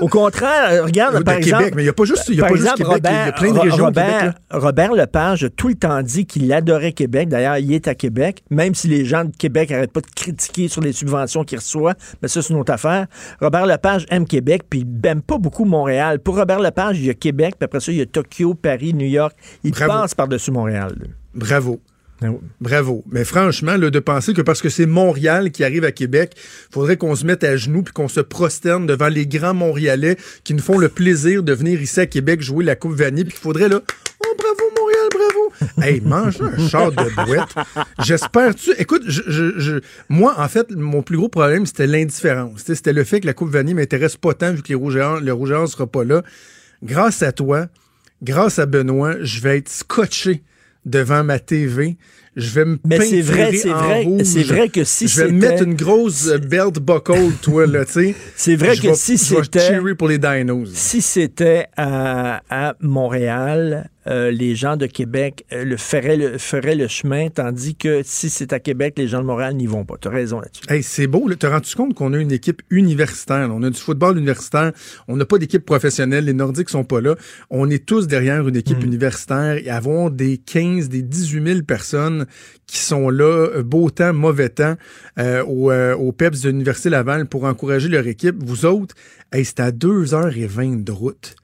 Au contraire, euh, regarde, De par Québec, exemple... mais il y a pas juste- il y a par pas juste exemple, Québec, il y a plein de régions au Robert, Québec, Robert Lepage a tout le temps dit qu'il adorait Québec. D'ailleurs, il est à Québec, même si les gens de Québec n'arrêtent pas de critiquer sur les subventions qu'il reçoit. Mais ça, c'est une autre affaire. Robert Lepage aime Québec, puis il n'aime pas beaucoup Montréal. Pour Robert Lepage, il y a Québec, puis après ça, il y a Tokyo, Paris, New York. Il passe par-dessus Montréal. lui. Bravo. Ben Bravo. Mais franchement, là, de penser que parce que c'est Montréal qui arrive à Québec, faudrait qu'on se mette à genoux puis qu'on se prosterne devant les grands Montréalais qui nous font le plaisir de venir ici à Québec jouer la Coupe Vanille puis qu'il faudrait là, oh bravo Montréal, bravo. Hey, mange un char de bouette. J'espère tu. Écoute, je, je- je- moi en fait, mon plus gros problème c'était l'indifférence. C'était le fait que la Coupe Vanille m'intéresse pas tant vu que les Rouges et le Rouge et sera pas là. Grâce à toi, grâce à Benoît, je vais être scotché devant ma TV. Je vais me Mais c'est vrai, c'est vrai, rouge. c'est vrai que si Je vais me c'était- mettre une grosse belt buckle, toi, là, tu sais. C'est vrai que si c'était- pour les dinos. Si c'était à, à Montréal, euh, les gens de Québec euh, le feraient, le feraient le chemin, tandis que si c'est à Québec, les gens de Montréal n'y vont pas. Tu as raison là-dessus. Hey, c'est beau. là. Te rends-tu compte qu'on a une équipe universitaire? là? On a du football universitaire. On n'a pas d'équipe professionnelle. Les Nordiques sont pas là. On est tous derrière une équipe universitaire et avons des 15, des 18 000 personnes qui sont là, euh, beau temps, mauvais temps, euh, au, euh, au PEPS de l'Université Laval pour encourager leur équipe. Vous autres, hey, c'est à 2h20 de route.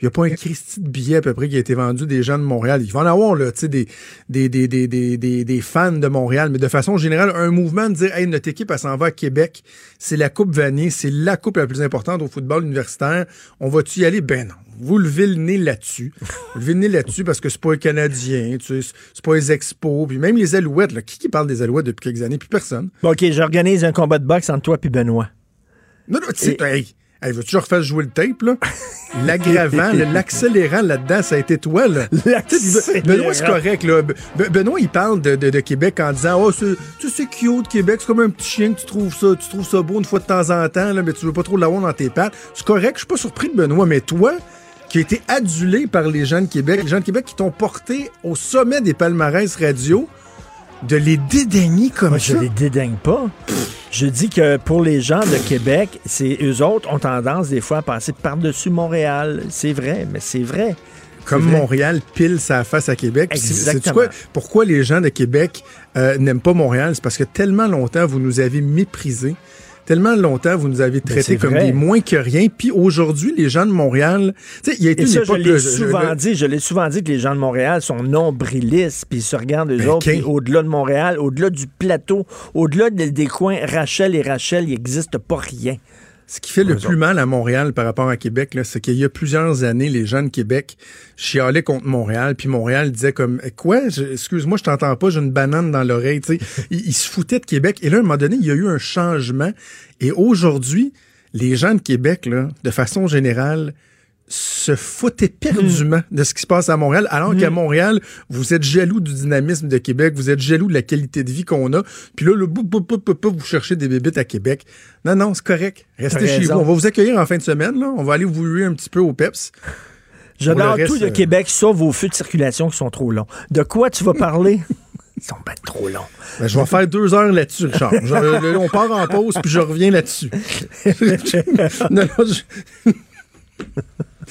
Il n'y a pas un Christy de billet à peu près qui a été vendu des gens de Montréal. Il va en avoir là, tu sais, des, des, des, des, des, fans de Montréal, mais de façon générale, un mouvement de dire Hey, notre équipe, elle s'en va à Québec, c'est la Coupe Vanier, c'est la coupe la plus importante au football universitaire. On va-tu y aller? Ben non. Vous levez le nez là-dessus. Vous levez le nez là-dessus parce que c'est pas un Canadien, tu sais, c'est pas les expos, puis même les Alouettes, là. Qui, qui parle des Alouettes depuis quelques années? Puis personne. Bon, OK, j'organise un combat de boxe entre toi et Benoît. Non, non, tu sais, hey, hey, veux-tu que je refasse jouer le tape, là? L'aggravant, l'accélérant là-dedans, ça a été toi, là. Benoît, c'est correct, là. Be- Benoît, il parle de, de- de Québec en disant, oh, tu sais, c'est cute, Québec, c'est comme un petit chien que tu trouves ça, tu trouves ça beau une fois de temps en temps, là, mais tu veux pas trop l'avoir dans tes pattes. C'est correct, je suis pas surpris de Benoît, mais toi, qui a été adulé par les gens de Québec, les gens de Québec qui t'ont porté au sommet des palmarès radio, de les dédaigner comme Moi, ça. je les dédaigne pas. Je dis que pour les gens de Québec, c'est eux autres ont tendance des fois à passer par-dessus Montréal. C'est vrai, mais c'est vrai. Comme. Montréal pile sa face à Québec. Exactement. quoi? Pourquoi les gens de Québec euh, n'aiment pas Montréal? C'est parce que tellement longtemps, vous nous avez méprisés. Tellement longtemps, vous nous avez Ben, traités comme des moins que rien. Puis aujourd'hui, les gens de Montréal, tu sais, il y a été Et une ça, époque... je l'ai souvent dit, je l'ai souvent dit que les gens de Montréal sont nombrilistes, puis ils se regardent eux Ben, autres, puis au-delà de Montréal, au-delà du plateau, au-delà des, des coins Rachel et Rachel, il n'existe pas rien. Ce qui fait le plus mal à Montréal par rapport à Québec, c'est qu'il y a plusieurs années, les gens de Québec chialaient contre Montréal, puis Montréal disait comme quoi, excuse-moi, je t'entends pas, j'ai une banane dans l'oreille. Tu sais, ils, ils se foutaient de Québec. Et là, à un moment donné, il y a eu un changement. Et aujourd'hui, les gens de Québec, là, de façon générale, se foutaient perdument de ce qui se passe à Montréal, alors qu'à Montréal, vous êtes jaloux du dynamisme de Québec, vous êtes jaloux de la qualité de vie qu'on a, puis là, le vous cherchez des bébites à Québec. Non, non, c'est correct. Restez chez vous. On va vous accueillir en fin de semaine, là. On va aller vous huer un petit peu au PEPS. J'adore tout de euh, Québec, sauf vos feux de circulation qui sont trop longs. De quoi tu vas parler? Ils sont pas trop longs. Ben, je vais faire deux heures là-dessus, Richard. Je- là, on part en pause, puis je reviens là-dessus. non, non, je-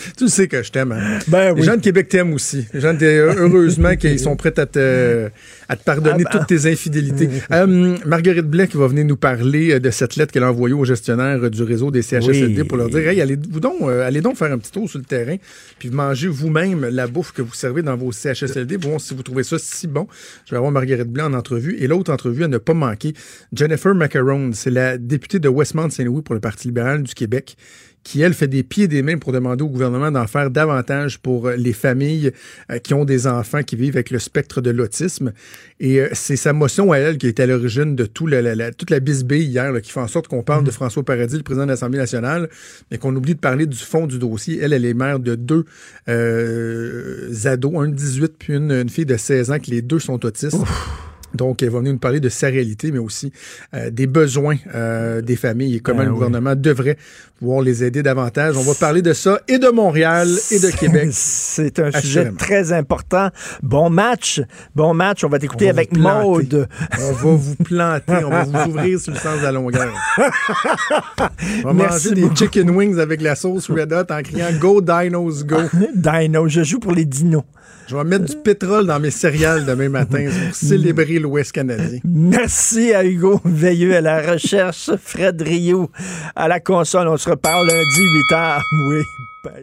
Tu sais que je t'aime. hein. Ben Les gens de Québec t'aiment aussi. Les gens, heureusement qu'ils sont prêts à te, à te pardonner Ah ben. toutes tes infidélités. Euh, Marguerite Blais qui va venir nous parler euh, de cette lettre qu'elle a envoyée aux gestionnaires euh, du réseau des CHSLD Oui. pour leur dire Hey, allez, vous donc, euh, allez donc faire un petit tour sur le terrain, puis mangez vous-même la bouffe que vous servez dans vos CHSLD. Bon, si vous trouvez ça si bon, je vais avoir Marguerite Blais en entrevue. Et l'autre entrevue à ne pas manquer, Jennifer Macaron, c'est la députée de Westmount-Saint-Louis pour le Parti libéral du Québec qui, elle, fait des pieds et des mains pour demander au gouvernement d'en faire davantage pour euh, les familles euh, qui ont des enfants qui vivent avec le spectre de l'autisme. Et euh, c'est sa motion à elle qui est à l'origine de tout la, la- la- toute la bisbille hier, là, qui fait en sorte qu'on parle de François Paradis, le président de l'Assemblée nationale, mais qu'on oublie de parler du fond du dossier. Elle, elle est mère de deux euh, ados, un de 18 puis une, une fille de 16 ans, que les deux sont autistes. Donc, elle va venir nous parler de sa réalité, mais aussi euh, des besoins euh, des familles et comment Ben le oui. gouvernement devrait pouvoir les aider davantage. On va parler de ça et de Montréal et de Québec. C'est un sujet très important. Bon match. Bon match. On va t'écouter avec. Maude. On va vous planter, on va vous ouvrir sur le sens de la longueur. On va Merci manger des chicken wings avec la sauce Red Hot en criant Go Dinos Go. Dino. Je joue pour les dinos. Je vais mettre du pétrole dans mes céréales demain matin pour célébrer l'Ouest canadien. Merci à Hugo Veilleux à la recherche, Fred Rioux à la console. On se reparle lundi 8h. Oui. Bye.